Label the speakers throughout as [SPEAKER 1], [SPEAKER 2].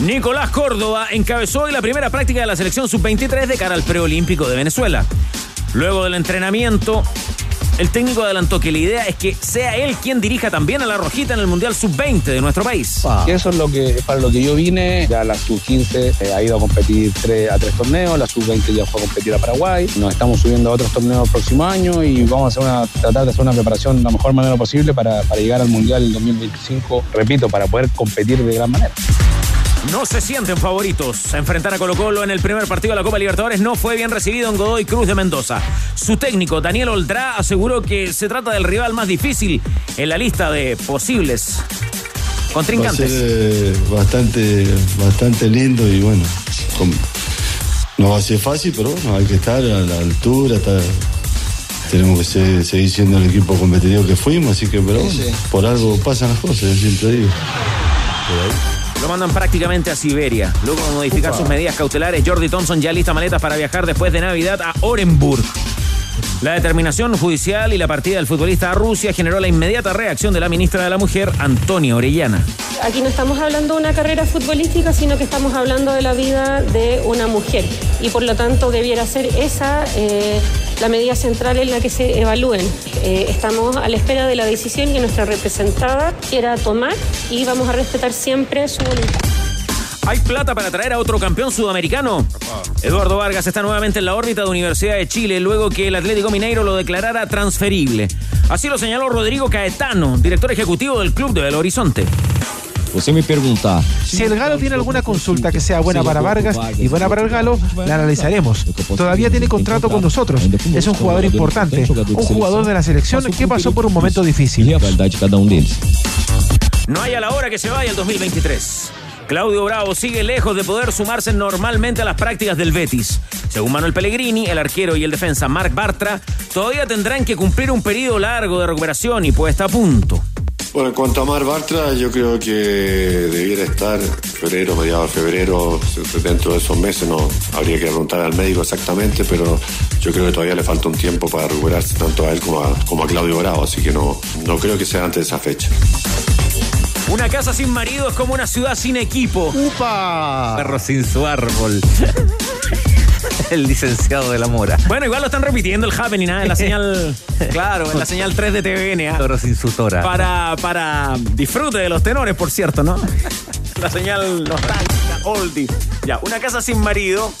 [SPEAKER 1] Nicolás Córdoba encabezó hoy la primera práctica de la selección sub-23 de cara al preolímpico de Venezuela. Luego del entrenamiento, el técnico adelantó que la idea es que sea él quien dirija también a la Rojita en el Mundial Sub-20 de nuestro país.
[SPEAKER 2] Eso es lo que para lo que yo vine. Ya la Sub-15 eh, ha ido a competir tres- a tres torneos, la Sub-20 ya fue a competir a Paraguay. Nos estamos subiendo a otros torneos el próximo año y vamos a hacer una, tratar de hacer una preparación de la mejor manera posible para, para llegar al Mundial el 2025, repito, para poder competir de gran manera.
[SPEAKER 1] No se sienten favoritos. Enfrentar a Colo Colo en el primer partido de la Copa Libertadores no fue bien recibido en Godoy Cruz de Mendoza. Su técnico, Daniel Oldrá, aseguró que se trata del rival más difícil en la lista de posibles
[SPEAKER 3] Va a ser
[SPEAKER 1] contrincantes.
[SPEAKER 3] eh, bastante, bastante lindo y bueno, no va a ser fácil, pero bueno, hay que estar a la altura, estar- tenemos que se- seguir siendo el equipo competitivo que fuimos, así que pero bueno, por algo pasan las cosas, yo siempre digo.
[SPEAKER 1] Lo mandan prácticamente a Siberia. Luego de modificar sus medidas cautelares, Jordi Thompson ya lista maletas para viajar después de Navidad a Orenburg. La determinación judicial y la partida del futbolista a Rusia generó la inmediata reacción de la ministra de la Mujer, Antonia Orellana.
[SPEAKER 4] Aquí no estamos hablando de una carrera futbolística, sino que estamos hablando de la vida de una mujer. Y por lo tanto debiera ser esa eh, la medida central en la que se evalúen. Eh, estamos a la espera de la decisión que nuestra representada quiera tomar y vamos a respetar siempre su voluntad.
[SPEAKER 1] ¿Hay plata para traer a otro campeón sudamericano? Eduardo Vargas está nuevamente en la órbita de Universidad de Chile luego que el Atlético Mineiro lo declarara transferible. Así lo señaló Rodrigo Caetano, director ejecutivo del club de Belo Horizonte.
[SPEAKER 5] Você me perguntar
[SPEAKER 6] Si el Galo tiene alguna consulta que sea buena para Vargas y buena para el Galo, la analizaremos. Todavía tiene contrato con nosotros. Es un jugador importante, un jugador de la selección que pasó por un momento difícil.
[SPEAKER 1] No hay a la hora que se vaya el 2023. Claudio Bravo sigue lejos de poder sumarse normalmente a las prácticas del Betis. Según Manuel Pellegrini, el arquero y el defensa Marc Bartra todavía tendrán que cumplir un periodo largo de recuperación y puesta a punto.
[SPEAKER 7] Bueno, en cuanto a Mar Bartra, yo creo que debiera estar febrero, mediados de febrero, dentro de esos meses, no habría que preguntar al médico exactamente, pero yo creo que todavía le falta un tiempo para recuperarse tanto a él como a, como a Claudio Bravo, así que no, no creo que sea antes de esa fecha.
[SPEAKER 1] Una casa sin marido es como una ciudad sin equipo.
[SPEAKER 8] Perro sin su árbol. El licenciado de la mora.
[SPEAKER 1] Bueno, igual lo están repitiendo el happening ¿ah? en la señal. Claro, en la señal 3 de TVN. ¿ah?
[SPEAKER 8] Perro sin su tora.
[SPEAKER 1] Para, para disfrute de los tenores, por cierto, ¿no? La señal nostálgica, oldie. Ya, una casa sin marido,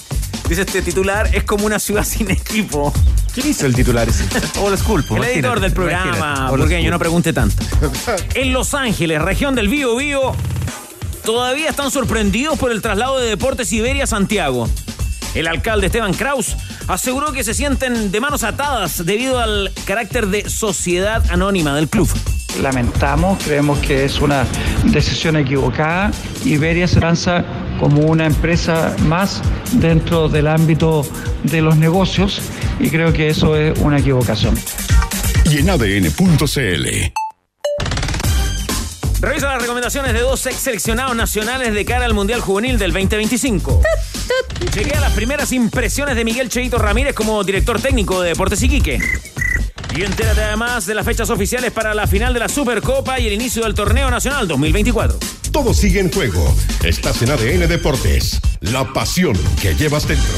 [SPEAKER 1] dice este titular, es como una ciudad sin equipo.
[SPEAKER 6] ¿Quién hizo el titular ese?
[SPEAKER 8] All School.
[SPEAKER 1] El editor del programa.
[SPEAKER 8] Old
[SPEAKER 1] burgueño, no pregunte tanto. En Los Ángeles, región del Bío Bío, todavía están sorprendidos por el traslado de Deportes Iberia a Santiago. El alcalde Esteban Kraus aseguró que se sienten de manos atadas debido al carácter de sociedad anónima del club.
[SPEAKER 9] lamentamos, creemos que es una decisión equivocada. Iberia se lanza como una empresa más dentro del ámbito de los negocios y creo que eso es una equivocación.
[SPEAKER 10] Y en ADN.cl.
[SPEAKER 1] Revisa las recomendaciones de dos ex seleccionados nacionales de cara al Mundial Juvenil del 2025. Chequea las primeras impresiones de Miguel Cheito Ramírez como director técnico de Deportes Iquique. Y entérate además de las fechas oficiales para la final de la Supercopa y el inicio del Torneo Nacional 2024.
[SPEAKER 10] Todo sigue en juego. Estás en ADN Deportes. La pasión que llevas dentro.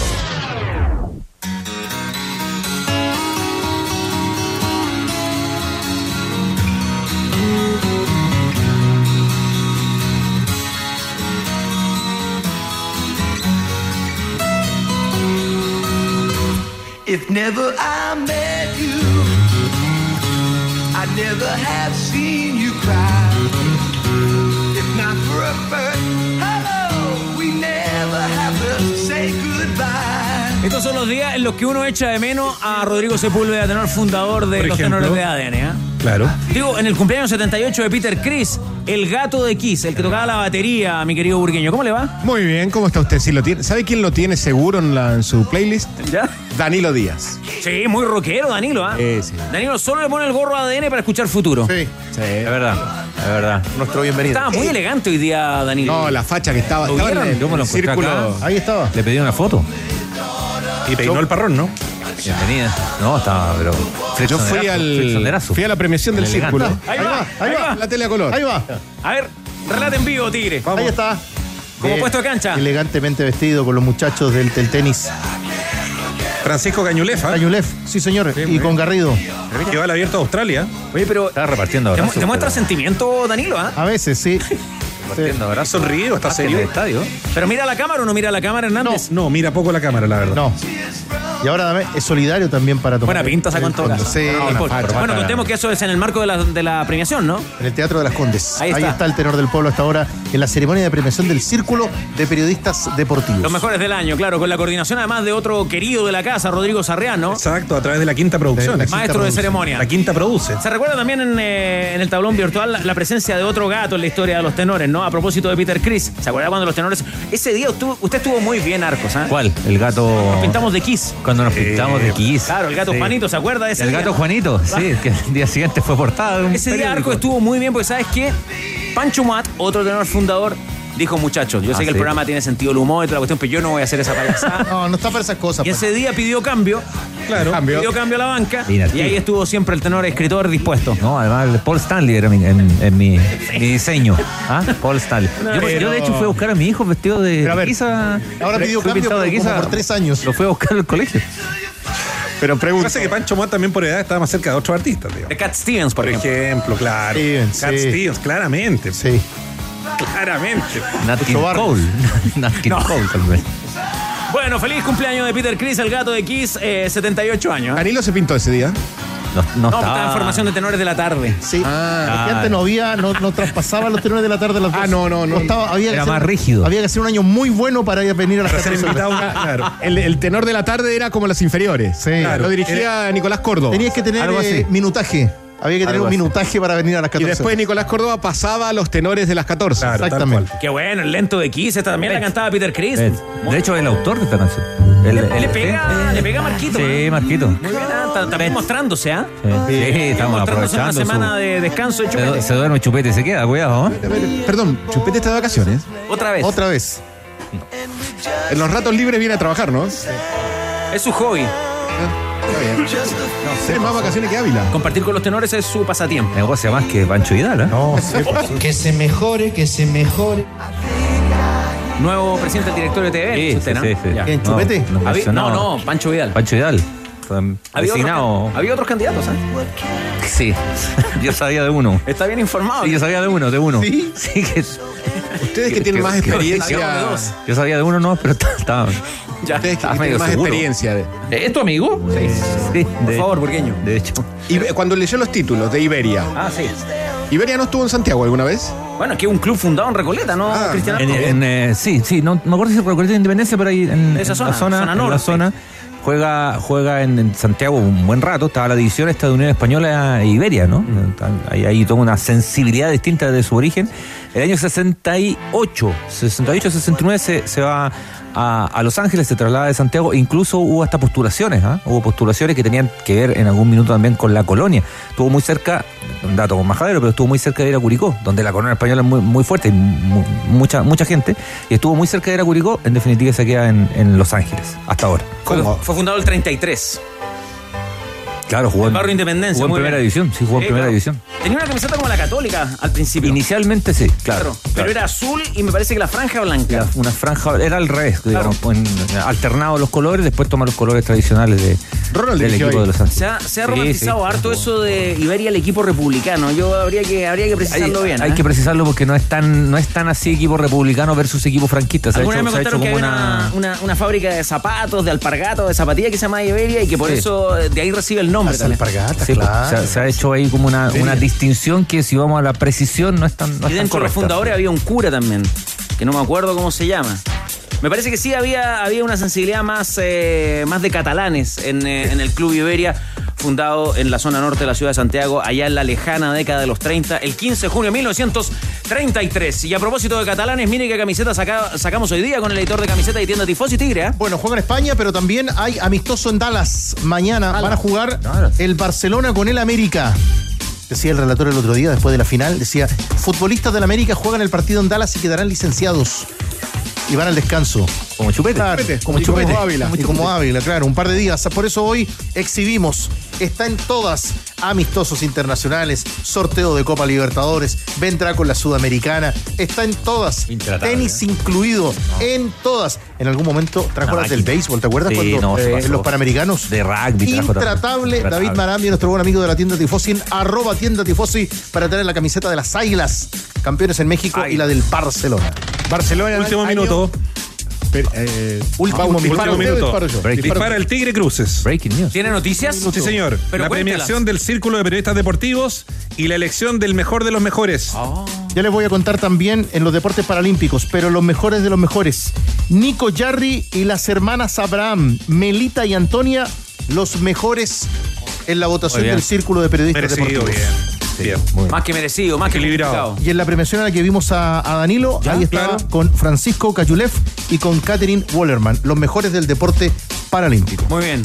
[SPEAKER 11] If never I met never have seen you cry. If not for a first hello, we never have to say goodbye.
[SPEAKER 1] Estos son los días en los que uno echa de menos a Rodrigo Sepúlveda, tenor fundador de
[SPEAKER 6] Por
[SPEAKER 1] los
[SPEAKER 6] ejemplo.
[SPEAKER 1] tenores de ADN. ¿eh?
[SPEAKER 12] Claro.
[SPEAKER 1] Digo, en el cumpleaños 78 de Peter Chris, el gato de Kiss, el que tocaba la batería, mi querido burgueño. ¿Cómo le va?
[SPEAKER 12] Muy bien, ¿cómo está usted? Si lo tiene, ¿Sabe quién lo tiene seguro en, la- en su playlist?
[SPEAKER 1] ¿Ya?
[SPEAKER 12] Danilo Díaz.
[SPEAKER 1] Sí, muy rockero, Danilo, ¿ah?
[SPEAKER 12] Sí, sí.
[SPEAKER 1] Danilo solo le pone el gorro a ADN para escuchar futuro.
[SPEAKER 13] Sí,
[SPEAKER 8] Es verdad, es verdad.
[SPEAKER 13] nuestro bienvenido.
[SPEAKER 1] Estaba muy elegante hoy día, Danilo.
[SPEAKER 12] No, la facha que estaba.
[SPEAKER 1] ¿Lo
[SPEAKER 12] Estaba en
[SPEAKER 1] vieron?
[SPEAKER 12] el,
[SPEAKER 8] Yo me lo
[SPEAKER 12] el
[SPEAKER 8] encontré
[SPEAKER 12] círculo.
[SPEAKER 8] acá.
[SPEAKER 13] Ahí estaba.
[SPEAKER 8] Le pedí una foto.
[SPEAKER 12] Y peinó el parrón, ¿no?
[SPEAKER 8] Bienvenida. No, estaba, pero.
[SPEAKER 12] Yo fui al. Fui a la premiación del
[SPEAKER 8] Elegante.
[SPEAKER 12] círculo.
[SPEAKER 1] Ahí va, ahí va.
[SPEAKER 12] La tele a color.
[SPEAKER 13] Ahí va.
[SPEAKER 1] A ver, relate en vivo, Tigre.
[SPEAKER 13] Ahí está.
[SPEAKER 1] Como
[SPEAKER 13] Eh,
[SPEAKER 1] puesto de cancha.
[SPEAKER 13] Elegantemente vestido con los muchachos del, del tenis.
[SPEAKER 12] Francisco Cañulefa.
[SPEAKER 13] Ayulef, sí señor. y con Garrido.
[SPEAKER 12] Que va al abierto de Australia.
[SPEAKER 1] Oye, pero
[SPEAKER 8] Estaba repartiendo
[SPEAKER 1] te,
[SPEAKER 8] abrazos.
[SPEAKER 1] te muestra
[SPEAKER 8] pero-
[SPEAKER 1] sentimiento, Danilo, ¿ah?
[SPEAKER 13] A veces, sí.
[SPEAKER 8] Repartiendo
[SPEAKER 12] ¿Ha
[SPEAKER 8] abrazos.
[SPEAKER 12] sonrido? ¿Está serio?
[SPEAKER 8] el estadio.
[SPEAKER 1] Pero mira la cámara o no mira la cámara, Hernández.
[SPEAKER 12] No, mira poco la cámara, la verdad.
[SPEAKER 13] No. Y ahora dame- es solidario también para tomar.
[SPEAKER 1] Buena pinta sacó en todo caso.
[SPEAKER 13] Sí,
[SPEAKER 1] No, bueno, contemos que eso es en el marco de la, de la premiación, ¿no?
[SPEAKER 13] En el Teatro de las Condes.
[SPEAKER 1] Ahí
[SPEAKER 13] Ahí
[SPEAKER 1] está.
[SPEAKER 13] el tenor del pueblo hasta ahora en la ceremonia de premiación del Círculo de Periodistas Deportivos.
[SPEAKER 1] Los mejores del año, claro, con la coordinación además de otro querido de la casa, Rodrigo Sarriano,
[SPEAKER 12] Exacto, a través de la quinta producción.
[SPEAKER 13] De la-
[SPEAKER 1] maestro de ceremonia.
[SPEAKER 12] La quinta produce.
[SPEAKER 1] Se recuerda también en, eh, en el tablón virtual la, la presencia de otro gato en la historia de los tenores, ¿no? A propósito de Peter Chris. ¿Se acuerda cuando los tenores... Ese día usted estuvo muy bien, Arcos, ¿ah?
[SPEAKER 8] ¿Cuál? El gato.
[SPEAKER 1] Nos pintamos de Kiss.
[SPEAKER 8] Cuando nos pintamos de Kiss.
[SPEAKER 1] Claro, el gato
[SPEAKER 8] Sí.
[SPEAKER 1] Juanito, ¿se acuerda de ese
[SPEAKER 8] El
[SPEAKER 1] día?
[SPEAKER 8] gato Juanito, sí, que el día siguiente fue portada de un
[SPEAKER 1] Ese día
[SPEAKER 8] periódico.
[SPEAKER 1] Arco estuvo muy bien porque, ¿sabes qué? Pancho Muat, otro tenor fundador, dijo, muchachos, yo sé
[SPEAKER 8] Ah,
[SPEAKER 1] que el programa tiene sentido el humor y toda la cuestión, pero yo no voy a hacer esa payasada.
[SPEAKER 13] No, no está para esas cosas.
[SPEAKER 1] y
[SPEAKER 13] pues.
[SPEAKER 1] ese día pidió cambio,
[SPEAKER 12] Claro. Cambio.
[SPEAKER 1] pidió cambio a la banca
[SPEAKER 8] Mira,
[SPEAKER 1] y
[SPEAKER 8] tío.
[SPEAKER 1] ahí estuvo siempre el tenor escritor dispuesto.
[SPEAKER 8] No, además Paul Stanley era mi- en, en mi, mi diseño. ¿Ah? Paul Stanley. Yo,
[SPEAKER 13] Pero-
[SPEAKER 8] yo, de hecho fui a buscar a mi hijo vestido de
[SPEAKER 13] Pero a ver,
[SPEAKER 8] guisa.
[SPEAKER 13] ahora pidió cambio
[SPEAKER 8] de
[SPEAKER 13] como
[SPEAKER 8] guisa.
[SPEAKER 13] por tres años.
[SPEAKER 8] Lo fui a buscar al colegio.
[SPEAKER 12] Pero pregunta. Parece que Pancho Muat también por edad estaba más cerca de otros artistas, digamos.
[SPEAKER 1] De Cat Stevens, por
[SPEAKER 12] Por
[SPEAKER 1] ejemplo.
[SPEAKER 12] ejemplo, claro.
[SPEAKER 13] Stevens,
[SPEAKER 12] Cat
[SPEAKER 13] sí.
[SPEAKER 12] Stevens, claramente.
[SPEAKER 13] Sí.
[SPEAKER 12] Claramente.
[SPEAKER 8] Nat King. Cole. Nat King
[SPEAKER 1] No.
[SPEAKER 8] Cole, tal vez.
[SPEAKER 1] Bueno, feliz cumpleaños de Peter Chris, el gato de Kiss, eh, 78 años. ¿eh?
[SPEAKER 12] Danilo se pintó ese día.
[SPEAKER 8] No, no
[SPEAKER 1] No,
[SPEAKER 8] estaba-
[SPEAKER 1] estaba en formación de tenores de la tarde.
[SPEAKER 13] Sí.
[SPEAKER 12] Ah.
[SPEAKER 13] Es que antes no había, no, no traspasaba los tenores de la tarde a las dos.
[SPEAKER 12] Ah, no, no, no.
[SPEAKER 13] Estaba- había
[SPEAKER 8] Era
[SPEAKER 13] hacer-
[SPEAKER 8] más rígido.
[SPEAKER 13] Había que hacer un año muy bueno para ir a venir a las
[SPEAKER 12] Para ser
[SPEAKER 13] 14 horas.
[SPEAKER 12] invitado a una- claro. El, el tenor de la tarde era como las inferiores.
[SPEAKER 13] Sí.
[SPEAKER 12] Claro. Lo dirigía Nicolás Córdoba.
[SPEAKER 13] Tenías que tener
[SPEAKER 8] Algo
[SPEAKER 13] eh,
[SPEAKER 8] así.
[SPEAKER 13] minutaje. Había que tener un minutaje para venir a las
[SPEAKER 12] Y
[SPEAKER 13] 14
[SPEAKER 12] después
[SPEAKER 13] horas.
[SPEAKER 12] Nicolás Córdoba pasaba a los tenores de las 14.
[SPEAKER 13] Claro, Exactamente.
[SPEAKER 1] Qué bueno, el lento de Kiss, esta también la cantaba Peter Chris.
[SPEAKER 8] Eh, De hecho, el autor de esta canción. El-
[SPEAKER 1] Le,
[SPEAKER 8] el-
[SPEAKER 1] le pega, le pega a Marquito.
[SPEAKER 8] Sí,
[SPEAKER 1] ¿eh?
[SPEAKER 8] Marquito.
[SPEAKER 1] Muy bien, ah, ta- también mostrándose, ¿ah?
[SPEAKER 8] Sí, sí, estamos
[SPEAKER 1] Mostrándose una
[SPEAKER 8] aprovechando.
[SPEAKER 1] semana
[SPEAKER 8] su-
[SPEAKER 1] de descanso de chupete.
[SPEAKER 8] se duerme chupete y se queda, cuidado. ¿eh?
[SPEAKER 12] Perdón, Chupete está de vacaciones.
[SPEAKER 1] Otra vez.
[SPEAKER 13] Otra vez.
[SPEAKER 12] En los ratos libres viene a trabajar, ¿no?
[SPEAKER 1] Es su hobby.
[SPEAKER 12] Tiene más vacaciones que Ávila.
[SPEAKER 1] Compartir con los tenores es su pasatiempo.
[SPEAKER 8] Negocia más que Pancho Vidal, ¿eh?
[SPEAKER 13] No,
[SPEAKER 14] Que se mejore, que se mejore.
[SPEAKER 1] Nuevo presidente del directorio de TV.
[SPEAKER 8] Sí,
[SPEAKER 1] ¿es usted,
[SPEAKER 8] sí,
[SPEAKER 1] ¿no?
[SPEAKER 8] sí, sí.
[SPEAKER 1] Ya.
[SPEAKER 13] ¿Quién, Chupete?
[SPEAKER 8] No,
[SPEAKER 1] no, no, Pancho Vidal.
[SPEAKER 8] Pancho Vidal.
[SPEAKER 1] Había, otros, había otros candidatos, ¿ah?
[SPEAKER 8] Sí. Yo sabía de uno.
[SPEAKER 1] Está bien informado.
[SPEAKER 8] Sí, yo sabía de uno, de uno.
[SPEAKER 13] ¿Sí?
[SPEAKER 8] Sí, que.
[SPEAKER 12] Ustedes que tienen más experiencia.
[SPEAKER 1] dos.
[SPEAKER 8] Yo sabía de uno, no, pero estaba.
[SPEAKER 1] Ya.
[SPEAKER 12] Ustedes que tienen
[SPEAKER 8] medio
[SPEAKER 12] más
[SPEAKER 8] seguro.
[SPEAKER 12] experiencia. de-
[SPEAKER 8] ¿Es tu amigo? Sí. sí
[SPEAKER 1] Por
[SPEAKER 8] de,
[SPEAKER 1] favor, burgueño.
[SPEAKER 8] de hecho.
[SPEAKER 12] Y cuando leyó los títulos de Iberia,
[SPEAKER 1] Ah, sí.
[SPEAKER 12] ¿Iberia no estuvo en Santiago alguna vez?
[SPEAKER 1] Bueno, que es un club fundado en Recoleta, ¿no,
[SPEAKER 12] Ah,
[SPEAKER 1] Cristiano?
[SPEAKER 8] En, en, eh, sí, sí, no, no me acuerdo si Recoleta de Independencia, pero ahí en,
[SPEAKER 1] Esa
[SPEAKER 8] en
[SPEAKER 1] zona,
[SPEAKER 8] la zona,
[SPEAKER 1] zona
[SPEAKER 8] en la
[SPEAKER 1] norte.
[SPEAKER 8] zona, juega, juega en, en Santiago un buen rato, estaba la división esta de Unión Española e Iberia, ¿no? Hay ahí toda una sensibilidad distinta de su origen. El año 68, 68-69 se, se va a, a Los Ángeles, se traslada de Santiago, e incluso hubo hasta postulaciones, ¿ah? hubo postulaciones que tenían que ver en algún minuto también con la colonia. Estuvo muy cerca, un dato con majadero, pero estuvo muy cerca de ir a Curicó, donde la colonia española es muy, muy fuerte y mu- mucha, mucha gente, y estuvo muy cerca de ir a Curicó, en definitiva se queda en, en Los Ángeles, hasta ahora.
[SPEAKER 1] Fue, fue fundado el 33.
[SPEAKER 8] Claro, jugó en,
[SPEAKER 1] Barrio Independencia.
[SPEAKER 8] jugó en primera
[SPEAKER 1] bien.
[SPEAKER 8] división, sí, jugó en primera
[SPEAKER 1] claro.
[SPEAKER 8] división.
[SPEAKER 1] Tenía una camiseta como la católica al principio.
[SPEAKER 8] Inicialmente sí, claro.
[SPEAKER 1] Claro, pero
[SPEAKER 8] claro.
[SPEAKER 1] era azul y me parece que la franja blanca.
[SPEAKER 8] Era una franja, era al revés,
[SPEAKER 1] Claro.
[SPEAKER 8] digamos, en- alternado los colores, después toma los colores tradicionales de,
[SPEAKER 12] Ronald
[SPEAKER 8] del equipo
[SPEAKER 12] ahí.
[SPEAKER 8] de los Ángeles.
[SPEAKER 1] Se ha, se ha
[SPEAKER 8] Sí,
[SPEAKER 1] romantizado
[SPEAKER 8] sí.
[SPEAKER 1] harto eso de Iberia el equipo republicano. Yo habría que, habría que
[SPEAKER 8] Hay,
[SPEAKER 1] precisarlo bien.
[SPEAKER 8] hay
[SPEAKER 1] ¿eh?
[SPEAKER 8] que precisarlo porque no es tan, no es tan así equipo republicano versus equipo franquista. Se ha
[SPEAKER 1] Alguna
[SPEAKER 8] hecho,
[SPEAKER 1] vez me
[SPEAKER 8] se ha hecho
[SPEAKER 1] contaron que
[SPEAKER 8] como
[SPEAKER 1] había una, una, una fábrica de zapatos, de alpargatos, de zapatillas que se llama Iberia y que por
[SPEAKER 8] Sí.
[SPEAKER 1] eso eh, de ahí recibe el nombre.
[SPEAKER 13] Las
[SPEAKER 1] también.
[SPEAKER 13] alpargatas,
[SPEAKER 8] Sí, pues,
[SPEAKER 13] claro.
[SPEAKER 8] se, ha, se ha hecho ahí como una, una distinción que si vamos a la precisión no es tan, no
[SPEAKER 1] Y
[SPEAKER 8] es tan
[SPEAKER 1] dentro de los fundadores había un cura también, que no me acuerdo cómo se llama. Me parece que sí había, había una sensibilidad más, eh, más de catalanes en, eh, en el Club Iberia, fundado en la zona norte de la ciudad de Santiago, allá en la lejana década de los 30, el 15 de junio de 1933. Y a propósito de catalanes, mire qué camiseta saca- sacamos hoy día con el editor de camiseta y tienda Tifosi Tigre. ¿eh?
[SPEAKER 13] Bueno, juega en España, pero también hay amistoso en Dallas. Mañana van a jugar el Barcelona con el América. Decía el relator el otro día, después de la final, decía, futbolistas del América juegan el partido en Dallas y quedarán licenciados. Y van al descanso.
[SPEAKER 8] Como chupete.
[SPEAKER 13] Claro,
[SPEAKER 15] Chupete,
[SPEAKER 13] como
[SPEAKER 15] y como
[SPEAKER 13] chupete.
[SPEAKER 15] Ávila.
[SPEAKER 13] Y como Ávila, claro, un par de días. Por eso hoy exhibimos. Está en todas. Amistosos internacionales, sorteo de Copa Libertadores, vendrá con la Sudamericana. Está en todas.
[SPEAKER 8] Intratable,
[SPEAKER 13] Tenis incluido. En todas. En algún momento trajo
[SPEAKER 8] Una
[SPEAKER 13] las del béisbol, ¿te acuerdas?
[SPEAKER 8] Sí,
[SPEAKER 13] cuando
[SPEAKER 8] no,
[SPEAKER 13] eh, los panamericanos.
[SPEAKER 8] De rugby trajo.
[SPEAKER 13] Intratable
[SPEAKER 8] Intratable.
[SPEAKER 13] David Marambio, nuestro buen amigo de la tienda Tifosi, en arroba tienda Tifosi para tener la camiseta de las Águilas, campeones en México y la del Barcelona.
[SPEAKER 15] Barcelona.
[SPEAKER 12] Último
[SPEAKER 15] año-
[SPEAKER 12] minuto.
[SPEAKER 15] Per- eh,
[SPEAKER 13] Último
[SPEAKER 15] vamos,
[SPEAKER 13] minuto.
[SPEAKER 15] disparo
[SPEAKER 12] Último minuto.
[SPEAKER 15] disparo yo? Disparo-
[SPEAKER 12] Dispara el Tigre Cruces.
[SPEAKER 8] Breaking news.
[SPEAKER 1] ¿Tiene noticias?
[SPEAKER 12] Sí, señor.
[SPEAKER 1] Pero
[SPEAKER 12] la
[SPEAKER 1] cuéntelas.
[SPEAKER 12] premiación del Círculo de Periodistas Deportivos y la elección del mejor de los mejores.
[SPEAKER 13] Ya les voy a contar también en los deportes paralímpicos, pero los mejores de los mejores. Nico Yarri y las hermanas Abraham, Melita y Antonia, los mejores en la votación del Círculo de Periodistas
[SPEAKER 12] Merecido,
[SPEAKER 13] Deportivos.
[SPEAKER 12] bien. Bien.
[SPEAKER 8] Muy bien.
[SPEAKER 1] Más que merecido, más que
[SPEAKER 12] Equilibrado.
[SPEAKER 1] justificado.
[SPEAKER 13] Y en la premiación a la que vimos a, a Danilo,
[SPEAKER 12] Ya,
[SPEAKER 13] ahí estaba
[SPEAKER 12] claro.
[SPEAKER 13] con Francisco Cayulev y con Catherine Wallerman, los mejores del deporte paralímpico.
[SPEAKER 1] Muy bien.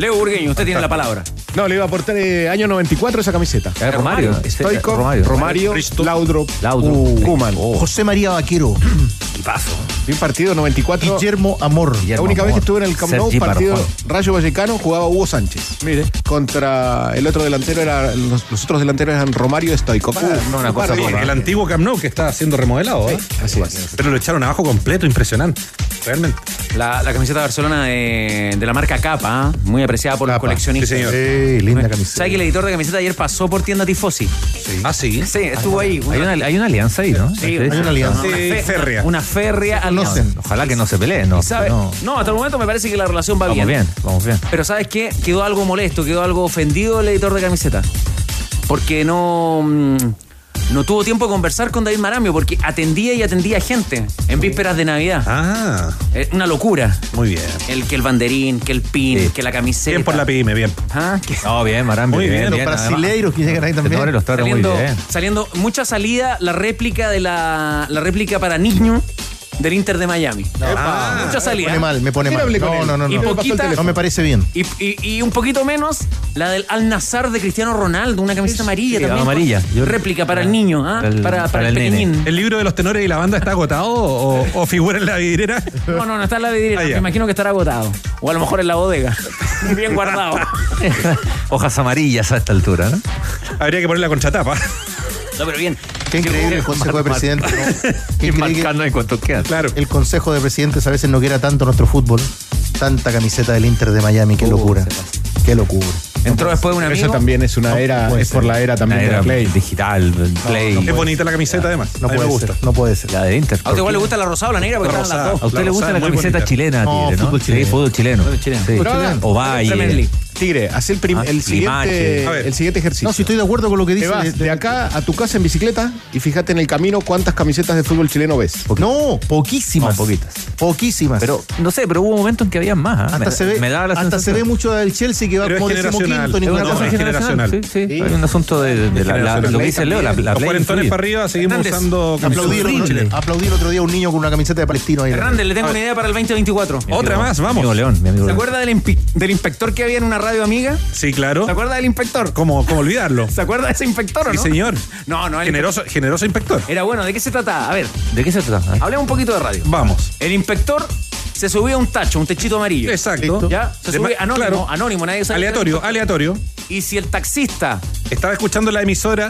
[SPEAKER 1] Leo Burgueño, usted tiene la palabra.
[SPEAKER 15] No, le iba a aportar eh, año 94 esa camiseta.
[SPEAKER 8] Eh, Romario.
[SPEAKER 15] Stoikov,
[SPEAKER 8] Romario.
[SPEAKER 15] Romario,
[SPEAKER 12] Risto.
[SPEAKER 15] Laudrup,
[SPEAKER 8] Laudrup.
[SPEAKER 15] uh, Kuman.
[SPEAKER 13] José María Vaquero,
[SPEAKER 8] Equipazo.
[SPEAKER 15] Vi un partido 94.
[SPEAKER 13] Guillermo Amor.
[SPEAKER 15] La
[SPEAKER 8] Guillermo
[SPEAKER 15] única vez que estuve en el Camp Nou,
[SPEAKER 8] Sergi
[SPEAKER 15] partido. Rayo Vallecano, jugaba Hugo Sánchez.
[SPEAKER 12] Mire.
[SPEAKER 15] Contra el otro delantero, era los, los otros delanteros eran Romario y Stoikov. Uh,
[SPEAKER 8] no, una cosa
[SPEAKER 12] El antiguo Camp Nou que está siendo remodelado. ¿eh?
[SPEAKER 15] Así es.
[SPEAKER 12] Pero lo echaron abajo completo, impresionante. Realmente.
[SPEAKER 1] La, la camiseta de Barcelona de, de la marca Capa, ¿eh? muy apreciada por los coleccionistas.
[SPEAKER 12] Sí, señor.
[SPEAKER 13] Sí, linda camiseta.
[SPEAKER 1] ¿Sabe que el editor de camiseta ayer pasó por tienda Tifosi?
[SPEAKER 12] Ah, sí.
[SPEAKER 1] Sí, estuvo ahí.
[SPEAKER 8] Hay una, hay una alianza ahí, ¿no?
[SPEAKER 1] Sí,
[SPEAKER 13] hay una alianza.
[SPEAKER 1] Una,
[SPEAKER 12] Sí, férrea.
[SPEAKER 1] Una férrea alianza.
[SPEAKER 13] conocen.
[SPEAKER 8] Ojalá que no se peleen, ¿no? No.
[SPEAKER 1] No, hasta el momento me parece que la relación va
[SPEAKER 8] Vamos
[SPEAKER 1] bien.
[SPEAKER 8] bien, vamos bien.
[SPEAKER 1] Pero ¿sabes qué? Quedó algo molesto, quedó algo ofendido el editor de camiseta. Porque no, mm, no tuvo tiempo de conversar con David Marambio, porque atendía y atendía gente en vísperas de Navidad.
[SPEAKER 12] Ah,
[SPEAKER 1] Eh, una locura.
[SPEAKER 12] muy bien.
[SPEAKER 1] El que el banderín, que el pin,
[SPEAKER 8] Sí.
[SPEAKER 1] que la camiseta.
[SPEAKER 12] Bien por la pyme, bien.
[SPEAKER 1] Ah, que-
[SPEAKER 8] No, bien, Marambio.
[SPEAKER 12] Muy bien,
[SPEAKER 13] Los brasileiros que llegan ahí también.
[SPEAKER 8] Los trata muy
[SPEAKER 1] saliendo,
[SPEAKER 8] bien.
[SPEAKER 1] saliendo mucha salida la réplica de la, la réplica para niños del Inter de Miami.
[SPEAKER 13] Epa.
[SPEAKER 1] Mucha
[SPEAKER 13] Me
[SPEAKER 1] salida.
[SPEAKER 13] pone mal, me pone mal. No,
[SPEAKER 15] él.
[SPEAKER 13] no, no,
[SPEAKER 1] Y
[SPEAKER 13] no.
[SPEAKER 1] poquita-
[SPEAKER 13] No me parece bien.
[SPEAKER 1] Y, y- y un poquito menos la del Al Nazar de Cristiano Ronaldo, una camiseta amarilla
[SPEAKER 8] Sí,
[SPEAKER 1] también.
[SPEAKER 8] amarilla. Yo-
[SPEAKER 1] réplica para el niño, ¿ah?
[SPEAKER 8] Para el-
[SPEAKER 1] para, para
[SPEAKER 8] para
[SPEAKER 1] el,
[SPEAKER 8] el nene.
[SPEAKER 1] pequeñín.
[SPEAKER 12] ¿El libro de los tenores y la banda está agotado o, o figura en la vidriera?
[SPEAKER 1] No, no, no está en la vidriera.
[SPEAKER 12] Ah.
[SPEAKER 1] Me imagino que estará agotado. O a lo mejor en la bodega. Bien guardado.
[SPEAKER 8] Hojas amarillas a esta altura, ¿no?
[SPEAKER 12] Habría que poner la contratapa.
[SPEAKER 1] No, pero bien.
[SPEAKER 13] Qué increíble el Consejo de Presidentes. ¿no?
[SPEAKER 8] En cuanto queda.
[SPEAKER 12] Claro.
[SPEAKER 13] el Consejo de Presidentes a veces no quiera tanto nuestro fútbol. Tanta camiseta del Inter de Miami, qué locura. Qué locura.
[SPEAKER 1] Entró después un amigo.
[SPEAKER 15] Eso también es una era, es por la era también
[SPEAKER 8] Una
[SPEAKER 15] de
[SPEAKER 8] era
[SPEAKER 15] la Play.
[SPEAKER 8] digital, play.
[SPEAKER 12] Es bonita la camiseta, además.
[SPEAKER 13] No
[SPEAKER 12] me
[SPEAKER 13] puede
[SPEAKER 12] gusta.
[SPEAKER 13] ser. No puede ser.
[SPEAKER 8] La de Inter.
[SPEAKER 1] A usted igual le gusta la rosada o la negra porque
[SPEAKER 12] La
[SPEAKER 1] están las
[SPEAKER 12] rosada.
[SPEAKER 1] dos.
[SPEAKER 8] ¿A usted le gusta
[SPEAKER 12] rosada
[SPEAKER 8] la camiseta
[SPEAKER 12] bonita.
[SPEAKER 8] chilena,
[SPEAKER 13] No,
[SPEAKER 8] Tigre, ¿no?
[SPEAKER 13] fútbol chileno.
[SPEAKER 8] Sí, fútbol chileno.
[SPEAKER 1] Fútbol chileno.
[SPEAKER 8] Sí.
[SPEAKER 1] Fútbol chileno.
[SPEAKER 8] O Valle.
[SPEAKER 15] Tigre, haz el, prim-
[SPEAKER 8] Ah,
[SPEAKER 15] el, siguiente,
[SPEAKER 8] Limache.
[SPEAKER 12] A ver.
[SPEAKER 15] el siguiente ejercicio.
[SPEAKER 13] No, si estoy de acuerdo con lo que
[SPEAKER 15] Te
[SPEAKER 13] dice.
[SPEAKER 15] vas
[SPEAKER 13] de-
[SPEAKER 15] de acá a tu casa en bicicleta y fíjate en el camino cuántas camisetas de fútbol chileno ves.
[SPEAKER 13] No, poquísimas.
[SPEAKER 8] No, poquitas.
[SPEAKER 13] Poquísimas.
[SPEAKER 8] Pero, no sé, pero hubo un momento en que había más. ¿ah?
[SPEAKER 13] hasta
[SPEAKER 8] Me-
[SPEAKER 13] se ve,
[SPEAKER 8] me daba la
[SPEAKER 13] hasta se ve mucho del Chelsea que va
[SPEAKER 12] Pero generacional.
[SPEAKER 13] decimoquinto en
[SPEAKER 8] Es una cosa generacional. Sí, sí.
[SPEAKER 15] Sí.
[SPEAKER 8] Hay un asunto de, de la, la-
[SPEAKER 12] generacional.
[SPEAKER 8] lo que dice Leo, la, la
[SPEAKER 12] Los cuarentones para arriba seguimos
[SPEAKER 1] Hernández.
[SPEAKER 12] usando
[SPEAKER 13] el,
[SPEAKER 12] camisetas
[SPEAKER 13] otro, día a un niño con una camiseta de palestino ahí.
[SPEAKER 1] Hernández, le tengo una idea para el 2024.
[SPEAKER 12] Otra más, vamos.
[SPEAKER 8] León, mi amigo
[SPEAKER 1] ¿Se
[SPEAKER 8] León.
[SPEAKER 1] acuerda del inspector que había en una radio amiga?
[SPEAKER 12] Sí, claro.
[SPEAKER 1] ¿Se acuerda del inspector?
[SPEAKER 12] ¿Cómo, cómo olvidarlo?
[SPEAKER 1] ¿Se acuerda de ese inspector o
[SPEAKER 12] Sí,
[SPEAKER 1] no?
[SPEAKER 12] señor.
[SPEAKER 1] No, no, el
[SPEAKER 12] Generoso, generoso inspector.
[SPEAKER 1] Era bueno, ¿de qué se trata? A ver,
[SPEAKER 8] ¿De qué se trata?
[SPEAKER 1] hablemos un poquito de radio.
[SPEAKER 12] Vamos.
[SPEAKER 1] El inspector se subía a un tacho, un techito amarillo.
[SPEAKER 12] Exacto.
[SPEAKER 1] ¿Ya? Se
[SPEAKER 12] ma-
[SPEAKER 1] anónimo,
[SPEAKER 12] claro.
[SPEAKER 1] anónimo, nadie sabe.
[SPEAKER 12] Aleatorio, aleatorio.
[SPEAKER 1] Y si el taxista
[SPEAKER 12] Estaba escuchando la emisora.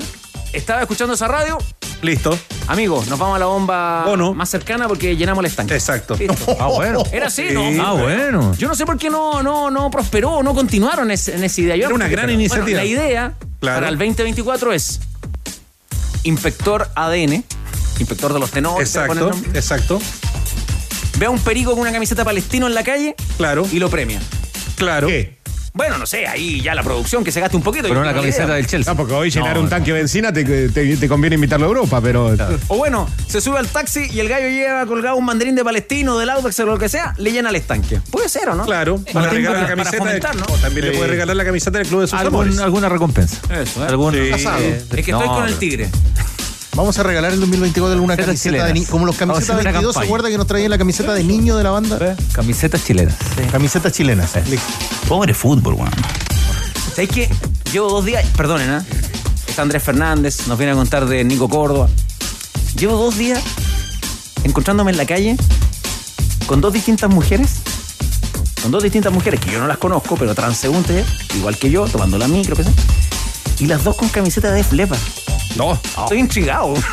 [SPEAKER 1] estaba escuchando esa radio,
[SPEAKER 12] Listo.
[SPEAKER 1] amigo, nos vamos a la bomba
[SPEAKER 12] O no.
[SPEAKER 1] más cercana porque llenamos el estanque.
[SPEAKER 12] Exacto.
[SPEAKER 1] Listo.
[SPEAKER 8] Ah, bueno.
[SPEAKER 1] Era así,
[SPEAKER 12] Sí.
[SPEAKER 1] ¿no?
[SPEAKER 8] Ah, bueno.
[SPEAKER 1] Yo no sé por qué no, no, no prosperó, no continuaron es- en esa idea. Yo
[SPEAKER 12] Era una gran
[SPEAKER 1] Bueno,
[SPEAKER 12] iniciativa.
[SPEAKER 1] la idea
[SPEAKER 12] Claro.
[SPEAKER 1] para el 2024 es inspector ADN, inspector de los tenores.
[SPEAKER 12] Exacto, exacto.
[SPEAKER 1] Ve a un perico con una camiseta palestino en la calle
[SPEAKER 12] Claro,
[SPEAKER 1] y lo premia.
[SPEAKER 12] claro.
[SPEAKER 15] ¿Qué?
[SPEAKER 1] Bueno, no sé, ahí ya la producción que se gaste un poquito.
[SPEAKER 8] Con
[SPEAKER 1] yo
[SPEAKER 8] una camiseta
[SPEAKER 1] idea.
[SPEAKER 8] del Chelsea.
[SPEAKER 15] No, porque hoy llenar
[SPEAKER 8] No,
[SPEAKER 15] un tanque de benzina te, te- te conviene invitarlo a Europa, pero.
[SPEAKER 1] O bueno, se sube al taxi y el gallo lleva colgado un mandarín de palestino, del Audax o lo que sea, le llena el estanque. Puede ser, ¿o no?
[SPEAKER 15] Claro, para
[SPEAKER 1] Martín,
[SPEAKER 15] regalar la
[SPEAKER 1] para- para
[SPEAKER 15] camiseta. de-
[SPEAKER 1] fomentar, ¿no?
[SPEAKER 15] o también le puede regalar la camiseta del club de sus
[SPEAKER 8] Algún-
[SPEAKER 15] amores.
[SPEAKER 8] alguna recompensa.
[SPEAKER 1] Eso, ¿eh?
[SPEAKER 8] Algún
[SPEAKER 15] Sí.
[SPEAKER 8] asado.
[SPEAKER 1] Es que estoy con el
[SPEAKER 8] pero-
[SPEAKER 1] tigre.
[SPEAKER 13] Vamos a regalar en 2024 alguna camiseta de
[SPEAKER 8] chilenas.
[SPEAKER 13] ni- como los camisetas
[SPEAKER 8] una
[SPEAKER 13] 22, ¿se acuerda que nos traían la camiseta de niño de la banda?
[SPEAKER 8] ¿Eh? Camisetas chilenas.
[SPEAKER 13] Camisetas chilenas. Listo.
[SPEAKER 16] Pobre fútbol, weón.
[SPEAKER 1] ¿Sabéis que Llevo dos días, perdonen, ¿ah? Está Andrés Fernández, nos viene a contar de Nico Córdoba. Llevo dos días encontrándome en la calle con dos distintas mujeres. Con dos distintas mujeres que yo no las conozco, pero transeúntes, igual que yo, tomando la micro, qué sé. Y las dos con camiseta de Flepa.
[SPEAKER 15] No.
[SPEAKER 1] Estoy intrigado.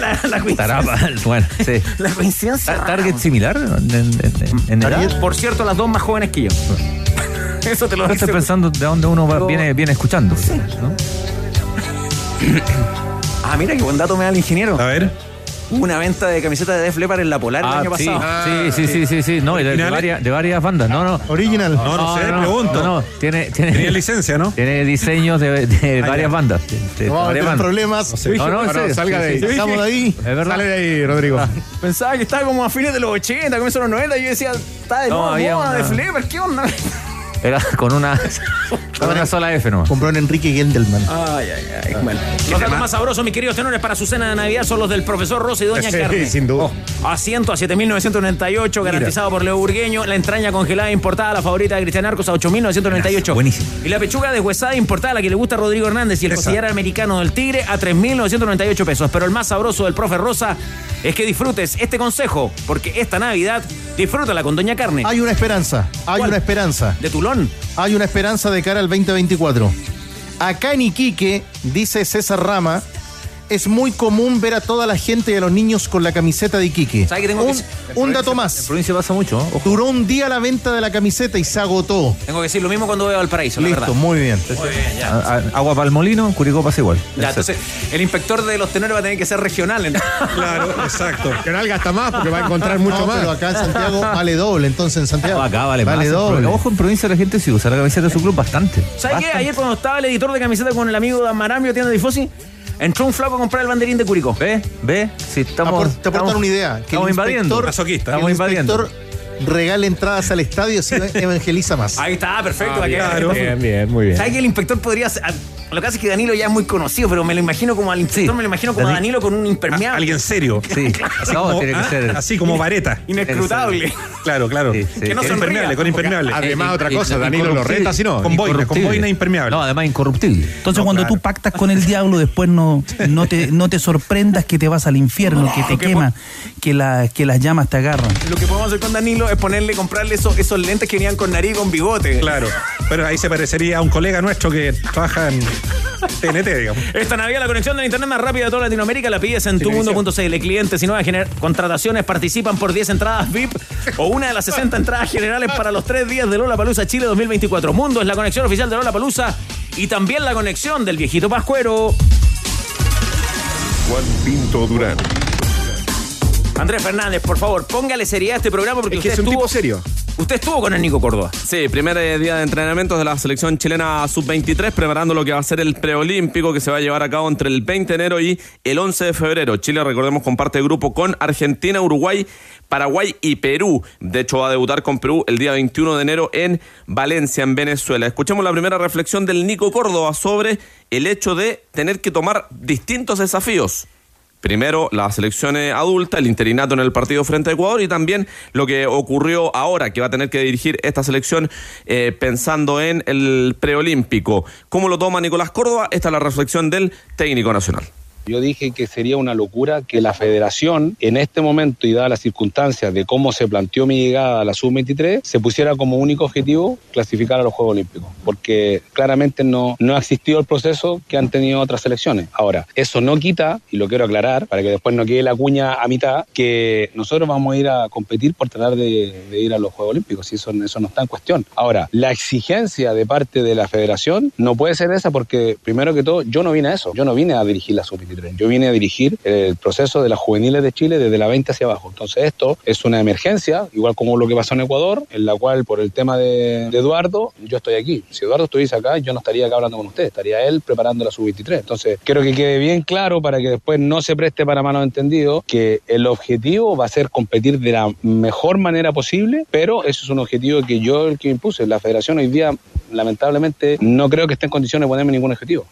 [SPEAKER 1] la, la coincidencia.
[SPEAKER 8] Tarapa, bueno, sí.
[SPEAKER 1] La coincidencia.
[SPEAKER 8] Ta- ¿Target similar en, en- en edad?
[SPEAKER 1] Por cierto, las dos más jóvenes que yo. Eso te lo
[SPEAKER 8] estoy pensando de dónde uno va- viene, viene escuchando. ¿no?
[SPEAKER 1] Ah, mira qué buen dato me da el ingeniero.
[SPEAKER 15] A ver.
[SPEAKER 1] Una venta de camisetas de Def Leppard en la Polar el
[SPEAKER 8] Ah,
[SPEAKER 1] año
[SPEAKER 8] sí,
[SPEAKER 1] pasado.
[SPEAKER 8] sí, sí, sí, sí, sí, no, de, varias, de varias bandas, no, no.
[SPEAKER 13] Original.
[SPEAKER 15] No, no sé, pregunto.
[SPEAKER 8] No, no, tiene, tiene,
[SPEAKER 15] Tenía licencia, ¿no?
[SPEAKER 8] tiene diseños de, de
[SPEAKER 15] Ah,
[SPEAKER 8] varias bandas. de- de
[SPEAKER 13] No problemas.
[SPEAKER 8] No, no,
[SPEAKER 15] salga de ahí.
[SPEAKER 13] Estamos de ahí.
[SPEAKER 8] Es verdad.
[SPEAKER 15] Sale de ahí, Rodrigo.
[SPEAKER 1] Pensaba que estaba como a fines de los 80, comienzos de los 90. Y yo decía, está de
[SPEAKER 8] No,
[SPEAKER 1] moda, Def Leppard, ¿qué onda?
[SPEAKER 8] Era con una, con una sola F nomás.
[SPEAKER 13] Compró en Enrique Gendelman.
[SPEAKER 1] Ay, ay, ay. Bueno. Los datos más sabrosos, mis queridos tenores, para su cena de Navidad son los del profesor Rosa y Doña
[SPEAKER 15] Sí,
[SPEAKER 1] Carne.
[SPEAKER 15] sin duda.
[SPEAKER 1] Asiento a 7.998, garantizado por Leo Burgueño. La entraña congelada importada, la favorita de Cristian Arcos, a 8.998.
[SPEAKER 8] Buenísimo.
[SPEAKER 1] Y la pechuga deshuesada importada, la que le gusta a Rodrigo Hernández. Y el
[SPEAKER 15] Esa.
[SPEAKER 1] costillar americano del Tigre, a 3.998 pesos. Pero el más sabroso del profe Rosa es que disfrutes este consejo, porque esta Navidad, disfrútala con Doña Carne.
[SPEAKER 13] Hay una esperanza. Hay
[SPEAKER 1] ¿Cuál?
[SPEAKER 13] una esperanza.
[SPEAKER 1] De Tulón.
[SPEAKER 13] Hay una esperanza de cara al 2024. Acá en Iquique, dice César Rama, es muy común ver a toda la gente y a los niños con la camiseta de Iquique.
[SPEAKER 1] ¿Sabe qué tengo
[SPEAKER 13] un,
[SPEAKER 1] que-
[SPEAKER 13] un dato
[SPEAKER 8] En
[SPEAKER 13] más.
[SPEAKER 8] provincia pasa mucho. ¿eh?
[SPEAKER 13] Duró un día la venta de la camiseta y se agotó.
[SPEAKER 1] Tengo que decir lo mismo cuando veo al paraíso, la
[SPEAKER 13] Listo,
[SPEAKER 1] verdad.
[SPEAKER 13] muy bien.
[SPEAKER 1] Muy bien, ya.
[SPEAKER 8] A- a- Agua para el molino, Curicó pasa igual.
[SPEAKER 1] Ya, entonces, el inspector de los tenores va a tener que ser regional. entonces.
[SPEAKER 15] Claro, exacto. Que no gasta más porque va a encontrar mucho
[SPEAKER 13] No,
[SPEAKER 15] más.
[SPEAKER 13] pero acá en Santiago vale doble, entonces en Santiago.
[SPEAKER 8] Acá vale,
[SPEAKER 13] vale
[SPEAKER 8] más.
[SPEAKER 13] doble.
[SPEAKER 8] Porque, Ojo, en provincia la gente sí usa la camiseta de su club bastante.
[SPEAKER 1] ¿Sabes qué? Ayer cuando estaba el editor de camiseta con el amigo de Maramio, tienda de Tifosi, entró un flaco a comprar el banderín de Curicó.
[SPEAKER 8] ¿Ve? ¿Ve? Sí, estamos.
[SPEAKER 13] Apor- te aportan
[SPEAKER 8] estamos-
[SPEAKER 13] una idea. Que
[SPEAKER 8] estamos
[SPEAKER 13] el
[SPEAKER 8] invadiendo. Estamos
[SPEAKER 13] el
[SPEAKER 8] invadiendo.
[SPEAKER 13] Regale entradas al estadio si evangeliza más.
[SPEAKER 1] Ahí está, perfecto.
[SPEAKER 15] Ah,
[SPEAKER 1] va a
[SPEAKER 15] bien,
[SPEAKER 1] quedar-
[SPEAKER 15] claro. Bien, bien, muy bien.
[SPEAKER 1] ¿Sabes que el inspector podría ser... Lo que pasa es que Danilo ya es muy conocido, pero me lo imagino como al inspector,
[SPEAKER 8] Sí.
[SPEAKER 1] me lo imagino como a
[SPEAKER 8] Dani-
[SPEAKER 1] Danilo con un
[SPEAKER 15] Ah,
[SPEAKER 1] impermeable.
[SPEAKER 15] Alguien serio.
[SPEAKER 8] Sí,
[SPEAKER 15] Así
[SPEAKER 8] no,
[SPEAKER 15] como,
[SPEAKER 8] tiene que
[SPEAKER 15] ah,
[SPEAKER 8] ser.
[SPEAKER 15] así como vareta.
[SPEAKER 1] Inescrutable.
[SPEAKER 15] Claro, claro.
[SPEAKER 8] Sí, sí.
[SPEAKER 1] Que no
[SPEAKER 15] Con
[SPEAKER 1] sonría.
[SPEAKER 15] impermeable, con impermeable.
[SPEAKER 3] Además,
[SPEAKER 8] Eh,
[SPEAKER 3] otra cosa,
[SPEAKER 8] eh,
[SPEAKER 3] Danilo lo reta, si no.
[SPEAKER 15] Con boina, con
[SPEAKER 8] Incorruptible.
[SPEAKER 15] boina impermeable.
[SPEAKER 8] No, además incorruptible.
[SPEAKER 16] Entonces,
[SPEAKER 15] No,
[SPEAKER 16] cuando
[SPEAKER 15] claro.
[SPEAKER 16] tú pactas con el diablo, después no, no, te, no te sorprendas que te vas al infierno, que te
[SPEAKER 1] que
[SPEAKER 16] quema, que, la, que las llamas te agarran.
[SPEAKER 1] Lo que podemos hacer con Danilo es ponerle, comprarle esos, esos lentes que venían con nariz y con bigote.
[SPEAKER 15] Claro. Pero ahí se parecería a un colega nuestro que trabaja en TNT, digamos.
[SPEAKER 1] Esta Navidad la conexión de internet más rápida de toda Latinoamérica la pides en tumundo.cl. Clientes y nuevas contrataciones participan por 10 entradas VIP o una de las 60 entradas generales para los tres días de Lola Palusa Chile 2024. Mundo es la conexión oficial de Lola Palusa y también la conexión del viejito Pascuero.
[SPEAKER 10] Juan Pinto Durán.
[SPEAKER 1] Andrés Fernández, por favor, póngale seriedad a este programa porque
[SPEAKER 15] Es que
[SPEAKER 1] usted
[SPEAKER 15] es un
[SPEAKER 1] estuvo,
[SPEAKER 15] tipo serio.
[SPEAKER 1] usted estuvo con el Nico Córdoba.
[SPEAKER 17] Sí, primer eh, día de entrenamientos de la selección chilena sub-23, preparando lo que va a ser el preolímpico que se va a llevar a cabo entre el 20 de enero y el 11 de febrero. Chile, recordemos, comparte grupo con Argentina, Uruguay, Paraguay y Perú. De hecho, va a debutar con Perú el día 21 de enero en Valencia, en Venezuela. Escuchemos la primera reflexión del Nico Córdoba sobre el hecho de tener que tomar distintos desafíos. Primero, la selección eh, adulta, el interinato en el partido frente a Ecuador y también lo que ocurrió ahora, que va a tener que dirigir esta selección eh, pensando en el preolímpico. ¿Cómo lo toma Nicolás Córdoba? Esta es la reflexión del técnico nacional.
[SPEAKER 2] Yo dije que sería una locura que la federación, en este momento y dadas las circunstancias de cómo se planteó mi llegada a la sub-23, se pusiera como único objetivo clasificar a los Juegos Olímpicos, porque claramente no, no ha existido el proceso que han tenido otras selecciones. Ahora, eso no quita, y lo quiero aclarar, para que después no quede la cuña a mitad, que nosotros vamos a ir a competir por tratar de, ir a los Juegos Olímpicos, y eso, eso no está en cuestión. Ahora, la exigencia de parte de la federación no puede ser esa porque, primero que todo, yo no vine a eso, yo no vine a dirigir la sub-23. Sub-23. Yo vine a dirigir el proceso de las juveniles de Chile desde la 20 hacia abajo. Entonces esto es una emergencia, igual como lo que pasó en Ecuador, en la cual por el tema de, de Eduardo, yo estoy aquí. Si Eduardo estuviese acá, yo no estaría acá hablando con usted, estaría él preparando la sub-23. Entonces quiero que quede bien claro para que después no se preste para malos entendidos que el objetivo va a ser competir de la mejor manera posible, pero eso es un objetivo que yo el que impuse. La federación hoy día, lamentablemente, no creo que esté en condiciones de ponerme ningún objetivo.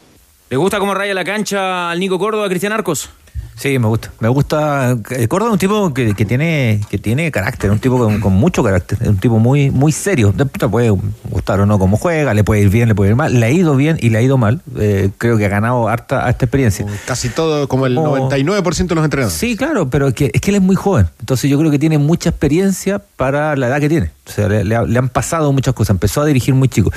[SPEAKER 1] ¿Le gusta cómo raya la cancha al Nico Córdoba, Cristian Arcos?
[SPEAKER 8] Sí, me gusta. Me gusta. eh, Córdoba es un tipo que, que tiene que tiene carácter, un tipo con, con mucho carácter, es un tipo muy muy serio. Después te puede gustar o no cómo juega, le puede ir bien, le puede ir mal. Le ha ido bien y le ha ido mal. Eh, creo que ha ganado harta, harta experiencia.
[SPEAKER 15] Casi todo, como el
[SPEAKER 8] Oh.
[SPEAKER 15] 99% de los entrenadores.
[SPEAKER 8] Sí, claro, pero es que, es que él es muy joven. Entonces yo creo que tiene mucha experiencia para la edad que tiene. O sea, le, le ha- le han pasado muchas cosas. Empezó a dirigir muy chico.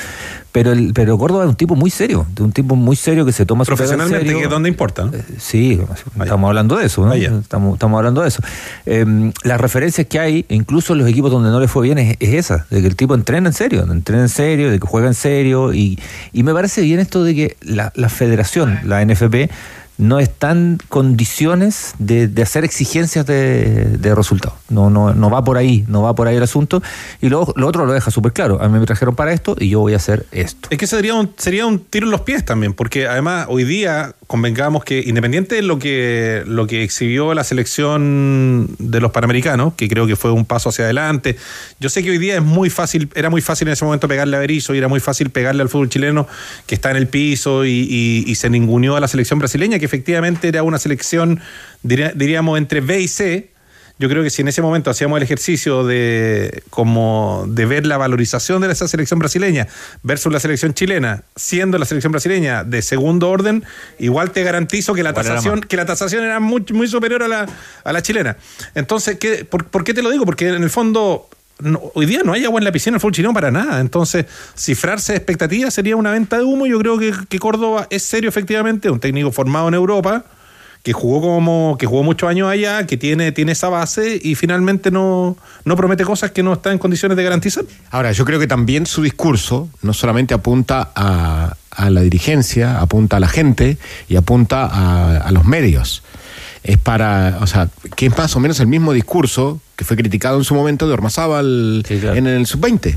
[SPEAKER 8] Pero el, pero Córdoba es un tipo muy serio, de un tipo muy serio que se toma su
[SPEAKER 12] Profesionalmente,
[SPEAKER 8] serio.
[SPEAKER 12] que es donde importa. ¿no?
[SPEAKER 8] Sí, estamos hablando de eso, ¿no? Estamos, estamos hablando de eso. Eh, las referencias que hay, incluso en los equipos donde no le fue bien, es, es esa, de que el tipo entrena en serio, entrena en serio, de que juega en serio, y, y me parece bien esto de que la, la federación, la NFP, no está en condiciones de, de hacer exigencias de, de resultados. No, no, no va por ahí, no va por ahí el asunto. Y luego lo otro lo deja súper claro. A mí me trajeron para esto y yo voy a hacer esto.
[SPEAKER 12] Es que sería un, sería un tiro en los pies también, porque además hoy día convengamos que independiente de lo que, lo que exhibió la selección de los Panamericanos, que creo que fue un paso hacia adelante, yo sé que hoy día es muy fácil, era muy fácil en ese momento pegarle a Berizzo y era muy fácil pegarle al fútbol chileno que está en el piso y se ninguneó a la selección brasileña, que efectivamente era una selección, diría- diríamos, entre B y C, yo creo que si en ese momento hacíamos el ejercicio de como de ver la valorización de esa selección brasileña versus la selección chilena, siendo la selección brasileña de segundo orden, igual te garantizo que la tasación, que la tasación era muy, muy superior a la, a la chilena. Entonces, ¿qué, por, por qué te lo digo? Porque en el fondo no- hoy día no hay agua en la piscina el fútbol chileno para nada. Entonces, cifrarse de expectativas sería una venta de humo. Yo creo que, que Córdoba es serio, efectivamente, un técnico formado en Europa que jugó como que jugó muchos años allá, que tiene, tiene esa base y finalmente no, no promete cosas que no está en condiciones de garantizar.
[SPEAKER 15] Ahora, yo creo que también su discurso no solamente apunta a, a la dirigencia, apunta a la gente y apunta a, a los medios. Es para, o sea, que es más o menos el mismo discurso que fue criticado en su momento de Ormazábal en el sub-20.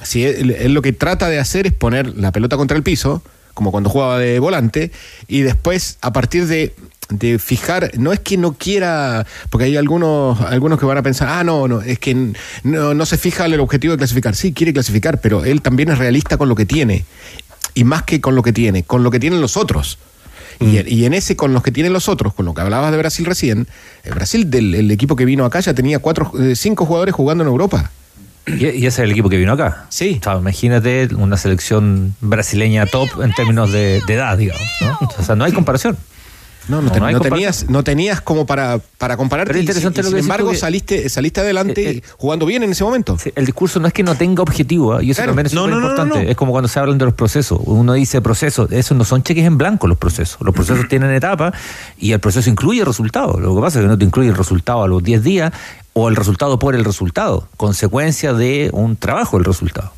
[SPEAKER 15] Así, él, él lo que trata de hacer es poner la pelota contra el piso, como cuando jugaba de volante, y después, a partir de, de fijar, no es que no quiera, porque hay algunos, algunos que van a pensar, ah, no, no, es que no, no se fija el objetivo de clasificar. Sí, quiere clasificar, pero él también es realista con lo que tiene. Y más que con lo que tiene, con lo que tienen los otros. Y, en- y en ese, con los que tienen los otros, con lo que hablabas de Brasil recién, el Brasil, del el equipo que vino acá, ya tenía cuatro, eh, cinco jugadores jugando en Europa.
[SPEAKER 8] Y, y ese es el equipo que vino acá.
[SPEAKER 15] Sí.
[SPEAKER 8] O sea, imagínate una selección brasileña top en términos de, de edad, digamos. ¿no? O sea, no hay comparación.
[SPEAKER 15] No, no,
[SPEAKER 8] No,
[SPEAKER 15] te-
[SPEAKER 8] no
[SPEAKER 15] tenías, no tenías como para, para compararte.
[SPEAKER 8] Pero interesante
[SPEAKER 15] y
[SPEAKER 8] lo
[SPEAKER 15] sin
[SPEAKER 8] que decís
[SPEAKER 15] embargo,
[SPEAKER 8] que-
[SPEAKER 15] saliste, saliste adelante
[SPEAKER 8] Eh, eh,
[SPEAKER 15] jugando bien en ese momento.
[SPEAKER 8] El discurso no es que no tenga objetivo, ¿eh? y eso
[SPEAKER 15] Claro.
[SPEAKER 8] también es súper importante. Es como cuando se hablan de los procesos. Uno dice procesos, eso no son cheques en blanco los procesos. Los procesos tienen etapas y el proceso incluye resultados. Lo que pasa es que no te incluye el resultado a los 10 días o el resultado por el resultado, consecuencia de un trabajo el resultado.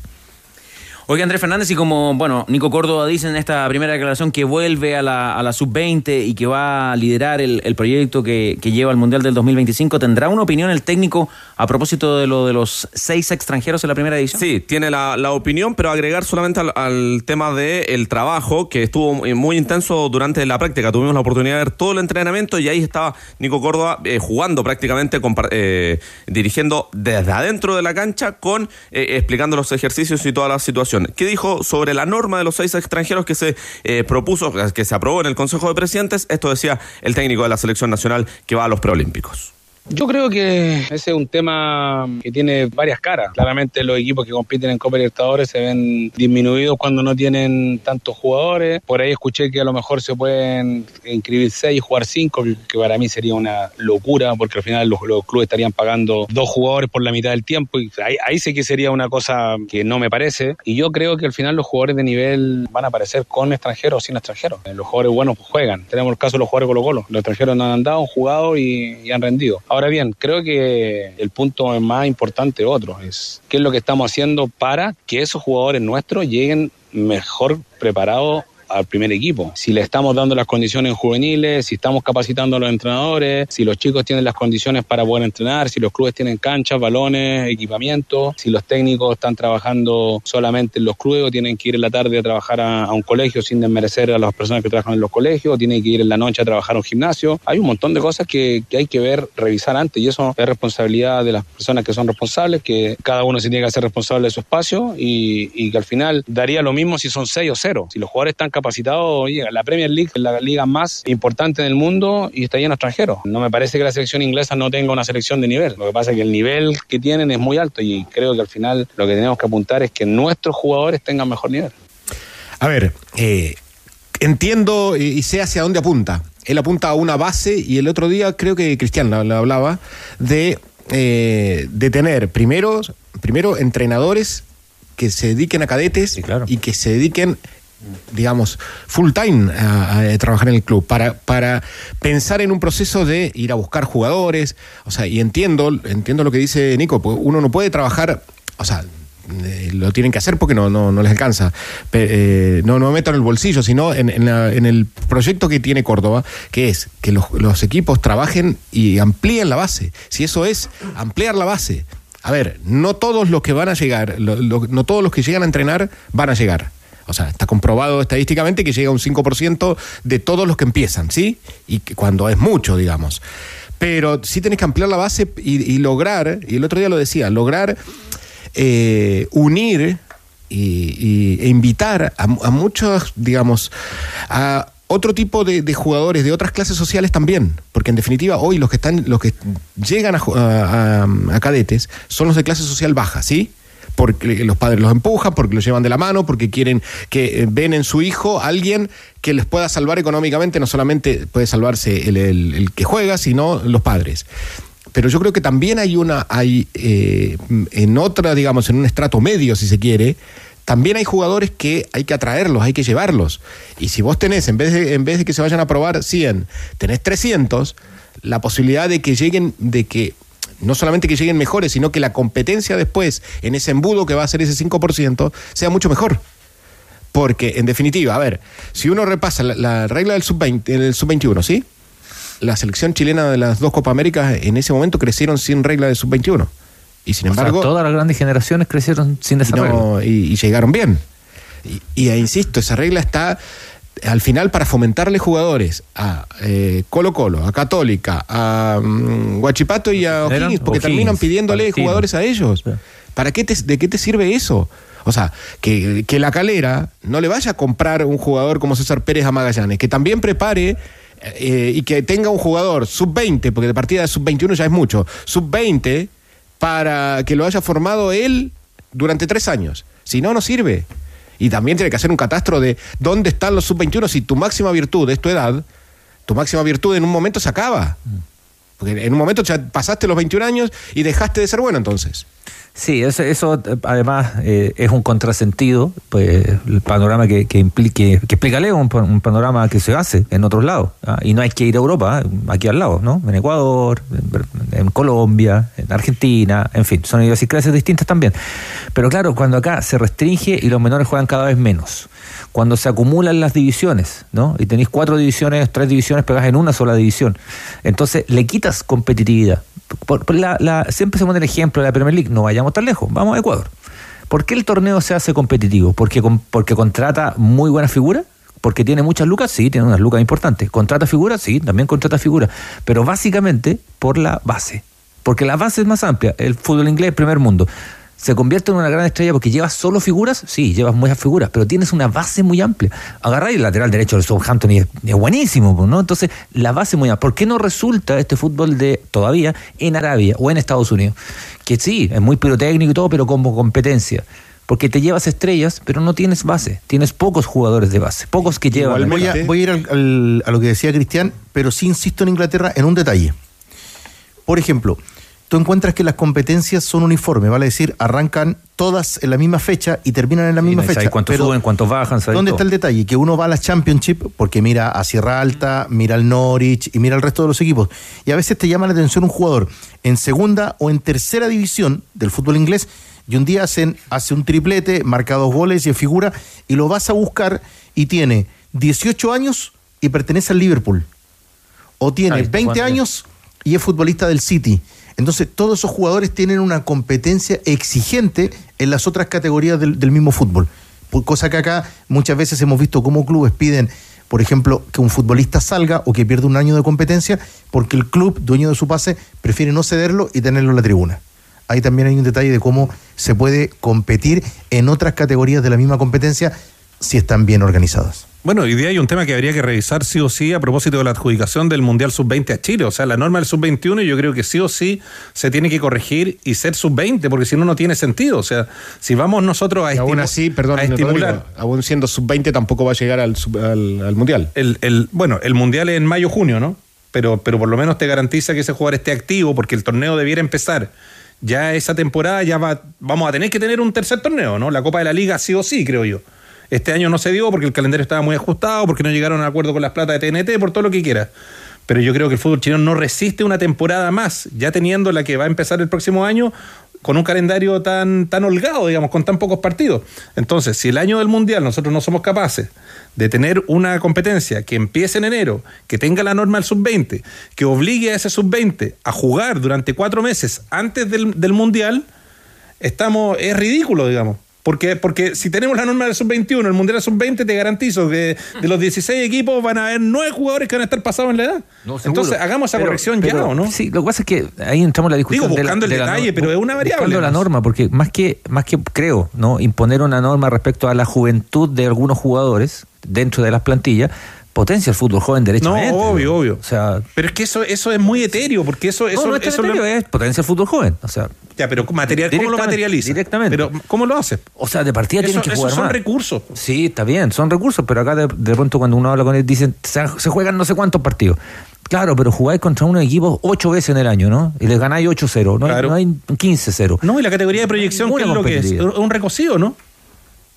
[SPEAKER 1] Oiga, Andrés Fernández, y como, bueno, Nico Córdoba dice en esta primera declaración que vuelve a la, a la sub-20 y que va a liderar el, proyecto que, lleva al Mundial del 2025, ¿tendrá una opinión el técnico a propósito de lo de los seis extranjeros en la primera edición?
[SPEAKER 17] Sí, tiene la, opinión, pero agregar solamente al, tema del trabajo, que estuvo muy- muy intenso durante la práctica. Tuvimos la oportunidad de ver todo el entrenamiento y ahí estaba Nico Córdoba eh, jugando prácticamente, eh, dirigiendo desde adentro de la cancha, con eh, explicando los ejercicios y toda la situación. ¿Qué dijo sobre la norma de los seis extranjeros que se eh, propuso, que se aprobó en el Consejo de Presidentes? Esto decía el técnico de la selección nacional que va a los preolímpicos.
[SPEAKER 2] Yo creo que ese es un tema que tiene varias caras. Claramente los equipos que compiten en Copa Libertadores se ven disminuidos cuando no tienen tantos jugadores. Por ahí escuché que a lo mejor se pueden inscribir seis y jugar cinco, que para mí sería una locura porque al final los, los clubes estarían pagando dos jugadores por la mitad del tiempo y ahí, ahí sí que sería una cosa que no me parece. Y yo creo que al final los jugadores de nivel van a aparecer con extranjeros o sin extranjeros. Los jugadores buenos juegan. Tenemos el caso de los jugadores Colo Colo. Los extranjeros no han andado, han jugado y han rendido. Ahora bien, creo que el punto más importante otro es qué es lo que estamos haciendo para que esos jugadores nuestros lleguen mejor preparados al primer equipo. Si le estamos dando las condiciones juveniles, si estamos capacitando a los entrenadores, si los chicos tienen las condiciones para poder entrenar, si los clubes tienen canchas, balones, equipamiento, si los técnicos están trabajando solamente en los clubes o tienen que ir en la tarde a trabajar a, un colegio sin desmerecer a las personas que trabajan en los colegios, o tienen que ir en la noche a trabajar a un gimnasio. Hay un montón de cosas que, que hay que ver, revisar antes y eso es responsabilidad de las personas que son responsables, que cada uno se tiene que hacer responsable de su espacio y, y que al final daría lo mismo si son 6 o 0. Si los jugadores están capacitados, oye, la Premier League es la liga más importante del mundo y está lleno de extranjeros. No me parece que la selección inglesa no tenga una selección de nivel. Lo que pasa es que el nivel que tienen es muy alto y creo que al final lo que tenemos que apuntar es que nuestros jugadores tengan mejor nivel.
[SPEAKER 15] A ver, eh, entiendo y, y sé hacia dónde apunta. Él apunta a una base y el otro día creo que Cristian lo, lo hablaba de, eh, de tener primero, primero entrenadores que se dediquen a cadetes y que se dediquen digamos, full time a, a trabajar en el club, para, para pensar en un proceso de ir a buscar jugadores, o sea, y entiendo, entiendo lo que dice Nico, pues uno no puede trabajar, o sea, eh, lo tienen que hacer porque no, no, no les alcanza. Eh, no, no me meto en el bolsillo, sino en, en la- en el proyecto que tiene Córdoba, que es que los, equipos trabajen y amplíen la base. Si eso es ampliar la base. A ver, no todos los que van a llegar, no todos los que llegan a entrenar van a llegar. O sea, está comprobado estadísticamente que llega un 5% de todos los que empiezan, ¿sí? Y que cuando es mucho, digamos. Pero sí tenés que ampliar la base y, y lograr, y el otro día lo decía, lograr eh, unir y, e invitar a, a muchos, digamos, a otro tipo de, jugadores de otras clases sociales también, porque en definitiva hoy los que están, los que llegan a, a- a- a cadetes son los de clase social baja, ¿sí? Porque los padres los empujan, porque los llevan de la mano, porque quieren que eh, ven en su hijo alguien que les pueda salvar económicamente, no solamente puede salvarse el que juega, sino los padres pero yo creo que también hay una, hay eh, en otra, digamos, en un estrato medio, si se quiere, también hay jugadores que hay que atraerlos, hay que llevarlos. Y si vos tenés, en vez de, en vez de que se vayan a probar 100, tenés 300, la posibilidad de que lleguen, de que no solamente que lleguen mejores, sino que la competencia después en ese embudo que va a ser ese 5% sea mucho mejor. Porque, en definitiva, a ver, si uno repasa la, la regla del sub-20, el sub-21, ¿sí? La selección chilena de las dos Copa Américas en ese momento crecieron sin regla del sub-21. Y sin
[SPEAKER 8] O sea,
[SPEAKER 15] embargo.
[SPEAKER 8] todas las grandes generaciones crecieron sin
[SPEAKER 15] y,
[SPEAKER 8] desarrollo.
[SPEAKER 15] no- y- y llegaron bien. Y, y, eh, insisto, esa regla está al final para fomentarle jugadores a eh, Colo Colo, a Católica, a mm, Guachipato y a O'Higgins, porque terminan pidiéndole
[SPEAKER 8] Palestino.
[SPEAKER 15] jugadores a ellos. ¿Para qué te- ¿De qué te sirve eso? O sea, que, que la calera no le vaya a comprar un jugador como César Pérez a Magallanes, que también prepare eh, y que tenga un jugador sub-20, porque de partida de sub-21 ya es mucho, sub-20 para que lo haya formado él durante tres años. Si no, no sirve. Y también tiene que hacer un catastro de dónde están los sub-21 si tu máxima virtud es tu edad, tu máxima virtud en un momento se acaba. Porque en un momento ya pasaste los 21 años y dejaste de ser bueno entonces.
[SPEAKER 8] Sí, eso, eso eh, además eh, es un contrasentido, pues el panorama que, que, implique, que explica Leo, un, un panorama que se hace en otros lados. ¿ah? Y no hay que ir a Europa, ¿ah? aquí al lado, ¿no? En Ecuador, en, en Colombia, en Argentina, en fin, son idiosincrasias distintas también. Pero claro, cuando acá se restringe y los menores juegan cada vez menos, cuando se acumulan las divisiones, ¿no? Y tenéis cuatro divisiones, tres divisiones pegadas en una sola división, entonces le quitas competitividad. Por- por la- siempre se pone el ejemplo de la Premier League, no vayamos tan lejos, vamos a Ecuador. ¿Por qué el torneo se hace competitivo? ¿Porque, porque contrata muy buenas figuras? ¿Porque tiene muchas lucas? Sí, tiene unas lucas importantes. ¿Contrata figuras? Sí, también contrata figuras. Pero básicamente por la base. Porque la base es más amplia. El fútbol inglés, primer mundo. ¿Se convierte en una gran estrella porque llevas solo figuras? Sí, llevas muchas figuras, pero tienes una base muy amplia. Agarráis el lateral derecho del Southampton y es, es buenísimo, pues, ¿no? Entonces, la base muy amplia. ¿Por qué no resulta este fútbol de todavía en Arabia o en Estados Unidos? Que sí, es muy pirotécnico y todo, pero como competencia. Porque te llevas estrellas, pero no tienes base. Tienes pocos jugadores de base, pocos que llevan.
[SPEAKER 13] Voy a, voy a ir al- al- a lo que decía Cristian, pero sí insisto en Inglaterra en un detalle. Por ejemplo, tú encuentras que las competencias son uniformes, vale decir, arrancan todas en la misma fecha y terminan en la misma fecha.
[SPEAKER 8] cuántos
[SPEAKER 13] Pero,
[SPEAKER 8] suben, cuántos bajan.
[SPEAKER 13] ¿Dónde
[SPEAKER 8] todo.
[SPEAKER 13] está el detalle? Que uno va a la Championship porque mira a Sierra Alta, mira al Norwich y mira al resto de los equipos. Y a veces te llama la atención un jugador en segunda o en tercera división del fútbol inglés y un día hacen, hace un triplete, marca dos goles y en figura y lo vas a buscar y tiene 18 años y pertenece al Liverpool. O tiene
[SPEAKER 8] Ah, está
[SPEAKER 13] 20
[SPEAKER 8] jugando.
[SPEAKER 13] años y es futbolista del City. Entonces, todos esos jugadores tienen una competencia exigente en las otras categorías del, mismo fútbol. Cosa que acá muchas veces hemos visto cómo clubes piden, por ejemplo, que un futbolista salga o que pierda un año de competencia porque el club, dueño de su pase, prefiere no cederlo y tenerlo en la tribuna. Ahí también hay un detalle de cómo se puede competir en otras categorías de la misma competencia si están bien organizadas.
[SPEAKER 12] Bueno, hoy día hay un tema que habría que revisar sí o sí a propósito de la adjudicación del Mundial Sub-20 a Chile. O sea, la norma del Sub-21 yo creo que sí o sí se tiene que corregir y ser Sub-20, porque si no, no tiene sentido. O sea, si vamos nosotros a,
[SPEAKER 15] Y aún así, perdón,
[SPEAKER 12] a estimular...
[SPEAKER 15] Aún siendo sub-20 tampoco va a llegar al, al, al Mundial.
[SPEAKER 12] El, el- bueno, el Mundial es en mayo-junio, ¿no? Pero, pero por lo menos te garantiza que ese jugador esté activo, porque el torneo debiera empezar. Ya esa temporada ya va, vamos a tener que tener un tercer torneo, ¿no? La Copa de la Liga sí o sí, creo yo. Este año no se dio porque el calendario estaba muy ajustado, porque no llegaron a acuerdo con las plata de TNT, por todo lo que quiera. Pero yo creo que el fútbol chileno no resiste una temporada más, ya teniendo la que va a empezar el próximo año con un calendario tan, tan holgado, digamos, con tan pocos partidos. Entonces, si el año del Mundial nosotros no somos capaces de tener una competencia que empiece en enero, que tenga la norma del sub-20, que obligue a ese sub-20 a jugar durante cuatro meses antes del, del Mundial, estamos, es ridículo, digamos. Porque, porque si tenemos la norma del sub-21, el mundial del sub-20, te garantizo que de los 16 equipos van a haber 9 jugadores que van a estar pasados en la edad.
[SPEAKER 8] No.
[SPEAKER 12] Entonces, hagamos esa
[SPEAKER 8] Pero-
[SPEAKER 12] corrección
[SPEAKER 8] pero-
[SPEAKER 12] ya, ¿o no?
[SPEAKER 8] Sí, lo que pasa es que ahí entramos en la discusión.
[SPEAKER 12] Digo,
[SPEAKER 8] de la-
[SPEAKER 12] buscando el
[SPEAKER 8] de
[SPEAKER 12] detalle, pero es una variable,
[SPEAKER 8] Buscando la norma, porque más que, más que creo, ¿no? Imponer una norma respecto a la juventud de algunos jugadores dentro de las plantillas, potencia el fútbol joven
[SPEAKER 12] No,
[SPEAKER 8] derechamente.
[SPEAKER 12] obvio,
[SPEAKER 8] ¿no?
[SPEAKER 12] obvio.
[SPEAKER 8] O sea,
[SPEAKER 12] Pero es que eso, eso es muy etéreo, porque eso, eso,
[SPEAKER 8] no, no es
[SPEAKER 12] eso lo-
[SPEAKER 8] etéreo, es potencia el fútbol joven. O sea,
[SPEAKER 12] Ya, pero material, ¿cómo lo materializa?
[SPEAKER 8] directamente.
[SPEAKER 12] Pero, ¿cómo lo hace?
[SPEAKER 8] O sea, de partida
[SPEAKER 12] Eso-
[SPEAKER 8] tienen que jugar
[SPEAKER 12] son
[SPEAKER 8] más.
[SPEAKER 12] recursos.
[SPEAKER 8] Sí, está bien, son recursos, pero acá de, de pronto cuando uno habla con él dicen, se, se juegan no sé cuántos partidos. Claro, pero jugáis contra unos equipos ocho veces en el año, ¿no? Y les ganáis 8-0, no,
[SPEAKER 12] Claro.
[SPEAKER 8] no hay 15-0.
[SPEAKER 12] No, y la categoría de proyección, ¿qué es lo que es? Un recocido, ¿no?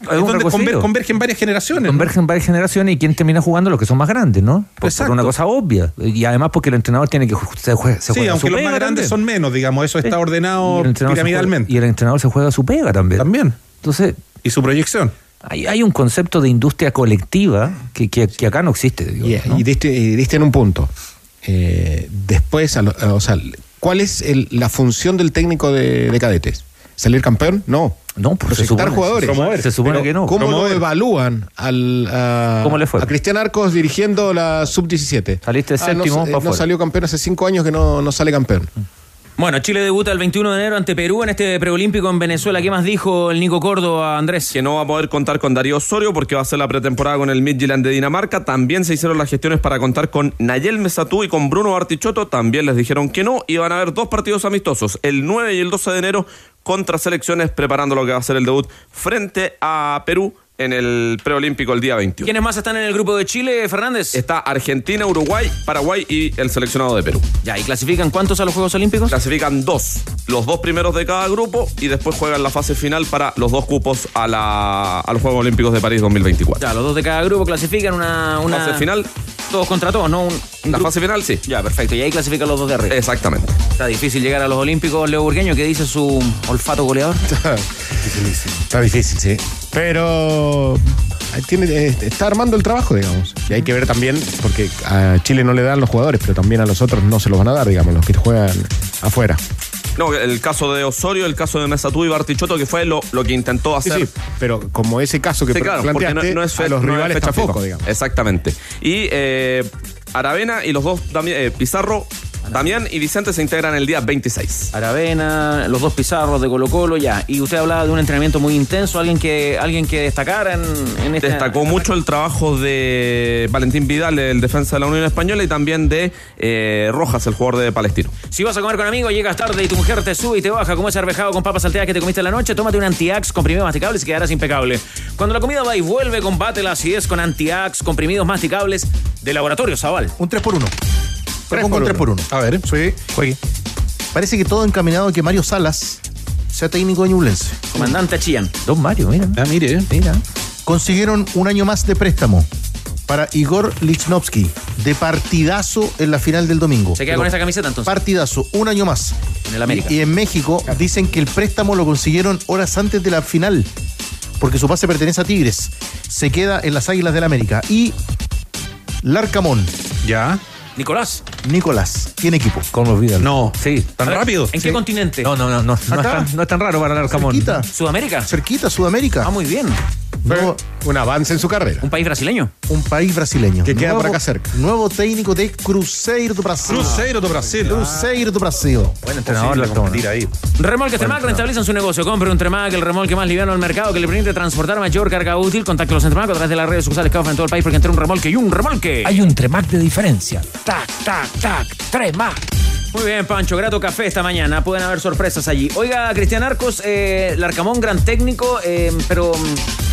[SPEAKER 12] Es donde conver- convergen varias generaciones. ¿no?
[SPEAKER 8] Convergen varias generaciones y quién termina jugando los que son más grandes, ¿no? Por, una cosa obvia. Y además porque el entrenador tiene que se juega, se
[SPEAKER 12] Sí,
[SPEAKER 8] juega
[SPEAKER 12] aunque
[SPEAKER 8] su
[SPEAKER 12] los
[SPEAKER 8] pega
[SPEAKER 12] más grandes
[SPEAKER 8] también.
[SPEAKER 12] son menos, digamos, eso está ordenado
[SPEAKER 8] Y el entrenador se
[SPEAKER 12] piramidalmente.
[SPEAKER 8] juega- y el entrenador se juega su pega también.
[SPEAKER 12] También.
[SPEAKER 8] Entonces,
[SPEAKER 12] Y su proyección.
[SPEAKER 8] hay, hay un concepto de industria colectiva que, que- que acá no existe.
[SPEAKER 15] Y,
[SPEAKER 8] ¿no?
[SPEAKER 15] y diste, y diste en un punto. Eh, después, a lo- a- o sea, ¿cuál es el- la función del técnico de, de cadetes? ¿Salir campeón? No.
[SPEAKER 8] No,
[SPEAKER 15] Proyectar
[SPEAKER 8] supone-
[SPEAKER 15] jugadores.
[SPEAKER 8] Se supone
[SPEAKER 15] Pero
[SPEAKER 8] que no.
[SPEAKER 15] ¿Cómo
[SPEAKER 8] Promover.
[SPEAKER 15] lo evalúan al, a,
[SPEAKER 8] ¿Cómo le fue?
[SPEAKER 15] a Cristian Arcos dirigiendo la sub-17?
[SPEAKER 8] Saliste
[SPEAKER 15] Ah, no,
[SPEAKER 8] séptimo
[SPEAKER 15] eh, no
[SPEAKER 8] fuera.
[SPEAKER 15] salió campeón hace cinco años que no, no sale campeón.
[SPEAKER 1] Bueno, Chile debuta el 21 de enero ante Perú en este preolímpico en Venezuela. ¿Qué más dijo el Nico Córdoba, Andrés?
[SPEAKER 17] que no va a poder contar con Darío Osorio porque va a ser la pretemporada con el Midtjylland de Dinamarca. También se hicieron las gestiones para contar con Nayel Mesatú y con Bruno Bartichotto. También les dijeron que no. Y van a haber dos partidos amistosos, el 9 y el 12 de enero, contra selecciones, preparando lo que va a ser el debut frente a Perú en el preolímpico el día 21.
[SPEAKER 1] ¿Quiénes más están en el grupo de Chile, Fernández?
[SPEAKER 17] Está Argentina, Uruguay, Paraguay y el seleccionado de Perú.
[SPEAKER 1] Ya, ¿y clasifican cuántos a los Juegos Olímpicos?
[SPEAKER 17] Clasifican dos, los dos primeros de cada grupo y después juegan la fase final para los dos cupos a, la, a los Juegos Olímpicos de París 2024.
[SPEAKER 1] Ya, los dos de cada grupo clasifican una... una...
[SPEAKER 17] Fase final,
[SPEAKER 1] Todos contra todos, ¿no? Un- un
[SPEAKER 17] la fase final sí.
[SPEAKER 1] Ya, perfecto. Y ahí clasifican los dos de arriba.
[SPEAKER 17] Exactamente.
[SPEAKER 1] Está difícil llegar a los Olímpicos, Leo Burgueño. ¿Qué dice su olfato goleador?
[SPEAKER 15] Está difícil, sí. Pero tiene, eh, está armando el trabajo, digamos. Y hay que ver también, porque a Chile no le dan los jugadores, pero también a los otros no se los van a dar, digamos, los que juegan afuera.
[SPEAKER 17] No, el caso de Osorio, el caso de Mesatú y Bartichotto, que fue lo, lo que intentó hacer.
[SPEAKER 15] sí, pero como ese caso que
[SPEAKER 17] Sí, claro, porque
[SPEAKER 15] planteaste,
[SPEAKER 17] no, no es fe-
[SPEAKER 15] a los
[SPEAKER 17] no es
[SPEAKER 15] rivales
[SPEAKER 17] fecha
[SPEAKER 15] tampoco, digamos.
[SPEAKER 17] Exactamente. Y eh, Aravena y los dos, eh, Pizarro, Damián y Vicente se integran el día 26.
[SPEAKER 1] Aravena, los dos pizarros de Colo Colo, ya. Y usted hablaba de un entrenamiento muy intenso, alguien que, alguien que destacara en, en esta...
[SPEAKER 17] Destacó mucho el trabajo de Valentín Vidal, el defensa de la Unión Española, y también de eh, Rojas, el jugador de Palestino.
[SPEAKER 1] Si vas a comer con amigos, llegas tarde y tu mujer te sube y te baja como ese arvejado con papas salteadas que te comiste en la noche, tómate un Antiax comprimido masticables y quedarás impecable. Cuando la comida va y vuelve, combate la acidez con Antiax comprimidos masticables de Laboratorio Zaval.
[SPEAKER 13] Un 3 por 1
[SPEAKER 15] Tres
[SPEAKER 13] Propongo un 3 por
[SPEAKER 15] uno.
[SPEAKER 13] 1
[SPEAKER 12] A ver,
[SPEAKER 13] Sí.
[SPEAKER 12] juegue.
[SPEAKER 13] parece que todo encaminado a que Mario Salas sea técnico de Ñublense.
[SPEAKER 1] Comandante Chillán.
[SPEAKER 8] Don Mario, mira.
[SPEAKER 12] Ah, mire.
[SPEAKER 8] Mira.
[SPEAKER 13] Consiguieron un año más de préstamo para Igor Lichnowsky, de partidazo en la final del domingo.
[SPEAKER 1] Se queda
[SPEAKER 13] Pero
[SPEAKER 1] con esa camiseta entonces.
[SPEAKER 13] Partidazo, un año más.
[SPEAKER 1] En el América.
[SPEAKER 13] Y, y en México dicen que el préstamo lo consiguieron horas antes de la final, porque su pase pertenece a Tigres. Se queda en las Águilas del América. Y Larcamón,
[SPEAKER 12] Ya.
[SPEAKER 1] Nicolás.
[SPEAKER 13] Nicolás, tiene equipo.
[SPEAKER 8] ¿Cómo olvidan?
[SPEAKER 12] No.
[SPEAKER 8] Sí.
[SPEAKER 1] Ver,
[SPEAKER 12] rápido?
[SPEAKER 1] ¿En qué continente?
[SPEAKER 8] No, no, no, no, no, es
[SPEAKER 13] Acá.
[SPEAKER 8] tan, no es tan raro para el Arcamón.
[SPEAKER 13] Cerquita,
[SPEAKER 1] ¿Sudamérica?
[SPEAKER 13] cerquita, Sudamérica.
[SPEAKER 1] Ah, muy bien.
[SPEAKER 13] Nuevo-
[SPEAKER 15] Un avance en su carrera.
[SPEAKER 1] ¿Un país brasileño?
[SPEAKER 13] un país brasileño.
[SPEAKER 15] Que queda por
[SPEAKER 13] Nuevo-
[SPEAKER 15] acá cerca.
[SPEAKER 13] Nuevo técnico de Cruzeiro do Brasil.
[SPEAKER 12] Cruzeiro do Brasil.
[SPEAKER 13] Cruzeiro do Brasil.
[SPEAKER 8] Buen entrenador,
[SPEAKER 12] Posible
[SPEAKER 8] Larcamón.
[SPEAKER 12] competir ahí.
[SPEAKER 1] Remolques Tremac rentabilizan su negocio. Compre un Tremac, el remolque más liviano del mercado que le permite transportar mayor carga útil. Contáctelos en Tremac a través de las redes sociales que en todo el país porque entre un remolque y un remolque.
[SPEAKER 16] Hay un Tremac de diferencia. Tac, tac, tac. Tremac.
[SPEAKER 1] Muy bien, Pancho. Grato café esta mañana. Pueden haber sorpresas allí. Oiga, Cristian Arcos, eh, Larcamón, gran técnico, eh, pero mm,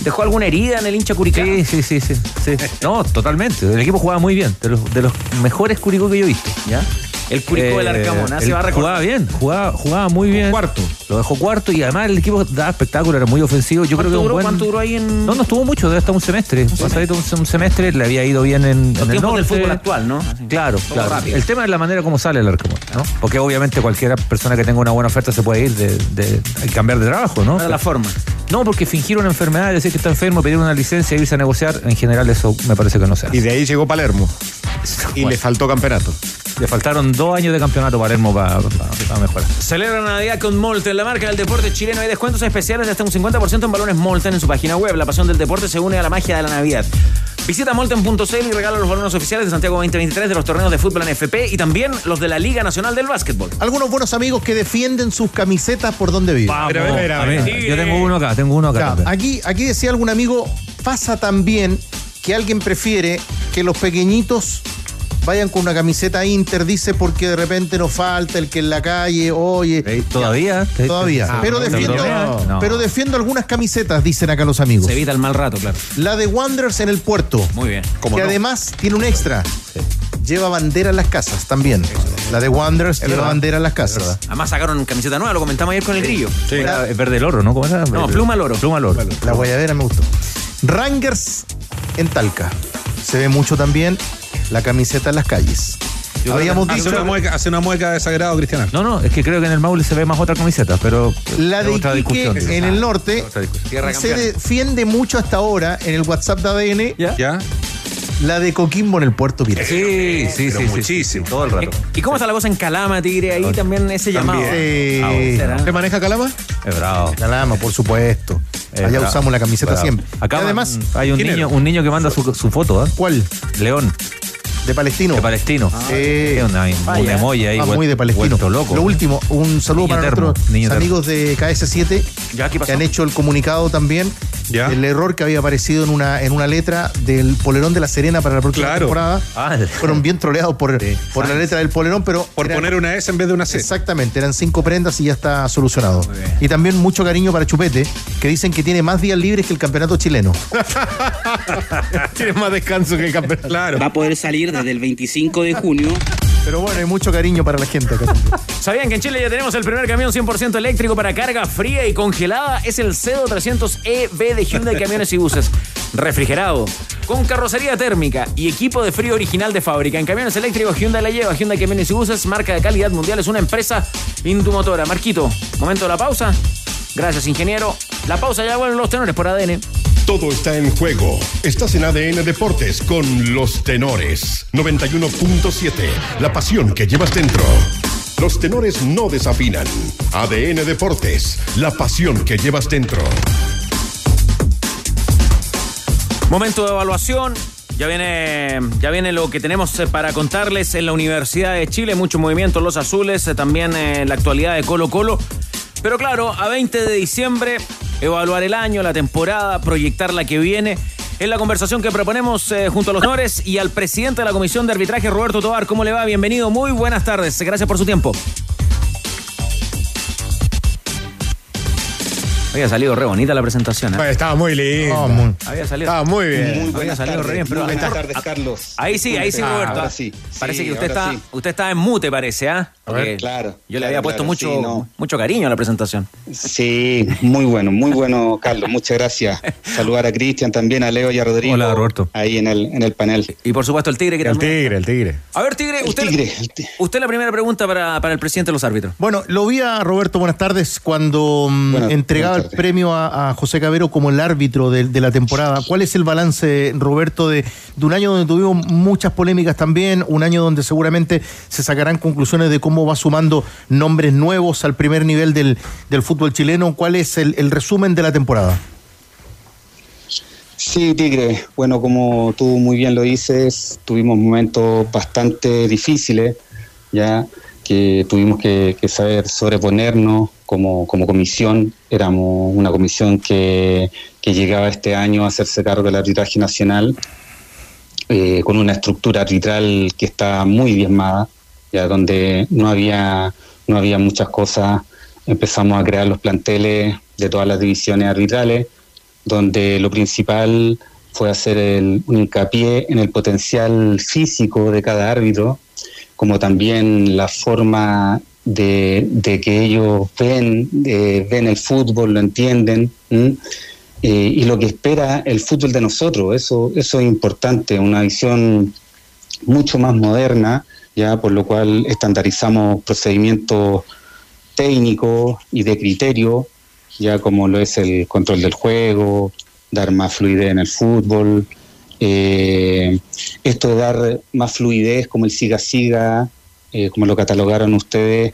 [SPEAKER 1] dejó alguna herida en el hincha Curicá.
[SPEAKER 8] Sí, sí, sí, sí, sí. No, totalmente. El equipo jugaba muy bien. De los, de los mejores Curicó que yo he visto.
[SPEAKER 1] ¿Ya? El Curicó del Arcamón, ¿ah? Se va a recordar.
[SPEAKER 8] Jugaba bien, jugaba, jugaba muy bien.
[SPEAKER 15] Cuarto.
[SPEAKER 8] Lo dejó cuarto y además el equipo daba espectáculo, era muy ofensivo. Yo creo
[SPEAKER 1] ¿Cuánto
[SPEAKER 8] que un
[SPEAKER 1] duró,
[SPEAKER 8] buen-
[SPEAKER 1] ¿Cuánto duró ahí en
[SPEAKER 8] No, no estuvo mucho, debe estar un semestre. Pasadito un, un semestre, le había ido bien en,
[SPEAKER 1] los
[SPEAKER 8] en el norte.
[SPEAKER 1] del fútbol actual, no? Así.
[SPEAKER 8] Claro, claro.
[SPEAKER 1] rápido.
[SPEAKER 8] El tema es la manera como sale el Arcamón, ¿no? Porque obviamente cualquier persona que tenga una buena oferta se puede ir de, de- hay que cambiar de trabajo, ¿no?
[SPEAKER 1] Era la forma.
[SPEAKER 8] No, porque fingir una enfermedad, decir que está enfermo, pedir una licencia e irse a negociar, en general eso me parece que no se hace.
[SPEAKER 15] Y de ahí llegó Palermo. Y le faltó campeonato.
[SPEAKER 8] Le faltaron dos años de campeonato para Palermo para, para mejorar.
[SPEAKER 1] Celebra Navidad con Molten, la marca del deporte chileno. Hay descuentos especiales de hasta un 50% en balones Molten en su página web. La pasión del deporte se une a la magia de la Navidad. Visita molten.cl y regala los balones oficiales de Santiago 2023 de los torneos de fútbol en FP y también los de la Liga Nacional del Básquetbol.
[SPEAKER 13] Algunos buenos amigos que defienden sus camisetas por donde viven.
[SPEAKER 8] Vamos,
[SPEAKER 12] Pero,
[SPEAKER 8] yo tengo uno acá, tengo uno acá.
[SPEAKER 13] Ya, aquí, aquí decía algún amigo, pasa también que alguien prefiere que los pequeñitos vayan con una camiseta Inter, dice, porque de repente nos falta el que en la calle, oye.
[SPEAKER 8] ¿Todavía?
[SPEAKER 13] Todavía.
[SPEAKER 8] Ah,
[SPEAKER 13] pero,
[SPEAKER 8] no,
[SPEAKER 13] defiendo,
[SPEAKER 8] no, no.
[SPEAKER 13] pero defiendo algunas camisetas, dicen acá los amigos.
[SPEAKER 1] Se evita el mal rato, claro.
[SPEAKER 13] La de Wanderers en el puerto,
[SPEAKER 1] Muy bien.
[SPEAKER 12] ¿Cómo
[SPEAKER 13] que
[SPEAKER 12] no?
[SPEAKER 13] además tiene un extra. Lleva bandera en las casas también. La de Wanderers lleva
[SPEAKER 8] verdad.
[SPEAKER 13] bandera en las casas.
[SPEAKER 1] Además sacaron camiseta nueva, lo comentamos ayer con el grillo.
[SPEAKER 8] Era el verde loro, ¿no? ¿Cómo era?
[SPEAKER 1] No,
[SPEAKER 8] Verde-
[SPEAKER 1] pluma loro.
[SPEAKER 8] Pluma loro.
[SPEAKER 13] La guayabera me gustó. Rangers en Talca. Se ve mucho también la camiseta en las calles.
[SPEAKER 8] Yo
[SPEAKER 13] Habíamos
[SPEAKER 12] Hace
[SPEAKER 13] dicho
[SPEAKER 12] una mueca, hace una mueca de sagrado, Cristiano.
[SPEAKER 8] No, no, es que creo que en el Maule se ve más otra camiseta, pero.
[SPEAKER 13] la de
[SPEAKER 8] otra
[SPEAKER 13] Iquique
[SPEAKER 8] discusión.
[SPEAKER 13] en el norte.
[SPEAKER 1] Tierra
[SPEAKER 13] se defiende mucho hasta ahora en el WhatsApp de ADN
[SPEAKER 1] ¿Ya?
[SPEAKER 12] ¿Ya?
[SPEAKER 13] la de Coquimbo en el puerto Pirata.
[SPEAKER 8] Sí, sí, sí, sí,
[SPEAKER 12] muchísimo.
[SPEAKER 8] todo el rato.
[SPEAKER 1] ¿Y cómo está la cosa en Calama, Tigre? Ahí también ese llamado.
[SPEAKER 15] ¿Qué maneja Calama?
[SPEAKER 8] Es bravo.
[SPEAKER 13] Calama, por supuesto. Allá usamos la camiseta
[SPEAKER 8] Bravo.
[SPEAKER 13] siempre.
[SPEAKER 8] Acá
[SPEAKER 13] y además,
[SPEAKER 8] hay un
[SPEAKER 12] ¿quién
[SPEAKER 8] niño,
[SPEAKER 12] era?
[SPEAKER 8] un niño que manda su, su foto, ¿eh?
[SPEAKER 13] ¿cuál?
[SPEAKER 8] León,
[SPEAKER 13] De Palestino.
[SPEAKER 8] de Palestino.
[SPEAKER 13] Sí.
[SPEAKER 8] Es una, un
[SPEAKER 1] Vaya.
[SPEAKER 8] emoji ahí.
[SPEAKER 13] Ah, muy de Palestino.
[SPEAKER 8] loco.
[SPEAKER 13] Lo último, un saludo
[SPEAKER 8] Niño
[SPEAKER 13] para
[SPEAKER 8] termo,
[SPEAKER 13] nuestros amigos de KS7
[SPEAKER 1] ¿Ya? ¿Qué pasó?
[SPEAKER 13] que han hecho el comunicado también.
[SPEAKER 12] ¿Ya?
[SPEAKER 13] El error que había aparecido en una, en una letra del polerón de la Serena para la próxima
[SPEAKER 12] Claro.
[SPEAKER 13] temporada.
[SPEAKER 8] Ah,
[SPEAKER 13] Fueron bien troleados por, por la letra del polerón, pero.
[SPEAKER 12] Por
[SPEAKER 13] eran-
[SPEAKER 12] poner una S en vez de una C.
[SPEAKER 13] Exactamente, eran cinco prendas y ya está solucionado. Y también mucho cariño para Chupete, que dicen que tiene más días libres que el campeonato chileno.
[SPEAKER 15] Tienes más descanso que el campeonato.
[SPEAKER 12] Claro.
[SPEAKER 18] Va a poder salir desde el 25 de junio.
[SPEAKER 13] Pero bueno, hay mucho cariño para la gente.
[SPEAKER 1] ¿Sabían que en Chile ya tenemos el primer camión 100% eléctrico para carga fría y congelada? Es el Cedo 300EB de Hyundai Camiones y Buses. Refrigerado, con carrocería térmica y equipo de frío original de fábrica. En camiones eléctricos Hyundai la lleva. Hyundai Camiones y Buses, marca de calidad mundial, es una empresa indumotora. Marquito, momento de la pausa. Gracias, ingeniero. La pausa ya vuelven los tenores por ADN.
[SPEAKER 10] Todo está en juego. Estás en ADN Deportes con los tenores. 91.7. La pasión que llevas dentro. Los tenores no desafinan. ADN Deportes. La pasión que llevas dentro.
[SPEAKER 1] Momento de evaluación. Ya viene, ya viene lo que tenemos eh, para contarles en la Universidad de Chile. Mucho movimiento, los azules, eh, también eh, la actualidad de Colo Colo. Pero claro, a 20 de diciembre, evaluar el año, la temporada, proyectar la que viene. Es la conversación que proponemos eh, junto a los honores y al presidente de la Comisión de Arbitraje, Roberto Tobar. ¿Cómo le va? Bienvenido, muy buenas tardes. Gracias por su tiempo. Había salido re bonita la presentación. ¿eh?
[SPEAKER 15] Bueno, estaba muy lindo.
[SPEAKER 13] Muy-
[SPEAKER 1] Había salido.
[SPEAKER 15] Estaba muy bien.
[SPEAKER 1] Había
[SPEAKER 19] buenas
[SPEAKER 1] salido
[SPEAKER 19] tardes,
[SPEAKER 1] re bien, pero
[SPEAKER 19] muy buenas tardes, Carlos.
[SPEAKER 1] Ahí sí, ahí sí,
[SPEAKER 19] Ah,
[SPEAKER 1] Roberto.
[SPEAKER 19] ahora sí.
[SPEAKER 1] Parece
[SPEAKER 19] Sí,
[SPEAKER 1] que usted está,
[SPEAKER 19] sí.
[SPEAKER 1] usted está en mute, parece, ¿ah?
[SPEAKER 19] Claro,
[SPEAKER 1] Yo le
[SPEAKER 19] claro,
[SPEAKER 1] había puesto
[SPEAKER 19] claro,
[SPEAKER 1] mucho,
[SPEAKER 19] sí, no.
[SPEAKER 1] mucho cariño a la presentación.
[SPEAKER 19] Sí, muy bueno, muy bueno, Carlos. Muchas gracias. Saludar a Cristian también, a Leo y a Rodrigo.
[SPEAKER 15] Hola, Roberto.
[SPEAKER 19] Ahí en el, en el panel.
[SPEAKER 1] Y por supuesto el Tigre que
[SPEAKER 15] El
[SPEAKER 1] también-
[SPEAKER 15] tigre, el tigre.
[SPEAKER 1] A ver, Tigre, usted,
[SPEAKER 19] Tigre, el ti-
[SPEAKER 1] usted la primera pregunta para, para el presidente de los árbitros.
[SPEAKER 13] Bueno, lo vi a Roberto, buenas tardes, cuando mm,
[SPEAKER 19] Buenas-
[SPEAKER 13] entregaba premio a, a José Cabero como el árbitro de, de la temporada. ¿Cuál es el balance, Roberto, de, de un año donde tuvimos muchas polémicas también, un año donde seguramente se sacarán conclusiones de cómo va sumando nombres nuevos al primer nivel del, del fútbol chileno? ¿Cuál es el, el resumen de la temporada?
[SPEAKER 19] Sí, Tigre. Bueno, como tú muy bien lo dices, tuvimos momentos bastante difíciles, ya que tuvimos que, saber sobreponernos como, como comisión. Éramos una comisión que, que llegaba este año a hacerse cargo del arbitraje nacional, eh, con una estructura arbitral que está muy diezmada, ya donde no había, no había muchas cosas. Empezamos a crear los planteles de todas las divisiones arbitrales donde lo principal fue hacer el- un hincapié en el potencial físico de cada árbitro, como también la forma de, de que ellos ven, eh, ven el fútbol, lo entienden. Eh, y lo que espera el fútbol de nosotros. Eso, eso es importante, una visión mucho más moderna, ya por lo cual estandarizamos procedimientos técnicos y de criterio, ya como lo es el control del juego, dar más fluidez en el fútbol. Eh, esto de dar más fluidez como el siga-siga, eh, como lo catalogaron ustedes,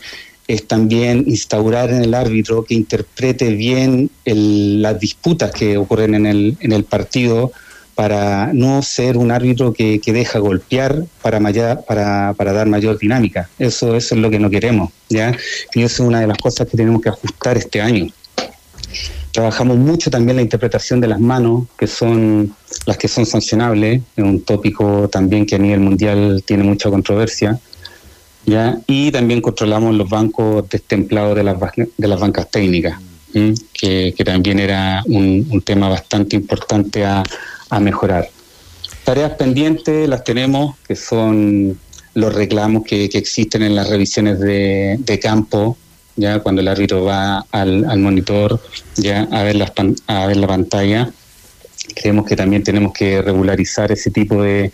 [SPEAKER 19] es también instaurar en el árbitro que interprete bien las disputas que ocurren en el, en el partido para no ser un árbitro que, deja golpear para, maya- para dar mayor dinámica. Eso, eso es lo que no queremos. ¿ya? Y eso es una de las cosas que tenemos que ajustar este año. Trabajamos mucho también la interpretación de las manos, que son las que son sancionables, es un tópico también que a nivel mundial tiene mucha controversia. ¿ya? Y también controlamos los bancos destemplados de las, de las bancas técnicas, ¿m? que, que también era un, un tema bastante importante a, a mejorar. Tareas pendientes las tenemos, que son los reclamos que, que existen en las revisiones de, de campo, ya cuando el árbitro va al, al monitor ya a ver, las a ver la pantalla. Creemos que también tenemos que regularizar ese tipo de,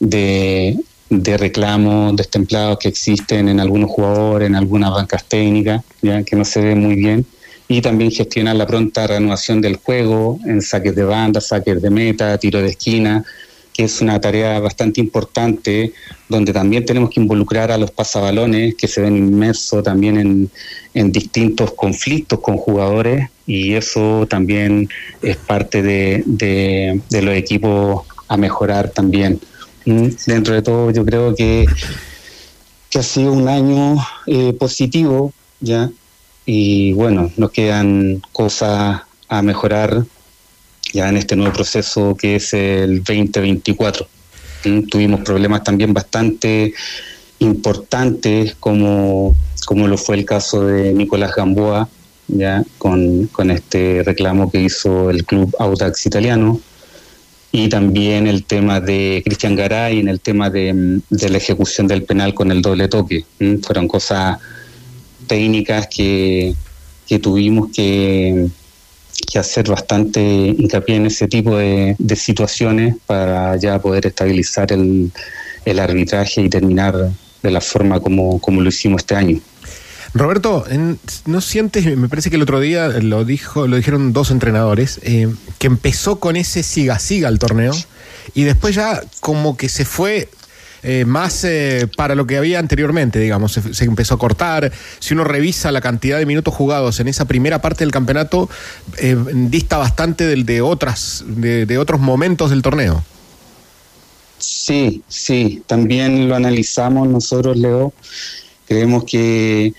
[SPEAKER 19] de, de reclamos destemplados que existen en algunos jugadores, en algunas bancas técnicas, ya que no se ve muy bien. Y también gestionar la pronta reanudación del juego en saques de banda, saques de meta, tiro de esquina, que es una tarea bastante importante, donde también tenemos que involucrar a los pasabalones que se ven inmersos también en, en distintos conflictos con jugadores y eso también es parte de, de- los equipos a mejorar también. Mm, Dentro de todo yo creo que, que ha sido un año eh, positivo, ¿ya? Y bueno, nos quedan cosas a mejorar ya en este nuevo proceso que es el 2024. Mm, Tuvimos problemas también bastante importantes, como, como lo fue el caso de Nicolás Gamboa, ya con, con este reclamo que hizo el club Audax italiano, y también el tema de Cristian Garay en el tema de, mm, de la ejecución del penal con el doble toque. Mm, Fueron cosas técnicas que, que tuvimos que, que hacer bastante hincapié en ese tipo de, de situaciones para ya poder estabilizar el, el arbitraje y terminar de la forma como, como lo hicimos este año.
[SPEAKER 15] Roberto, ¿no sientes, me parece que el otro día lo dijo, lo dijeron dos entrenadores, eh, que empezó con ese siga-siga el torneo y después ya como que se fue eh, más eh, para lo que había anteriormente, digamos, se, empezó a cortar. Si uno revisa la cantidad de minutos jugados en esa primera parte del campeonato, dista bastante del de otras, de otros momentos del torneo.
[SPEAKER 19] Sí, sí, también lo analizamos nosotros, Leo. Creemos que,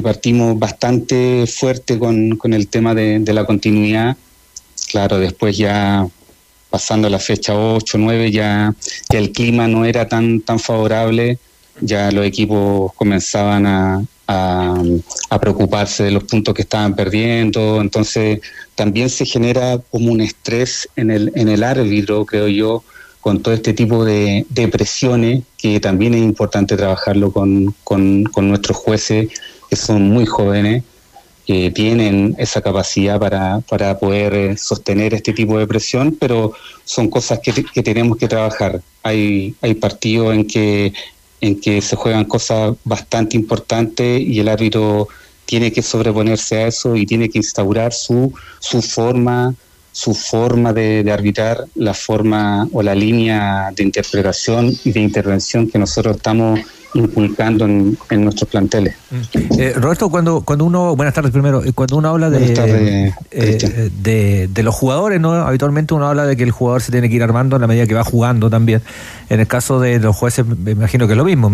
[SPEAKER 19] partimos bastante fuerte con, con el tema de, de la continuidad. Claro, después ya pasando la fecha 8, 9, ya, ya el clima no era tan, tan favorable ya los equipos comenzaban a, a, a preocuparse de los puntos que estaban perdiendo, entonces también se genera como un estrés en el, en el árbitro, creo yo, con todo este tipo de, de presiones, que también es importante trabajarlo con, con, con nuestros jueces, son muy jóvenes, que tienen esa capacidad para, para poder eh, sostener este tipo de presión, pero son cosas que, que tenemos que trabajar. Hay, hay partidos en que, en que se juegan cosas bastante importantes y el árbitro tiene que sobreponerse a eso y tiene que instaurar su, su forma su forma de arbitrar, la forma o la línea de interpretación y de intervención que nosotros estamos inculcando en, en nuestros planteles.
[SPEAKER 8] Eh, Roberto, cuando, cuando uno, buenas tardes primero, eh, cuando uno habla de,
[SPEAKER 19] tardes,
[SPEAKER 8] eh, de, de los jugadores, ¿no? Habitualmente uno habla de que el jugador se tiene que ir armando en la medida que va jugando también. En el caso de los jueces, me imagino que es lo mismo,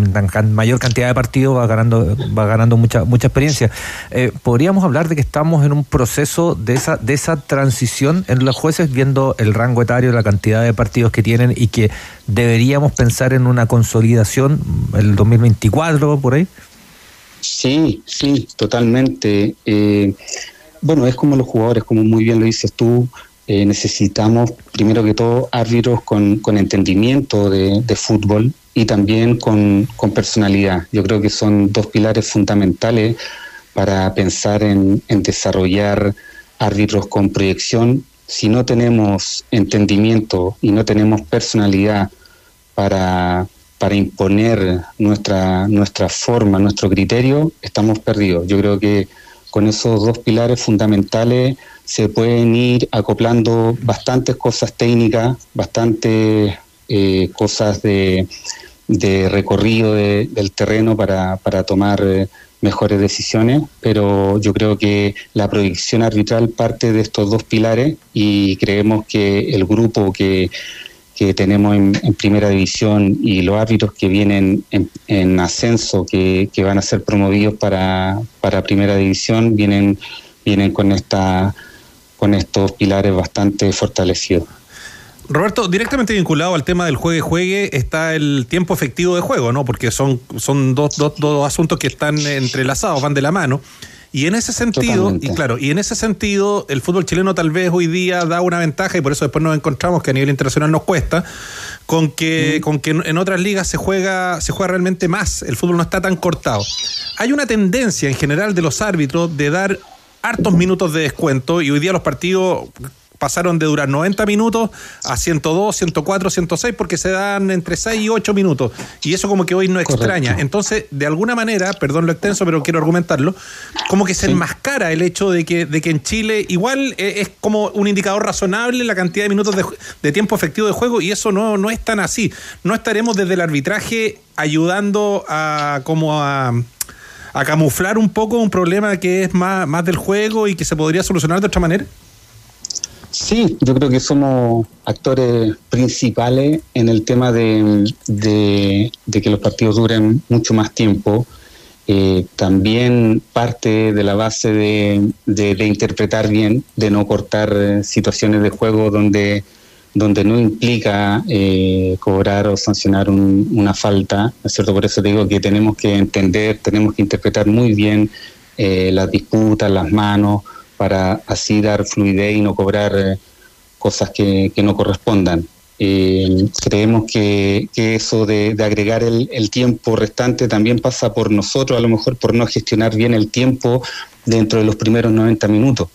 [SPEAKER 8] mayor cantidad de partidos va ganando, va ganando mucha, mucha experiencia. Eh, ¿Podríamos hablar de que estamos en un proceso de esa, de esa transición en los jueces, viendo el rango etario, la cantidad de partidos que tienen y que deberíamos pensar en una consolidación el 2024 por ahí?
[SPEAKER 19] Sí, sí, totalmente. Eh, bueno, es como los jugadores, como muy bien lo dices tú, eh, necesitamos primero que todo árbitros con, con entendimiento de, fútbol y también con, con personalidad. Yo creo que son dos pilares fundamentales para pensar en, en desarrollar árbitros con proyección. Si no tenemos entendimiento y no tenemos personalidad para, para imponer nuestra, nuestra forma, nuestro criterio, estamos perdidos. Yo creo que con esos dos pilares fundamentales se pueden ir acoplando bastantes cosas técnicas, bastantes eh, cosas de, recorrido de- del terreno para, para tomar eh, mejores decisiones, pero yo creo que la proyección arbitral parte de estos dos pilares y creemos que el grupo que, que tenemos en, primera división y los árbitros que vienen en, en ascenso, que, que van a ser promovidos para, para primera división, vienen, vienen con esta con estos pilares bastante fortalecidos.
[SPEAKER 12] Roberto, directamente vinculado al tema del juegue-juegue está el tiempo efectivo de juego, ¿no? Porque son, son dos, dos, dos asuntos que están entrelazados, van de la mano. Y en ese sentido,
[SPEAKER 19] Totalmente.
[SPEAKER 12] y claro, y en ese sentido, el fútbol chileno tal vez hoy día da una ventaja y por eso después nos encontramos que a nivel internacional nos cuesta, con que, con que en otras ligas se juega, se juega realmente más, el fútbol no está tan cortado. Hay una tendencia en general de los árbitros de dar hartos minutos de descuento y hoy día los partidos pasaron de durar 90 minutos a 102, 104, 106 porque se dan entre 6 y 8 minutos y eso como que hoy no extraña. Entonces, de alguna manera, perdón lo extenso, pero quiero argumentarlo, como que se enmascara el hecho de que, de que en Chile igual eh, es como un indicador razonable la cantidad de minutos de, de tiempo efectivo de juego y eso no, no es tan así. No estaremos desde el arbitraje ayudando a como a a camuflar un poco un problema que es más, más del juego y que se podría solucionar de otra manera?
[SPEAKER 19] Sí, yo creo que somos actores principales en el tema de, de- que los partidos duren mucho más tiempo. Eh, también parte de la base de, de- interpretar bien, de no cortar situaciones de juego donde, donde no implica eh, cobrar o sancionar un- una falta, ¿no es cierto? Por eso digo que tenemos que entender, tenemos que interpretar muy bien eh, las disputas, las manos, para así dar fluidez y no cobrar eh, cosas que, no correspondan. Eh, creemos que, eso de, agregar el, tiempo restante también pasa por nosotros, a lo mejor por no gestionar bien el tiempo dentro de los primeros 90 minutos.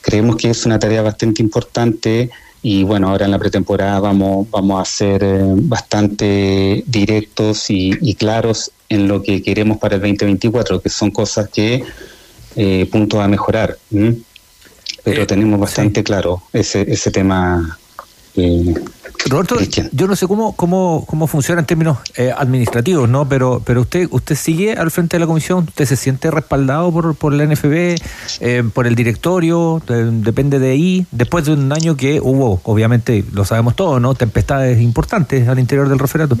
[SPEAKER 19] Creemos que es una tarea bastante importante y bueno, ahora en la pretemporada vamos, vamos a ser eh, bastante directos y claros en lo que queremos para el 2024, que son cosas que eh, puntos a mejorar. Pero tenemos bastante claro ese, ese tema. eh,
[SPEAKER 8] Roberto, yo no sé cómo, cómo, cómo funciona en términos eh, administrativos, ¿no? Pero, pero usted, usted sigue al frente de la comisión, usted se siente respaldado por, por la NFB, eh, por el directorio, eh, depende de ahí, después de un año que hubo, obviamente, lo sabemos todos, ¿no? Tempestades importantes al interior del referato.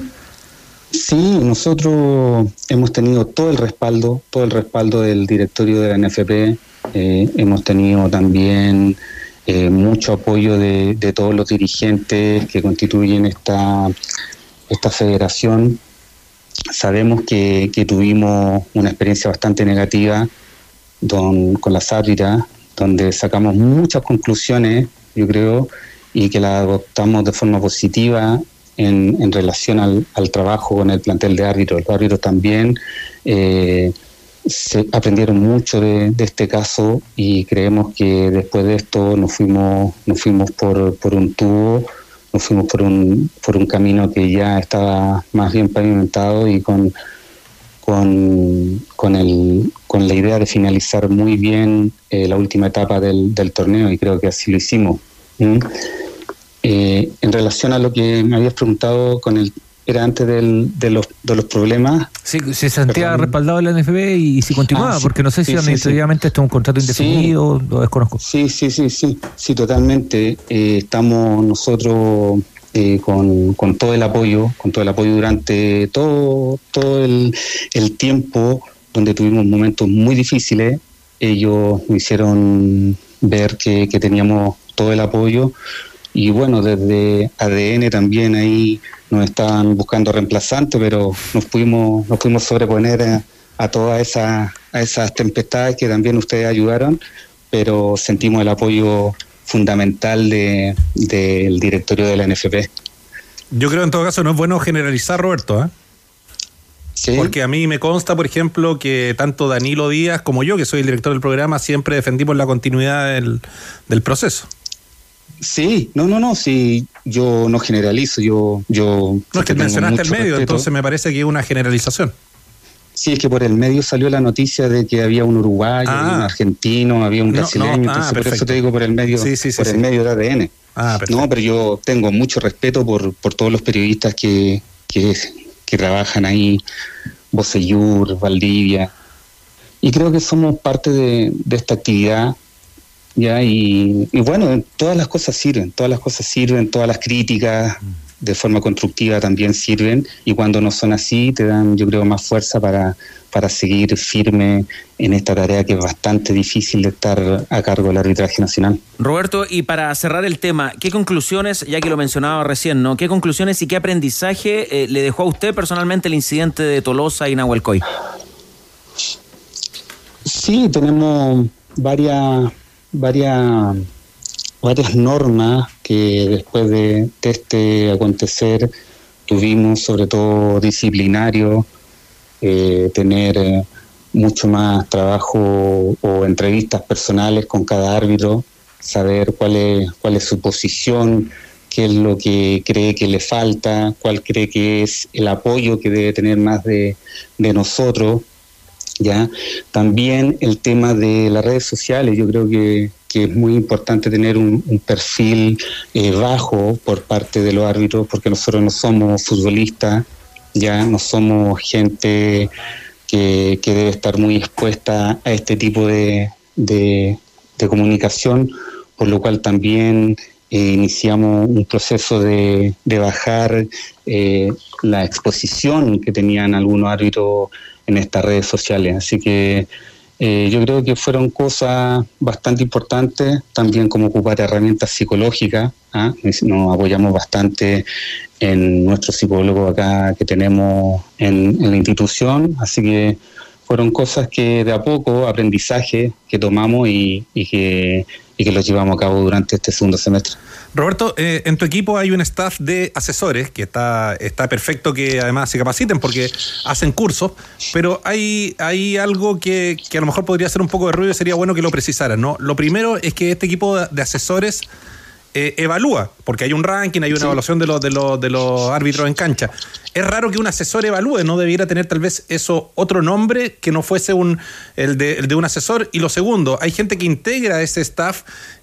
[SPEAKER 19] Sí, nosotros hemos tenido todo el respaldo, todo el respaldo del directorio de la NFP. eh, hemos tenido también eh, mucho apoyo de, todos los dirigentes que constituyen esta, esta federación. sabemos que, tuvimos una experiencia bastante negativa con las árbitras, donde sacamos muchas conclusiones, yo creo, y que las adoptamos de forma positiva en, relación al, trabajo con el plantel de árbitros. Los árbitros también eh, se aprendieron mucho de, este caso y creemos que después de esto nos fuimos, nos fuimos por, por un tubo, nos fuimos por un, por un camino que ya estaba más bien pavimentado y con, con, con, el, con la idea de finalizar muy bien eh, la última etapa del, torneo y creo que así lo hicimos. Eh, en relación a lo que me habías preguntado con el era antes del, de, los, de los problemas.
[SPEAKER 8] Sí, se sentía respaldado en la NFB y, si continuaba,
[SPEAKER 19] Ah, sí,
[SPEAKER 8] porque no sé si
[SPEAKER 19] sí, sí,
[SPEAKER 8] administrativamente esto es un contrato indefinido, lo desconozco.
[SPEAKER 19] Sí, sí, sí, sí, sí, totalmente. Eh, estamos nosotros eh, con, con todo el apoyo, con todo el apoyo durante todo, todo el, el tiempo donde tuvimos momentos muy difíciles. Ellos nos hicieron ver que, que teníamos todo el apoyo y bueno, desde ADN también ahí nos estaban buscando reemplazantes, pero nos pudimos, nos pudimos sobreponer a, a todas esas, a esas tempestades que también ustedes ayudaron, pero sentimos el apoyo fundamental de- del directorio de la NFP.
[SPEAKER 12] Yo creo en todo caso no es bueno generalizar, Roberto, ¿eh? Porque a mí me consta, por ejemplo, que tanto Danilo Díaz como yo, que soy el director del programa, siempre defendimos la continuidad del, del proceso.
[SPEAKER 19] Sí, no, no, no, sí, yo no generalizo, yo... yo
[SPEAKER 12] No es que mencionaste el medio,
[SPEAKER 19] respeto.
[SPEAKER 12] entonces me parece que es una generalización.
[SPEAKER 19] Sí, es que por el medio salió la noticia de que había un uruguayo,
[SPEAKER 12] Ah.
[SPEAKER 19] había un argentino, había un brasileño,
[SPEAKER 12] no, ah,
[SPEAKER 19] entonces por eso
[SPEAKER 12] perfecto.
[SPEAKER 19] te digo por el medio,
[SPEAKER 12] Sí, sí, sí,
[SPEAKER 19] por el medio de ADN.
[SPEAKER 12] Ah,
[SPEAKER 19] no, pero yo tengo mucho respeto por, por todos los periodistas que, que, que trabajan ahí, Bocellur, Valdivia, y creo que somos parte de, de esta actividad, ya, y, y bueno, todas las cosas sirven, todas las cosas sirven, todas las críticas de forma constructiva también sirven, y cuando no son así te dan, yo creo, más fuerza para, para seguir firme en esta tarea que es bastante difícil de estar a cargo del arbitraje nacional.
[SPEAKER 1] Roberto, y para cerrar el tema, ¿qué conclusiones, ya que lo mencionaba recién, ¿no? ¿Qué conclusiones y qué aprendizaje eh, le dejó a usted personalmente el incidente de Tolosa y Nahuelcoy?
[SPEAKER 19] Sí, tenemos varias, varias, varias normas que después de, este acontecer tuvimos, sobre todo disciplinario, eh, tener eh, mucho más trabajo o entrevistas personales con cada árbitro, saber cuál es, cuál es su posición, qué es lo que cree que le falta, cuál cree que es el apoyo que debe tener más de, de nosotros. ¿Ya? También el tema de las redes sociales, yo creo que, que es muy importante tener un, perfil eh, bajo por parte de los árbitros, porque nosotros no somos futbolistas, ya no somos gente que, que debe estar muy expuesta a este tipo de, de- de comunicación, por lo cual también eh, iniciamos un proceso de, de bajar eh, la exposición que tenían algunos árbitros en estas redes sociales. Así que eh, yo creo que fueron cosas bastante importantes, también como ocupar herramientas psicológicas. ¿ah? Nos apoyamos bastante en nuestro psicólogo acá que tenemos en, la institución, así que fueron cosas que de a poco, aprendizaje que tomamos y que, y que los llevamos a cabo durante este segundo semestre.
[SPEAKER 12] Roberto, eh, en tu equipo hay un staff de asesores que está, está perfecto que además se capaciten porque hacen cursos, pero hay, hay algo que, que a lo mejor podría ser un poco de ruido y sería bueno que lo precisaran. ¿no? Lo primero es que este equipo de- de asesores eh, evalúa, porque hay un ranking, hay una evaluación de los, de, los, de los árbitros en cancha. Es raro que un asesor evalúe, no debiera tener tal vez eso otro nombre que no fuese un, el, de, el de un asesor. Y lo segundo, hay gente que integra ese staff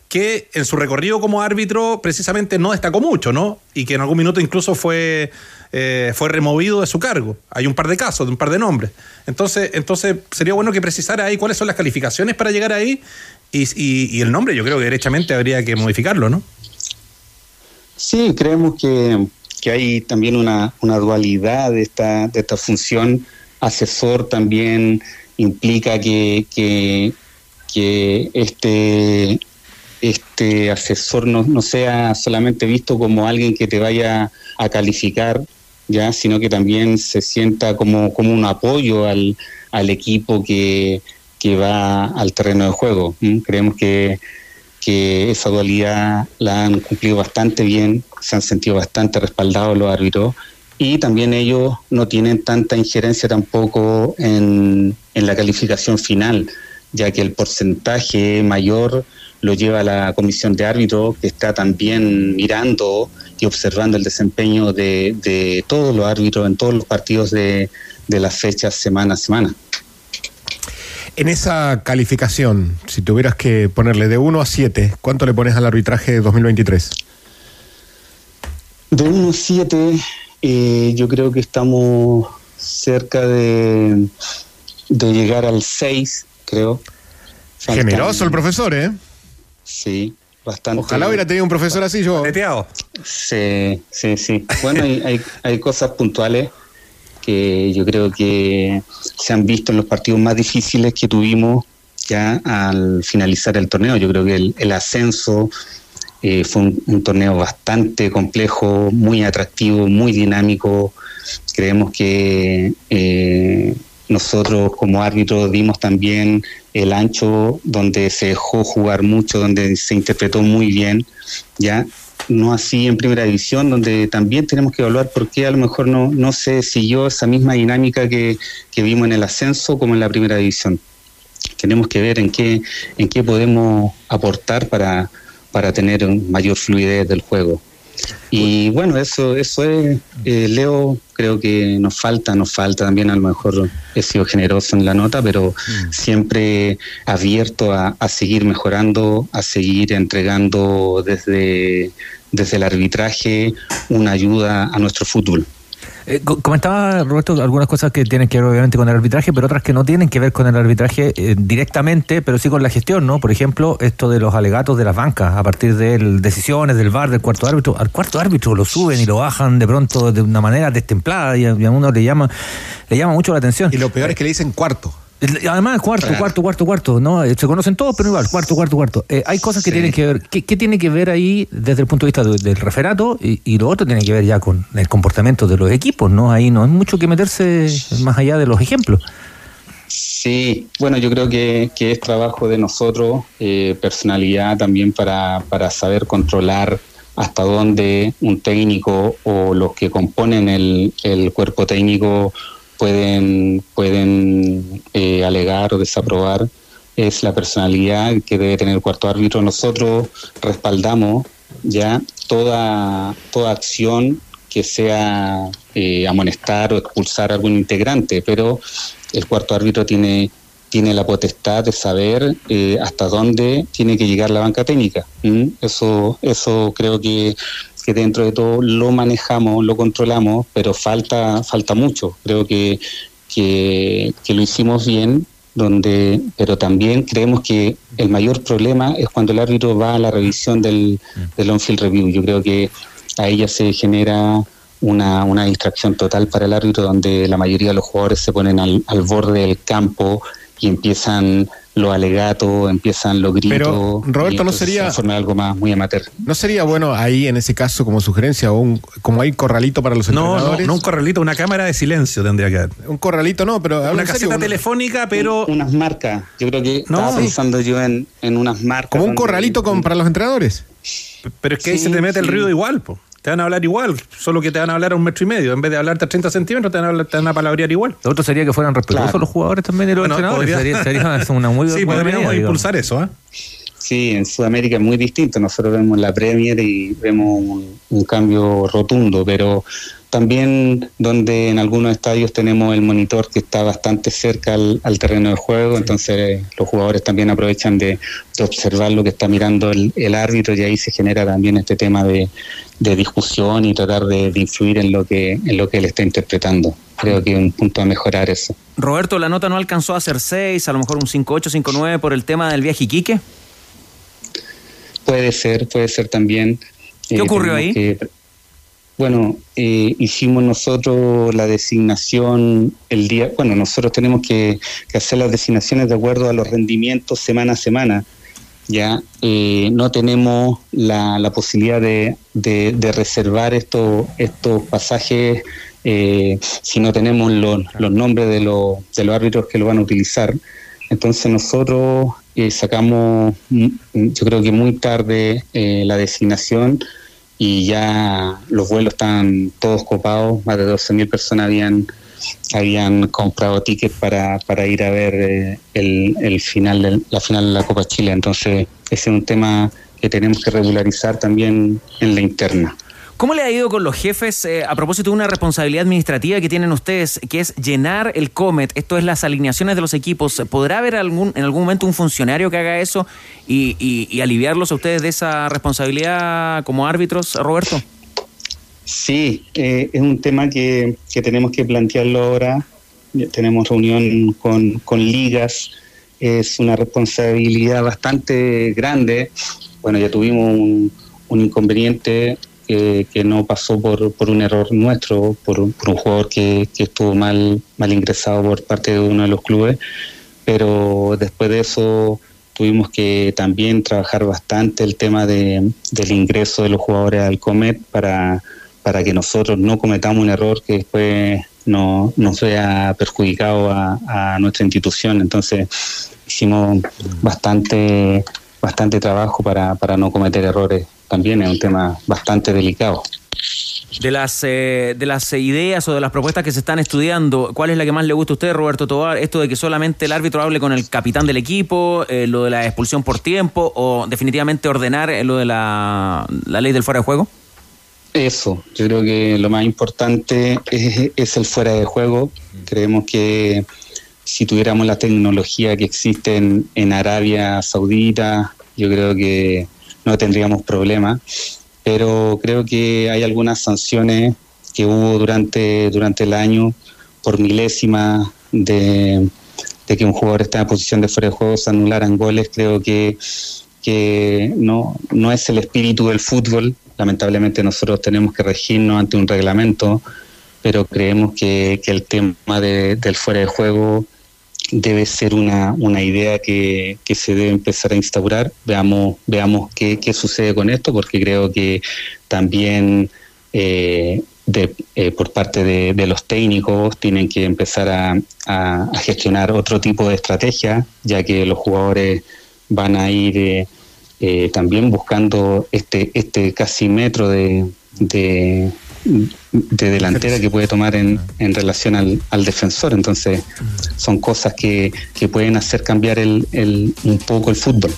[SPEAKER 12] que en su recorrido como árbitro precisamente no destacó mucho, ¿no? Y que en algún minuto incluso fue, eh, fue removido de su cargo. Hay un par de casos, de un par de nombres. Entonces, entonces sería bueno que precisara ahí cuáles son las calificaciones para llegar ahí y, y- y el nombre yo creo que derechamente habría que modificarlo, ¿no?
[SPEAKER 19] Sí, creemos que, que hay también una, una dualidad de esta, de esta función. Asesor también implica que, que, este, este asesor no, no sea solamente visto como alguien que te vaya a calificar ya, sino que también se sienta como, como un apoyo al, al equipo que, que va al terreno de juego. Creemos que, que esa dualidad la han cumplido bastante bien, se han sentido bastante respaldados los árbitros y también ellos no tienen tanta injerencia tampoco en, en la calificación final, ya que el porcentaje mayor lo lleva la comisión de árbitros, que está también mirando y observando el desempeño de, de todos los árbitros en todos los partidos de, de las fechas semana a semana.
[SPEAKER 15] En esa calificación, si tuvieras que ponerle de 1 a 7, ¿cuánto le pones al arbitraje de 2023?
[SPEAKER 19] De 1 a 7, eh, yo creo que estamos cerca de, de llegar al 6, creo. Faltan-
[SPEAKER 15] Generoso el profesor, ¿eh?
[SPEAKER 19] Sí, bastante.
[SPEAKER 15] Ojalá hubiera tenido un profesor así yo.
[SPEAKER 19] Sí, sí, sí. Bueno, hay, hay, hay cosas puntuales que yo creo que se han visto en los partidos más difíciles que tuvimos ya al finalizar el torneo. Yo creo que el, ascenso eh, fue un, un torneo bastante complejo, muy atractivo, muy dinámico. Creemos que eh, nosotros como árbitros dimos también el ancho donde se dejó jugar mucho, donde se interpretó muy bien, ya no así en primera división, donde también tenemos que evaluar por qué a lo mejor no, no se siguió esa misma dinámica que, que vimos en el ascenso como en la primera división. Tenemos que ver en qué, en qué podemos aportar para, para tener mayor fluidez del juego. Y bueno, eso, eso es, eh, Leo, creo que nos falta, nos falta también, a lo mejor he sido generoso en la nota, pero siempre abierto a, a seguir mejorando, a seguir entregando desde, desde el arbitraje una ayuda a nuestro fútbol.
[SPEAKER 8] Eh, co- comentaba Roberto algunas cosas que tienen que ver obviamente con el arbitraje, pero otras que no tienen que ver con el arbitraje eh, directamente, pero sí con la gestión, ¿no? Por ejemplo, esto de los alegatos de las bancas a partir de el- decisiones del VAR, del cuarto árbitro. Al cuarto árbitro lo suben y lo bajan de pronto de una manera destemplada y a, y a uno le llama, le llama mucho la atención.
[SPEAKER 15] Y lo peor es que le dicen cuarto.
[SPEAKER 8] Además, cuarto,
[SPEAKER 15] Claro.
[SPEAKER 8] cuarto, cuarto, cuarto, ¿no? Eh, Se conocen todos, pero igual, cuarto, cuarto, cuarto. Eh, hay cosas que tienen que ver. ¿qué, qué tiene que ver ahí desde el punto de vista de- del referato? Y, y lo otro tiene que ver ya con el comportamiento de los equipos, ¿no? Ahí no es mucho que meterse más allá de los ejemplos.
[SPEAKER 19] Sí, bueno, yo creo que, que es trabajo de nosotros, eh, personalidad también para, para saber controlar hasta dónde un técnico o los que componen el, el cuerpo técnico pueden, pueden eh, alegar o desaprobar. Es la personalidad que debe tener el cuarto árbitro. Nosotros respaldamos ya toda, toda acción que sea eh, amonestar o expulsar a algún integrante, pero el cuarto árbitro tiene, tiene la potestad de saber eh, hasta dónde tiene que llegar la banca técnica. ¿m? Eso, eso creo que, que dentro de todo lo manejamos, lo controlamos, pero falta, falta mucho. Creo que, que, lo hicimos bien, donde, pero también creemos que el mayor problema es cuando el árbitro va a la revisión del, del on-field review. Yo creo que ahí ya se genera una, una distracción total para el árbitro donde la mayoría de los jugadores se ponen al borde del campo y empiezan los alegatos, empiezan los gritos.
[SPEAKER 15] Pero, Roberto, ¿no sería-
[SPEAKER 19] se forma algo más muy amateur.
[SPEAKER 15] ¿No sería bueno ahí, en ese caso, como sugerencia, o un, como hay corralito para los
[SPEAKER 12] No, no,
[SPEAKER 15] entrenadores?
[SPEAKER 12] no un corralito, una cámara de silencio tendría que haber.
[SPEAKER 15] Un corralito no, pero
[SPEAKER 12] Una
[SPEAKER 15] serio,
[SPEAKER 12] caseta telefónica, pero.
[SPEAKER 19] Unas marcas. Yo creo que
[SPEAKER 12] No,
[SPEAKER 19] estaba pensando yo en, en unas marcas.
[SPEAKER 15] como un corralito con, para los entrenadores.
[SPEAKER 12] Pero es que ahí se te mete el ruido igual, po. Te van a hablar igual, solo que te van a hablar a un metro y medio. En vez de hablarte a 30 centímetros, te van a, hablar- te van a palabrear igual.
[SPEAKER 8] Lo otro sería que fueran respetuosos
[SPEAKER 19] Claro.
[SPEAKER 8] los jugadores también y los
[SPEAKER 12] Bueno,
[SPEAKER 8] entrenadores.
[SPEAKER 12] podría-
[SPEAKER 8] Sería, sería una muy
[SPEAKER 12] Sí,
[SPEAKER 8] buena
[SPEAKER 12] podríamos
[SPEAKER 8] digamos.
[SPEAKER 12] impulsar eso, ¿ah?
[SPEAKER 19] Sí, en Sudamérica es muy distinto. Nosotros vemos la Premier y vemos un, un cambio rotundo, pero también donde en algunos estadios tenemos el monitor que está bastante cerca al, al terreno de juego, entonces eh, los jugadores también aprovechan de, de observar lo que está mirando el, el árbitro y ahí se genera también este tema de, de discusión y tratar de, de influir en lo que en lo que él está interpretando. Creo que es un punto a mejorar eso.
[SPEAKER 1] Roberto, la nota no alcanzó a ser 6, a lo mejor un 5-8, 5-9 por el tema del viaje Iquique.
[SPEAKER 19] Puede ser, puede ser también.
[SPEAKER 1] ¿Qué ocurrió
[SPEAKER 19] tenemos
[SPEAKER 1] ahí?
[SPEAKER 19] que- bueno, eh, hicimos nosotros la designación el día, bueno, nosotros tenemos que, que hacer las designaciones de acuerdo a los rendimientos semana a semana. Ya eh, no tenemos la, la posibilidad de, de- de reservar estos estos pasajes eh, si no tenemos los, los nombres de, los de los árbitros que lo van a utilizar. Entonces nosotros eh, sacamos, mm, yo creo que muy tarde, eh, la designación y ya los vuelos estaban todos copados, más de 12.000 personas habían habían comprado tickets para, para ir a ver eh, el, el final de, la final de la Copa Chile. Entonces, ese es un tema que tenemos que regularizar también en la interna.
[SPEAKER 1] ¿Cómo le ha ido con los jefes eh, a propósito de una responsabilidad administrativa que tienen ustedes, que es llenar el COMET? Esto es las alineaciones de los equipos. ¿Podrá haber algún, en algún momento un funcionario que haga eso y, aliviarlos a ustedes de esa responsabilidad como árbitros, Roberto?
[SPEAKER 19] Sí, eh, es un tema que, que tenemos que plantearlo ahora. Tenemos reunión con, con ligas, es una responsabilidad bastante grande. Bueno, ya tuvimos un, un inconveniente que, que no pasó por, por un error nuestro, por, un jugador que, que estuvo mal, mal ingresado por parte de uno de los clubes, pero después de eso tuvimos que también trabajar bastante el tema de, del ingreso de los jugadores al Comet para, para que nosotros no cometamos un error que después no, nos vea perjudicado a, a nuestra institución. Entonces hicimos bastante, bastante trabajo para, para no cometer errores. También es un tema bastante delicado.
[SPEAKER 1] De las, eh, de las eh, ideas o de las propuestas que se están estudiando, ¿cuál es la que más le gusta a usted, Roberto Tobar? ¿Esto de que solamente el árbitro hable con el capitán del equipo, eh, lo de la expulsión por tiempo o definitivamente ordenar eh, lo de la, la ley del fuera de juego?
[SPEAKER 19] Eso, yo creo que lo más importante es, es el fuera de juego. Creemos que si tuviéramos la tecnología que existe en, en Arabia Saudita, yo creo que no tendríamos problema. Pero creo que hay algunas sanciones que hubo durante, durante el año por milésima de, que un jugador está en posición de fuera de juego se anularan goles. Creo que que no, no es el espíritu del fútbol. Lamentablemente nosotros tenemos que regirnos ante un reglamento, pero creemos que, que el tema de- del fuera de juego debe ser una, una idea que, que se debe empezar a instaurar. Veamos, veamos qué, qué sucede con esto, porque creo que también eh, eh, por parte de, los técnicos tienen que empezar a, a- gestionar otro tipo de estrategia, ya que los jugadores van a ir eh, también buscando este, este casi metro de, de delantera que puede tomar en, en relación al, al defensor. Entonces, son cosas que, que pueden hacer cambiar el, el- un poco el fútbol.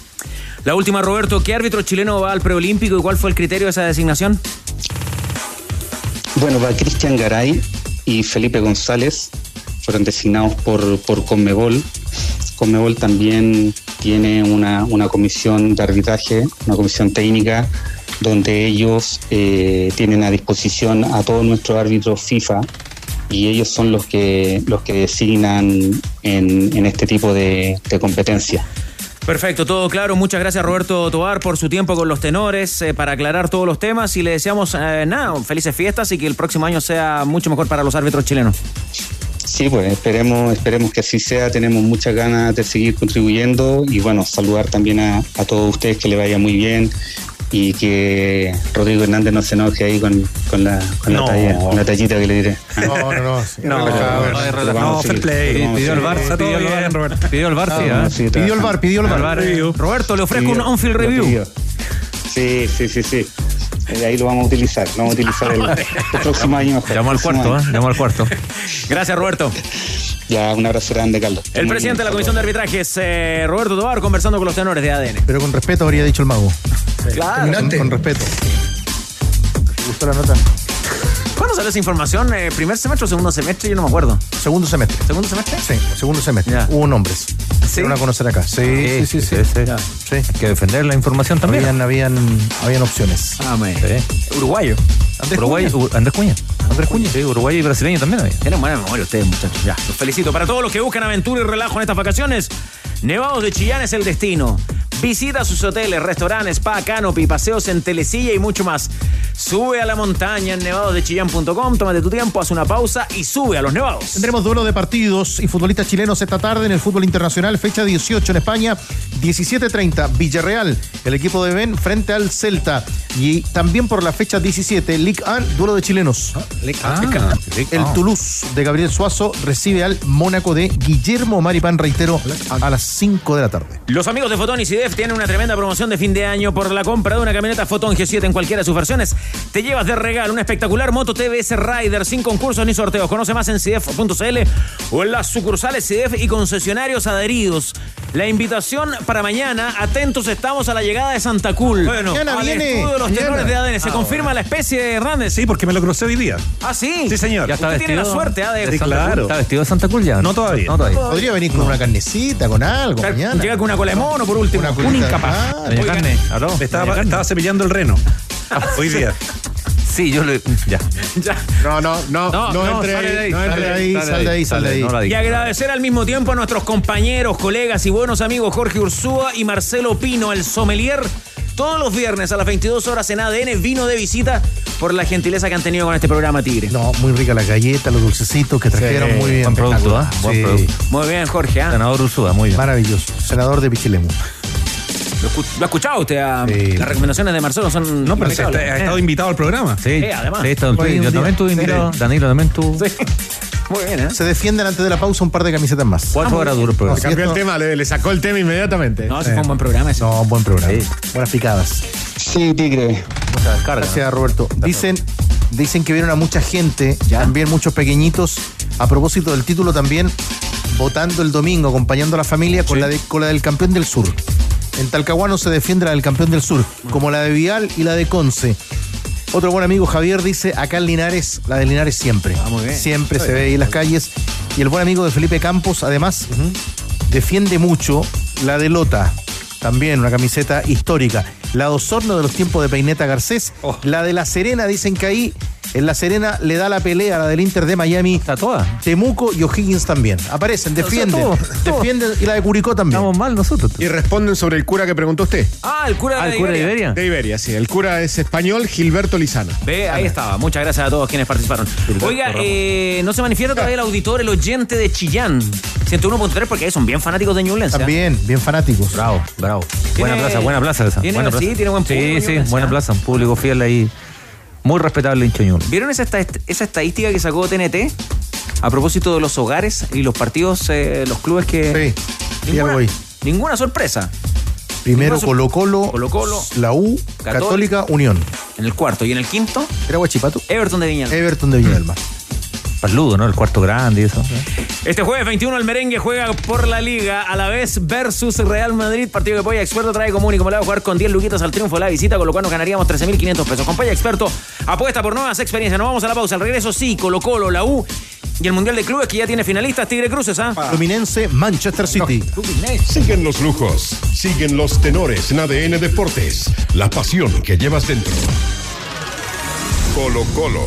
[SPEAKER 1] La última, Roberto, ¿qué árbitro chileno va al preolímpico y cuál fue el criterio de esa designación?
[SPEAKER 19] Bueno, va Cristian Garay y Felipe González, fueron designados por, por Conmebol. Conmebol también tiene una, una comisión de arbitraje, una comisión técnica, donde ellos eh, tienen a disposición a todos nuestros árbitros FIFA y ellos son los que, los que designan en, en este tipo de, de competencia.
[SPEAKER 1] Perfecto, todo claro. Muchas gracias Roberto Tobar por su tiempo con los tenores eh, para aclarar todos los temas y le deseamos eh, nada, felices fiestas y que el próximo año sea mucho mejor para los árbitros chilenos.
[SPEAKER 19] Sí, pues esperemos, esperemos que así sea. Tenemos muchas ganas de seguir contribuyendo y bueno, saludar también a, a todos ustedes que le vaya muy bien y que Rodrigo Hernández no se enoje ahí con, con la, con,
[SPEAKER 13] No.
[SPEAKER 19] la, talla- con la tallita que le diré.
[SPEAKER 13] No, no, no. sí,
[SPEAKER 19] No, no.
[SPEAKER 13] No, fair play. Pidió el bar, pidió el bar.
[SPEAKER 19] Roberto.
[SPEAKER 8] Pidió el bar, sí,
[SPEAKER 19] sí,
[SPEAKER 13] Pidió el bar, pidió el bar.
[SPEAKER 1] Roberto, le ofrezco un on-field review.
[SPEAKER 19] Sí, sí, sí, sí. Eh, Ahí lo vamos a utilizar. Lo vamos a utilizar el, el próximo año mejor.
[SPEAKER 8] Llamó al cuarto, ¿eh?
[SPEAKER 19] año.
[SPEAKER 8] Llamó al cuarto.
[SPEAKER 1] Gracias Roberto.
[SPEAKER 19] Ya, un abrazo grande, Carlos.
[SPEAKER 1] El presidente de la Comisión de Arbitrajes, eh, Roberto Tobar, conversando con los tenores de ADN.
[SPEAKER 13] Pero con respeto habría dicho el mago.
[SPEAKER 1] Claro.
[SPEAKER 13] Con, con respeto. ¿Te gustó la nota?
[SPEAKER 1] ¿Cuándo salió esa información? Eh, ¿Primer semestre o segundo semestre? Yo no me acuerdo.
[SPEAKER 13] Segundo semestre.
[SPEAKER 1] ¿Segundo semestre?
[SPEAKER 13] Sí, segundo semestre.
[SPEAKER 1] Ya.
[SPEAKER 13] Hubo nombres.
[SPEAKER 1] ¿Sí?
[SPEAKER 13] Van a conocer acá. Sí, sí, sí. sí.
[SPEAKER 8] sí. Hay que defender la información también.
[SPEAKER 13] Habían, habían, habían opciones.
[SPEAKER 8] Sí.
[SPEAKER 1] Uruguayo.
[SPEAKER 13] Andrés
[SPEAKER 8] Uruguay,
[SPEAKER 13] Cuña.
[SPEAKER 8] Andrés Cuña.
[SPEAKER 13] Andrés Cuña.
[SPEAKER 8] Sí, uruguayo y brasileño también había.
[SPEAKER 1] Tienen buena memoria ustedes, muchachos. Ya, los felicito. Para todos los que buscan aventura y relajo en estas vacaciones, Nevados de Chillán es el destino. Visita sus hoteles, restaurantes, spa, canopy, paseos en telecilla y mucho más. Sube a la montaña en nevadosdechillán.com, tómate tu tiempo, haz una pausa y sube a los nevados.
[SPEAKER 13] Tendremos duelo de partidos y futbolistas chilenos esta tarde en el fútbol internacional, fecha 18 en España, 17.30, Villarreal, el equipo de Ben frente al Celta. Y también por la fecha 17, Ligue 1, duelo de chilenos.
[SPEAKER 12] Ah,
[SPEAKER 13] El Toulouse de Gabriel Suazo recibe al Mónaco de Guillermo Maripán, reitero, a las 5 de la tarde.
[SPEAKER 1] Los amigos de Fotón y Tienen una tremenda promoción de fin de año por la compra de una camioneta Fotón G7 en cualquiera de sus versiones. Te llevas de regalo una espectacular moto TBS Rider sin concursos ni sorteos. Conoce más en CIDEF.cl o en las sucursales CIDEF y concesionarios adheridos. La invitación para mañana, atentos estamos a la llegada de Santa Cool.
[SPEAKER 12] Bueno,
[SPEAKER 1] al
[SPEAKER 12] mañana viene,
[SPEAKER 1] estudio de los
[SPEAKER 12] mañana.
[SPEAKER 1] tenores de ADN. ¿Se
[SPEAKER 12] Ah,
[SPEAKER 1] confirma la especie, Hernández?
[SPEAKER 12] Sí, porque me lo crucé hoy día.
[SPEAKER 1] Ah, sí.
[SPEAKER 12] Sí, señor.
[SPEAKER 8] Ya está
[SPEAKER 1] Usted tiene la
[SPEAKER 8] vestido
[SPEAKER 1] suerte, de-
[SPEAKER 8] de
[SPEAKER 1] Sí, claro.
[SPEAKER 8] ¿Está vestido de Santa Cruz ya?
[SPEAKER 12] No todavía.
[SPEAKER 8] No todavía.
[SPEAKER 13] Podría venir con una carnecita, con algo mañana.
[SPEAKER 1] Llega con una cola de mono, por último.
[SPEAKER 13] Una
[SPEAKER 1] un incapaz.
[SPEAKER 13] Ah,
[SPEAKER 8] Doña
[SPEAKER 1] Oiga,
[SPEAKER 8] Carne, aló.
[SPEAKER 12] Me
[SPEAKER 8] Doña
[SPEAKER 12] estaba,
[SPEAKER 8] Carne.
[SPEAKER 12] estaba cepillando el reno. Hoy día.
[SPEAKER 8] Sí, yo le. Ya.
[SPEAKER 1] ya.
[SPEAKER 15] No, no, no,
[SPEAKER 8] No,
[SPEAKER 15] no,
[SPEAKER 8] no,
[SPEAKER 15] entre
[SPEAKER 8] sale
[SPEAKER 15] ahí,
[SPEAKER 8] ahí,
[SPEAKER 15] no
[SPEAKER 8] sale
[SPEAKER 15] entre
[SPEAKER 8] de
[SPEAKER 15] ahí.
[SPEAKER 13] sal de ahí, sal de ahí.
[SPEAKER 8] no la
[SPEAKER 1] Y agradecer al mismo tiempo a nuestros compañeros, colegas y buenos amigos Jorge Ursúa y Marcelo Pino, el sommelier, todos los viernes a las 22 horas en ADN, vino de visita por la gentileza que han tenido con este programa Tigre.
[SPEAKER 13] No, muy rica la galleta, los dulcecitos que trajeron, muy bien.
[SPEAKER 8] Buen producto, ¿ah? Buen
[SPEAKER 13] Sí,
[SPEAKER 8] producto.
[SPEAKER 1] Muy bien, Jorge. ¿ah?
[SPEAKER 8] Senador Ursúa, muy bien.
[SPEAKER 13] Maravilloso. Senador de Pichilemu.
[SPEAKER 1] ¿Lo, ha escuchado usted? ah?
[SPEAKER 13] Sí.
[SPEAKER 1] Las recomendaciones de Marcelo son.
[SPEAKER 12] No, pero se ha estado invitado al programa.
[SPEAKER 8] Sí,
[SPEAKER 1] Sí, además.
[SPEAKER 8] sí,
[SPEAKER 13] un
[SPEAKER 8] yo también tuve invitado. Danilo también tuvo.
[SPEAKER 1] Sí. Muy bien, ¿eh?
[SPEAKER 13] Se defienden antes de la pausa un par de camisetas más.
[SPEAKER 8] Cuatro horas duro el programa.
[SPEAKER 13] No,
[SPEAKER 15] Cambió el tema, le, le sacó el tema inmediatamente.
[SPEAKER 1] No, ese fue un buen programa. ese.
[SPEAKER 13] No, buen programa.
[SPEAKER 8] Sí.
[SPEAKER 13] Buenas picadas.
[SPEAKER 19] Sí, Tigre.
[SPEAKER 8] Mucha descarga.
[SPEAKER 13] Gracias, Roberto. Dicen, dicen que vieron a mucha gente, también muchos pequeñitos, a propósito del título también, votando el domingo, acompañando a la familia con, la, de- con la del campeón del sur. En Talcahuano se defiende la del campeón del sur, como la de Vial y la de Conce. Otro buen amigo Javier dice, acá en Linares, la de Linares siempre.
[SPEAKER 1] muy bien.
[SPEAKER 13] Siempre se ve ahí en las calles. Y el buen amigo de Felipe Campos, además, defiende mucho la de Lota. También una camiseta histórica. La de Osorno de los tiempos de Peineta Garcés.
[SPEAKER 12] Oh.
[SPEAKER 13] La de La Serena, dicen que ahí en La Serena le da la pelea a la del Inter de Miami.
[SPEAKER 8] Está toda.
[SPEAKER 13] Temuco y O'Higgins también. Aparecen, defienden.
[SPEAKER 8] todo, todo.
[SPEAKER 13] defienden y la de Curicó también.
[SPEAKER 8] Estamos mal nosotros.
[SPEAKER 15] Y responden sobre el cura que preguntó usted.
[SPEAKER 1] Ah, el cura de
[SPEAKER 8] Ah,
[SPEAKER 1] la
[SPEAKER 8] el cura de
[SPEAKER 1] Iberia.
[SPEAKER 15] De Iberia, sí. El cura es español, Gilberto Lizano.
[SPEAKER 1] Ve, ahí estaba. Muchas gracias a todos quienes participaron. Oiga, eh, no se manifiesta todavía el auditor, el oyente de Chillán. 101.3 porque ahí son bien fanáticos de Ñublense. ¿ah?
[SPEAKER 13] También, bien fanáticos.
[SPEAKER 8] Bravo, bravo. Buena plaza, buena plaza esa.
[SPEAKER 1] tiene-
[SPEAKER 8] buena plaza.
[SPEAKER 1] sí, tiene buen público,
[SPEAKER 8] Sí, sí, buena
[SPEAKER 1] ¿ah?
[SPEAKER 8] plaza. Un público fiel ahí. Muy respetable hincha Ñuble.
[SPEAKER 1] ¿Vieron esa, esta- esa estadística que sacó TNT? A propósito de los hogares y los partidos, eh, los clubes que.
[SPEAKER 13] Sí,
[SPEAKER 1] ninguna,
[SPEAKER 13] ahí.
[SPEAKER 1] ninguna sorpresa.
[SPEAKER 13] Primero
[SPEAKER 1] Incluso-
[SPEAKER 13] Colo Colo,
[SPEAKER 1] Colo-Colo,
[SPEAKER 13] la U,
[SPEAKER 1] Católica,
[SPEAKER 13] Católica, Unión.
[SPEAKER 1] En el cuarto. Y en el quinto,
[SPEAKER 13] ¿Era Guachipato?
[SPEAKER 1] Everton de Viñal.
[SPEAKER 13] Everton de Viña
[SPEAKER 8] Parludo, ¿no? El cuarto grande y eso.
[SPEAKER 1] Este jueves 21 el merengue juega por la liga a la vez versus Real Madrid. Partido que Polla Experto trae común y como le va a jugar con 10 luquitas al triunfo de la visita, con lo cual nos ganaríamos 13.500 pesos. Con Polla Experto apuesta por nuevas experiencias. Nos vamos a la pausa. Al regreso sí, Colo Colo, la U y el Mundial de Clubes que ya tiene finalistas Tigre Cruces, ¿ah?
[SPEAKER 13] Fluminense, Manchester City.
[SPEAKER 10] Siguen los lujos, siguen los tenores en ADN Deportes, la pasión que llevas dentro. Colo Colo.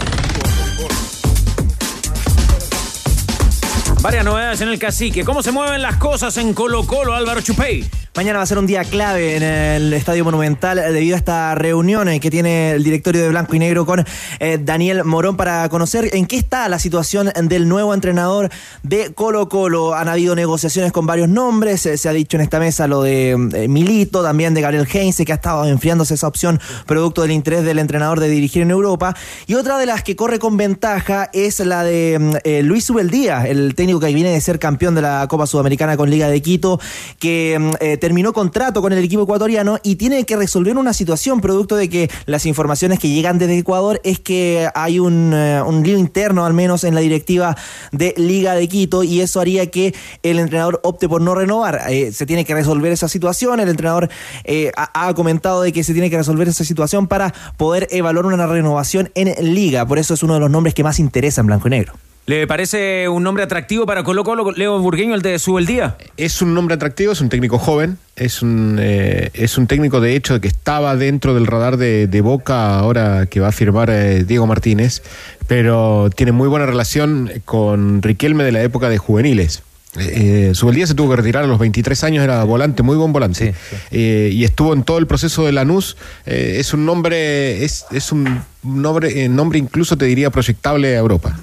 [SPEAKER 1] Varias novedades en el cacique. ¿Cómo se mueven las cosas en Colo Colo, Álvaro Chupey?
[SPEAKER 20] Mañana va a ser un día clave en el Estadio Monumental debido a esta reunión eh, que tiene el directorio de Blanco y Negro con eh, Daniel Morón para conocer en qué está la situación del nuevo entrenador de Colo Colo. Han habido negociaciones con varios nombres, eh, se ha dicho en esta mesa lo de Milito, también de Gabriel Heinze, que ha estado enfriándose esa opción producto del interés del entrenador de dirigir en Europa. Y otra de las que corre con ventaja es la de mm, Luis Ubeldía, el técnico que viene de ser campeón de la Copa Sudamericana con Liga de Quito, que mm, terminó contrato con el equipo ecuatoriano y tiene que resolver una situación producto de que las informaciones que llegan desde Ecuador es que hay un, eh, un lío interno al menos en la directiva de Liga de Quito y eso haría que el entrenador opte por no renovar. Eh, se tiene que resolver esa situación, el entrenador eh, ha, comentado de que se tiene que resolver esa situación para poder evaluar una renovación en Liga, por eso es uno de los nombres que más interesa en blanco y negro.
[SPEAKER 1] ¿Le parece un nombre atractivo para Colo Colo, Leo Burgueño, el de Subeldía?
[SPEAKER 15] Es un nombre atractivo, es un técnico joven, es un, eh, es un técnico de hecho que estaba dentro del radar de, de Boca ahora que va a firmar eh, Diego Martínez, pero tiene muy buena relación con Riquelme de la época de juveniles. Eh, Subeldía se tuvo que retirar a los 23 años, era volante, muy buen volante. Eh, y estuvo en todo el proceso de Lanús. Eh, es un nombre, es, es un nombre, eh, nombre incluso te diría proyectable a Europa.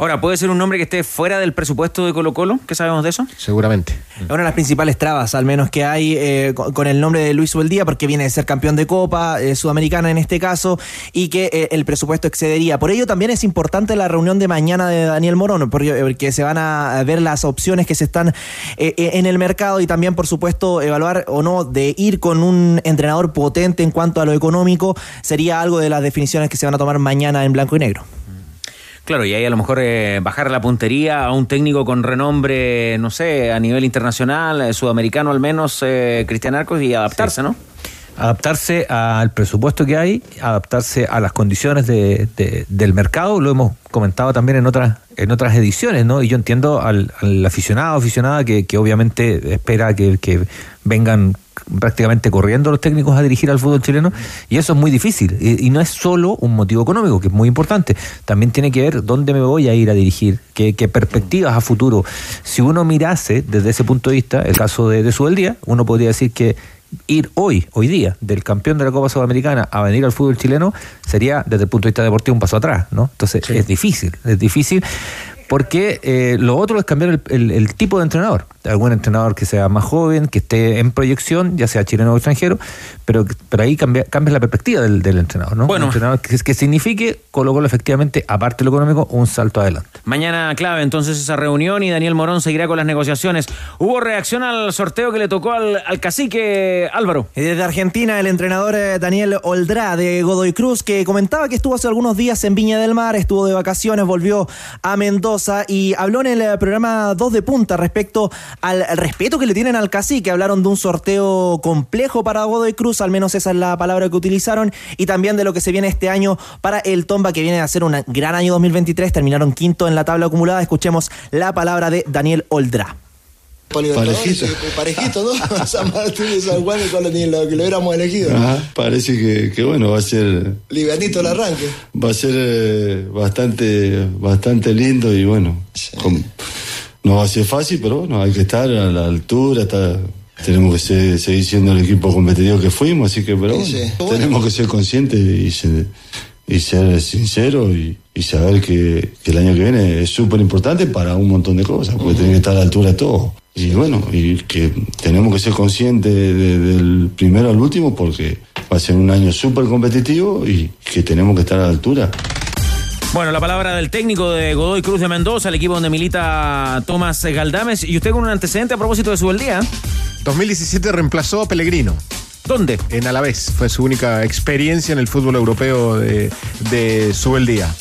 [SPEAKER 1] Ahora, ¿puede ser un nombre que esté fuera del presupuesto de Colo Colo? ¿Qué sabemos de eso?
[SPEAKER 15] Seguramente.
[SPEAKER 20] Es una de las principales trabas, al menos que hay eh, con, con el nombre de Luis Ubeldía, porque viene de ser campeón de Copa, eh, Sudamericana en este caso, y que eh, el presupuesto excedería. Por ello también es importante la reunión de mañana de Daniel Morón, porque, porque se van a ver las opciones que se están eh, eh, en el mercado y también, por supuesto, evaluar o no de ir con un entrenador potente en cuanto a lo económico, sería algo de las definiciones que se van a tomar mañana en blanco y negro.
[SPEAKER 1] Claro, y ahí a lo mejor eh, bajar la puntería a un técnico con renombre, no sé, a nivel internacional, eh, sudamericano al menos, eh, Cristian Arcos, y adaptarse, ¿no?
[SPEAKER 8] Adaptarse al presupuesto que hay, adaptarse a las condiciones de- de- del mercado, lo hemos comentado también en otras en otras ediciones, ¿no? Y yo entiendo al, al aficionado, aficionada que, que obviamente espera que, que vengan prácticamente corriendo los técnicos a dirigir al fútbol chileno y eso es muy difícil. Y, y no es solo un motivo económico que es muy importante. También tiene que ver dónde me voy a ir a dirigir qué, qué perspectivas a futuro. Si uno mirase desde ese punto de vista el caso de, de Subeldía uno podría decir que ir hoy, hoy día, del campeón de la Copa Sudamericana a venir al fútbol chileno sería, desde el punto de vista deportivo, un paso atrás, ¿no? Entonces es difícil, es difícil porque eh, lo otro es cambiar el, el- el tipo de entrenador. Algún entrenador que sea más joven, que esté en proyección, ya sea chileno o extranjero, pero, pero ahí cambia, cambia la perspectiva del, del entrenador, ¿no?
[SPEAKER 1] Bueno.
[SPEAKER 8] Un entrenador que, que signifique Colo Colo efectivamente, aparte de lo económico, un salto adelante.
[SPEAKER 1] Mañana clave entonces esa reunión y Daniel Morón seguirá con las negociaciones. ¿Hubo reacción al sorteo que le tocó al, al cacique Álvaro?
[SPEAKER 20] Y Desde Argentina, el entrenador eh, Daniel Oldrá de Godoy Cruz, que comentaba que estuvo hace algunos días en Viña del Mar, estuvo de vacaciones, volvió a Mendoza y habló en el eh, programa 2 de punta respecto al respeto que le tienen al cacique. Hablaron de un sorteo complejo para Godoy Cruz, al menos esa es la palabra que utilizaron, y también de lo que se viene este año para el Tomba, que viene a ser un gran año 2023. Terminaron quinto en la tabla acumulada. Escuchemos la palabra de Daniel Oldrá.
[SPEAKER 3] Parejito.
[SPEAKER 21] Parejito, ¿no? San Martín y San Juan, ¿cuál lo, lo que lo hubiéramos elegido?
[SPEAKER 3] Ajá, parece que, que, bueno, va a ser
[SPEAKER 21] Livianito el arranque.
[SPEAKER 3] va a ser eh, bastante bastante lindo y bueno no va a ser fácil pero bueno hay que estar a la altura estar- tenemos que ser- seguir siendo el equipo competitivo que fuimos así que pero bueno,
[SPEAKER 21] Sí.
[SPEAKER 3] tenemos que ser conscientes y ser, y ser sinceros y, y saber que, que el año que viene es súper importante para un montón de cosas porque tenemos que estar a la altura de todo y bueno y que tenemos que ser conscientes de- de- del primero al último porque va a ser un año súper competitivo y que tenemos que estar a la altura
[SPEAKER 1] Bueno, la palabra del técnico de Godoy Cruz de Mendoza, el equipo donde milita Tomás Galdames. Y usted con un antecedente a propósito de su día.
[SPEAKER 15] 2017 reemplazó a Pellegrino.
[SPEAKER 1] ¿Dónde?
[SPEAKER 15] En Alavés. Fue su única experiencia en el fútbol europeo de, de Subeldía.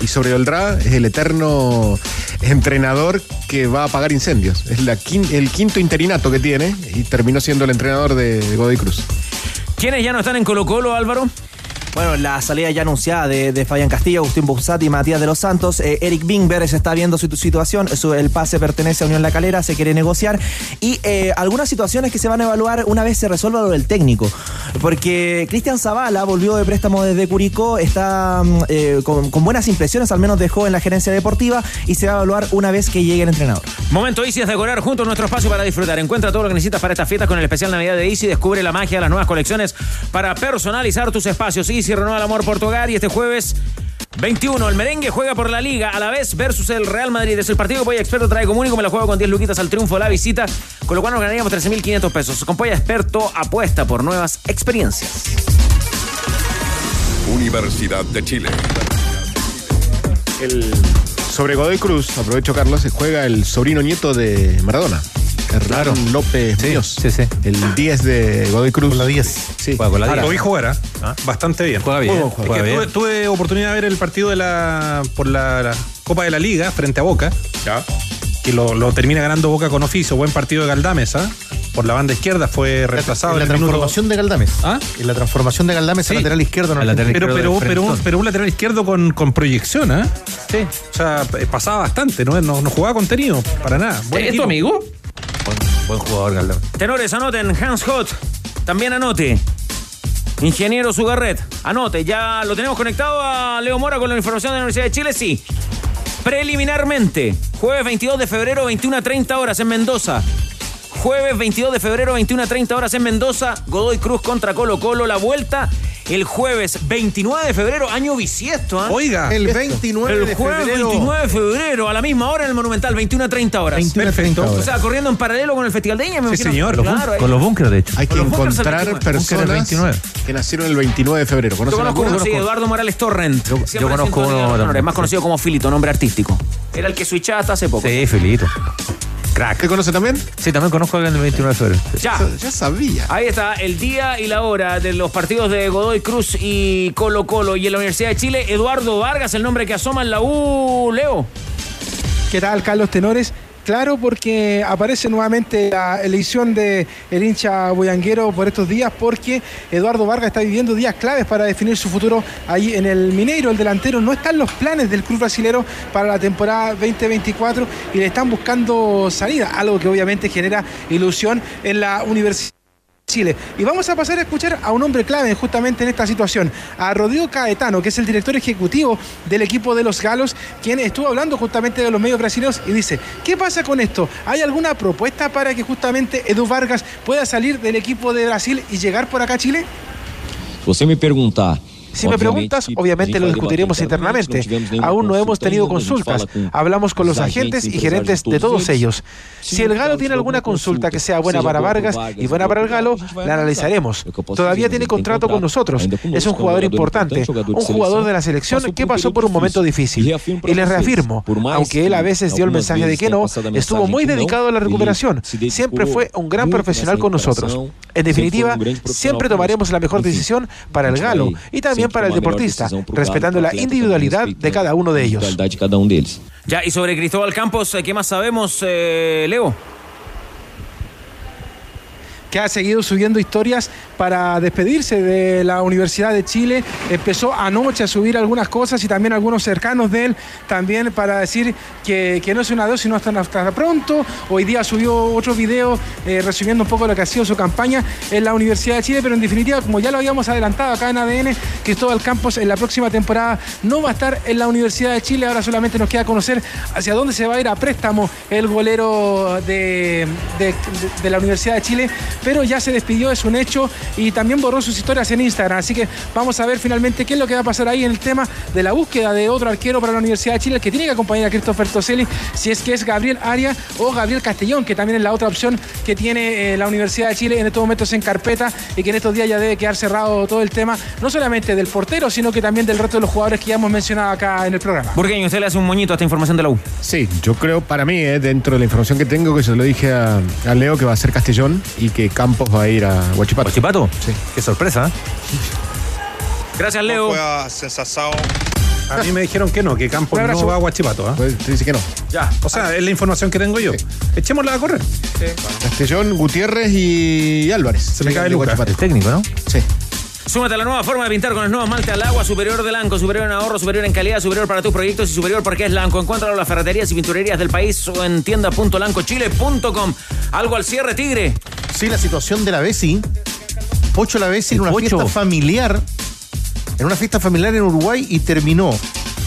[SPEAKER 15] Y sobre Oldrá es el eterno entrenador que va a apagar incendios. Es la quin- el quinto interinato que tiene y terminó siendo el entrenador de Godoy Cruz.
[SPEAKER 1] ¿Quiénes ya no están en Colo Colo, Álvaro?
[SPEAKER 20] Bueno, la salida ya anunciada de, de Fabián Castillo, Agustín Bussati y Matías de los Santos. Eh, Eric Bingber está viendo su situación. Su- el pase pertenece a Unión La Calera, se quiere negociar. Y eh, algunas situaciones que se van a evaluar una vez se resuelva lo del técnico. Porque Cristian Zavala volvió de préstamo desde Curicó, está mm, eh, con, buenas impresiones, al menos dejó en la gerencia deportiva y se va a evaluar una vez que llegue el entrenador.
[SPEAKER 1] Momento Easy es decorar junto a nuestro espacio para disfrutar. Encuentra todo lo que necesitas para estas fiestas con el especial Navidad de Easy. Descubre la magia de las nuevas colecciones para personalizar tus espacios. Easy renueva el amor por tu hogar y este jueves 21, el merengue juega por la liga a la vez versus el Real Madrid. Es el partido que Polla Experto trae como único. Me lo juego con 10 luquitas al triunfo de la visita, con lo cual nos ganaríamos 13.500 pesos. Con Polla Experto apuesta por nuevas experiencias.
[SPEAKER 10] Universidad de Chile.
[SPEAKER 15] El, sobre Godoy Cruz, aprovecho Carlos, se juega el sobrino nieto de Maradona. Hernán López Muñoz. El 10 de Godoy Cruz. Con
[SPEAKER 13] la 10.
[SPEAKER 15] Sí.
[SPEAKER 12] Ahora, lo vi jugar, ¿ah? bastante bien.
[SPEAKER 15] Juega bien, juega.
[SPEAKER 12] Tuve, tuve oportunidad de ver el partido de la por la, la Copa de la Liga frente a Boca. Que lo, lo termina ganando Boca con oficio. Buen partido de Galdames, ¿ah? Por la banda izquierda fue reemplazado.
[SPEAKER 13] En la
[SPEAKER 12] en el minuto-
[SPEAKER 13] transformación de Galdames.
[SPEAKER 12] ¿Ah?
[SPEAKER 13] En la transformación de Galdames
[SPEAKER 12] Sí.
[SPEAKER 13] a lateral izquierdo. no
[SPEAKER 12] pero, pero, pero, pero un lateral izquierdo con, con proyección, ¿ah? Sí. O sea, eh, pasaba bastante, ¿no? No, no jugaba contenido, para nada. Buen
[SPEAKER 1] ¿Es tu amigo?
[SPEAKER 8] Buen jugador, Galdón.
[SPEAKER 1] Tenores, anoten. Hans Hot, también anote. Ingeniero Sugarret, anote. Ya lo tenemos conectado a Leo Mora con la información de la Universidad de Chile, sí. Preliminarmente, jueves 22 de febrero, 21 a 30 horas en Mendoza. Jueves 22 de febrero, 21 a 30 horas en Mendoza. Godoy Cruz contra Colo Colo. La vuelta el jueves 29 de febrero, año bisiesto. ¿ah?
[SPEAKER 12] Oiga,
[SPEAKER 13] El 29
[SPEAKER 1] El
[SPEAKER 13] de
[SPEAKER 1] jueves
[SPEAKER 13] febrero.
[SPEAKER 1] 29 de febrero, a la misma hora en el Monumental, 21 a 30 horas.
[SPEAKER 13] 21 a 30
[SPEAKER 1] O
[SPEAKER 13] horas.
[SPEAKER 1] sea, corriendo en paralelo con el Festival de Viña, me
[SPEAKER 12] Sí, señor.
[SPEAKER 1] Claro.
[SPEAKER 8] Con los bunkers, de hecho.
[SPEAKER 15] Hay que encontrar
[SPEAKER 1] 29.
[SPEAKER 8] Búnker el
[SPEAKER 15] personas
[SPEAKER 8] 29.
[SPEAKER 15] que nacieron el 29 de febrero.
[SPEAKER 1] Yo
[SPEAKER 15] ¿Conocen
[SPEAKER 1] conozco uno, sí, Eduardo Morales Torrent.
[SPEAKER 8] Yo- yo conozco uno también,
[SPEAKER 1] más conocido como Filito, nombre artístico. Era el que switchaba hasta hace poco.
[SPEAKER 8] Sí, Filito.
[SPEAKER 15] Crack. ¿Te conoce también?
[SPEAKER 8] Sí, también conozco a alguien del 29 de febrero.
[SPEAKER 1] Ya.
[SPEAKER 15] Ya sabía.
[SPEAKER 1] Ahí está, el día y la hora de los partidos de Godoy Cruz y Colo Colo. Y en la Universidad de Chile, Eduardo Vargas, el nombre que asoma en la U, Leo.
[SPEAKER 6] ¿Qué tal, Carlos Tenores? Claro, porque aparece nuevamente la elección de el hincha boyanguero por estos días, porque Eduardo Vargas está viviendo días claves para definir su futuro ahí en el Mineiro. El delantero no está en los planes del club brasilero para la temporada 2024 y le están buscando salida, algo que obviamente genera ilusión en la universidad. Chile. Y vamos a pasar a escuchar a un hombre clave justamente en esta situación, a Rodrigo Caetano, que es el director ejecutivo del equipo de los Galos, quien estuvo hablando justamente de los medios brasileños y dice, ¿qué pasa con esto? ¿Hay alguna propuesta para que justamente Edu Vargas pueda salir del equipo de Brasil y llegar por acá a Chile?
[SPEAKER 5] Você me perguntar.
[SPEAKER 6] Si me preguntas, obviamente lo discutiremos internamente. Aún no hemos tenido consultas. Hablamos con los agentes y gerentes de todos ellos. Si el Galo tiene alguna consulta que sea buena para Vargas y buena para el Galo, la analizaremos. Todavía tiene contrato con nosotros. Es un jugador importante, un jugador de la selección que pasó por un momento difícil. Y le reafirmo, aunque él a veces dio el mensaje de que no, estuvo muy dedicado a la recuperación. Siempre fue un gran profesional con nosotros. En definitiva, siempre tomaremos la mejor decisión para el Galo y también para el deportista, respetando la individualidad de cada uno de ellos.
[SPEAKER 1] Ya, y sobre Cristóbal Campos, eh, ¿qué más sabemos, eh, Leo?
[SPEAKER 6] Que ha seguido subiendo historias para despedirse de la Universidad de Chile. Empezó anoche a subir algunas cosas y también algunos cercanos de él, también para decir que, que no es un adiós, sino hasta, hasta pronto. Hoy día subió otro video eh, resumiendo un poco lo que ha sido su campaña en la Universidad de Chile, pero en definitiva, como ya lo habíamos adelantado acá en ADN, Cristóbal Campos en la próxima temporada no va a estar en la Universidad de Chile. Ahora solamente nos queda conocer hacia dónde se va a ir a préstamo el golero de, de- la Universidad de Chile, pero ya se despidió, es un hecho, y también borró sus historias en Instagram. Así que vamos a ver finalmente qué es lo que va a pasar ahí en el tema de la búsqueda de otro arquero para la Universidad de Chile, el que tiene que acompañar a Christopher Toselli, si es que es Gabriel Aria o Gabriel Castellón, que también es la otra opción que tiene eh, la Universidad de Chile en estos momentos en carpeta y que en estos días ya debe quedar cerrado todo el tema, no solamente del portero, sino que también del resto de los jugadores que ya hemos mencionado acá en el programa.
[SPEAKER 1] Burgueño, usted le hace un moñito a esta información de la U.
[SPEAKER 15] Sí, yo creo para mí, eh, dentro de la información que tengo, que se lo dije a, a Leo, que va a ser Castellón y que Campos va a ir a Huachipato.
[SPEAKER 8] ¿Huachipato?
[SPEAKER 15] Sí.
[SPEAKER 8] Qué sorpresa. ¿eh?
[SPEAKER 1] Gracias, Leo.
[SPEAKER 22] Foi a sensação.
[SPEAKER 12] A mí me dijeron que no, que Campos no va a Guachipato. ¿ah?
[SPEAKER 15] Pues te dice que no.
[SPEAKER 1] Ya.
[SPEAKER 12] O sea, es la información que tengo yo. Echémosla a correr.
[SPEAKER 15] Castellón, Gutiérrez y Álvarez.
[SPEAKER 12] Se me cae Lucas.
[SPEAKER 15] Huachipato.
[SPEAKER 8] El técnico, ¿no?
[SPEAKER 15] Sí.
[SPEAKER 1] Súmate a la nueva forma de pintar con los nuevos malte al agua, superior de Lanco, superior en ahorro, superior en calidad, superior para tus proyectos y superior porque es Lanco. Encuéntralo en las ferreterías y pinturerías del país o en tienda.lancochile.com. Algo al cierre, Tigre.
[SPEAKER 13] Sí, la situación de la Bessi. Pocho la Bessi en una
[SPEAKER 8] Pocho.
[SPEAKER 13] fiesta familiar. En una fiesta familiar en Uruguay y terminó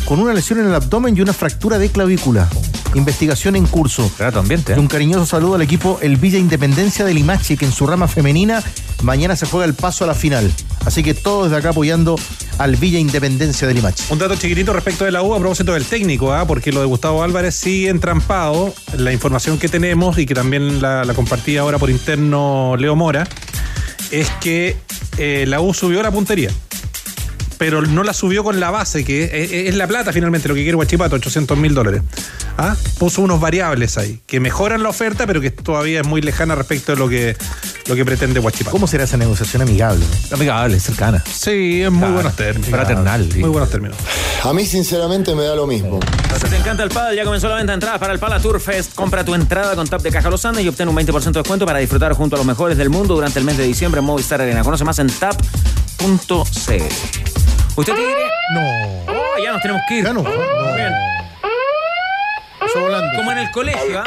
[SPEAKER 13] con una lesión en el abdomen y una fractura de clavícula. Investigación en curso.
[SPEAKER 8] Grato ambiente,
[SPEAKER 13] Y
[SPEAKER 8] ¿eh?
[SPEAKER 13] un cariñoso saludo al equipo El Villa Independencia de Limache, que en su rama femenina mañana se juega el paso a la final. Así que todos de acá apoyando al Villa Independencia de Limache.
[SPEAKER 12] Un dato chiquitito respecto de la U a propósito del técnico, ¿ah? porque lo de Gustavo Álvarez sigue entrampado. La información que tenemos y que también la, la compartí ahora por interno Leo Mora es que eh, la U subió la puntería. Pero no la subió con la base, que es, es la plata finalmente lo que quiere Guachipato, 800 mil dólares. ¿Ah? Puso unos variables ahí, que mejoran la oferta, pero que todavía es muy lejana respecto de lo que, lo que pretende Guachipato.
[SPEAKER 13] ¿Cómo será esa negociación amigable?
[SPEAKER 8] Amigable, cercana.
[SPEAKER 12] Sí, en muy
[SPEAKER 8] Claro,
[SPEAKER 12] buenos términos.
[SPEAKER 8] Fraternal. sí.
[SPEAKER 12] Muy buenos términos.
[SPEAKER 21] A mí sinceramente me da lo mismo.
[SPEAKER 1] Si te encanta el pádel, ya comenzó la venta de entradas para el Pala Tour Fest. Compra tu entrada con Tap de Caja Los Andes y obtén un 20% de descuento para disfrutar junto a los mejores del mundo durante el mes de diciembre en Movistar Arena. Conoce más en tap.cl. ¿Usted tigre?
[SPEAKER 13] No.
[SPEAKER 1] Oh, ya nos tenemos que ir.
[SPEAKER 13] Ya no. no.
[SPEAKER 1] Bien.
[SPEAKER 13] Pasó volando.
[SPEAKER 1] Como en el colegio, ¿ah?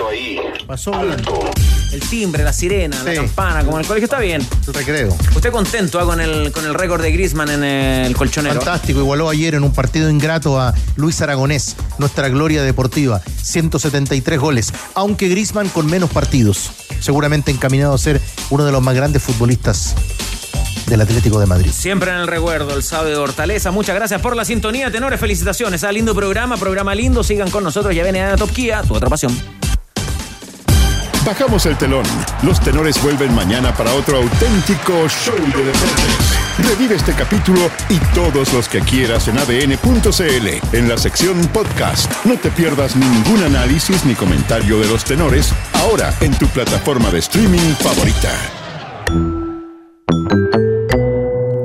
[SPEAKER 13] Pasó volando.
[SPEAKER 1] El timbre, la sirena, la campana, como en el colegio, está bien.
[SPEAKER 13] El recreo.
[SPEAKER 1] Usted contento ah, con el, con el récord de Griezmann en el colchonero.
[SPEAKER 13] Fantástico, igualó ayer en un partido ingrato a Luis Aragonés, nuestra gloria deportiva, 173 goles, aunque Grisman con menos partidos, seguramente encaminado a ser uno de los más grandes futbolistas del Atlético de Madrid.
[SPEAKER 1] Siempre en el recuerdo, el sábado de Hortaleza. Muchas gracias por la sintonía, tenores. Felicitaciones. Ah, lindo programa, programa lindo. Sigan con nosotros. Ya viene a Top Kia, tu otra pasión.
[SPEAKER 10] Bajamos el telón. Los tenores vuelven mañana para otro auténtico show de deportes. Revive este capítulo y todos los que quieras en adn.cl en la sección podcast. No te pierdas ningún análisis ni comentario de los tenores ahora en tu plataforma de streaming favorita.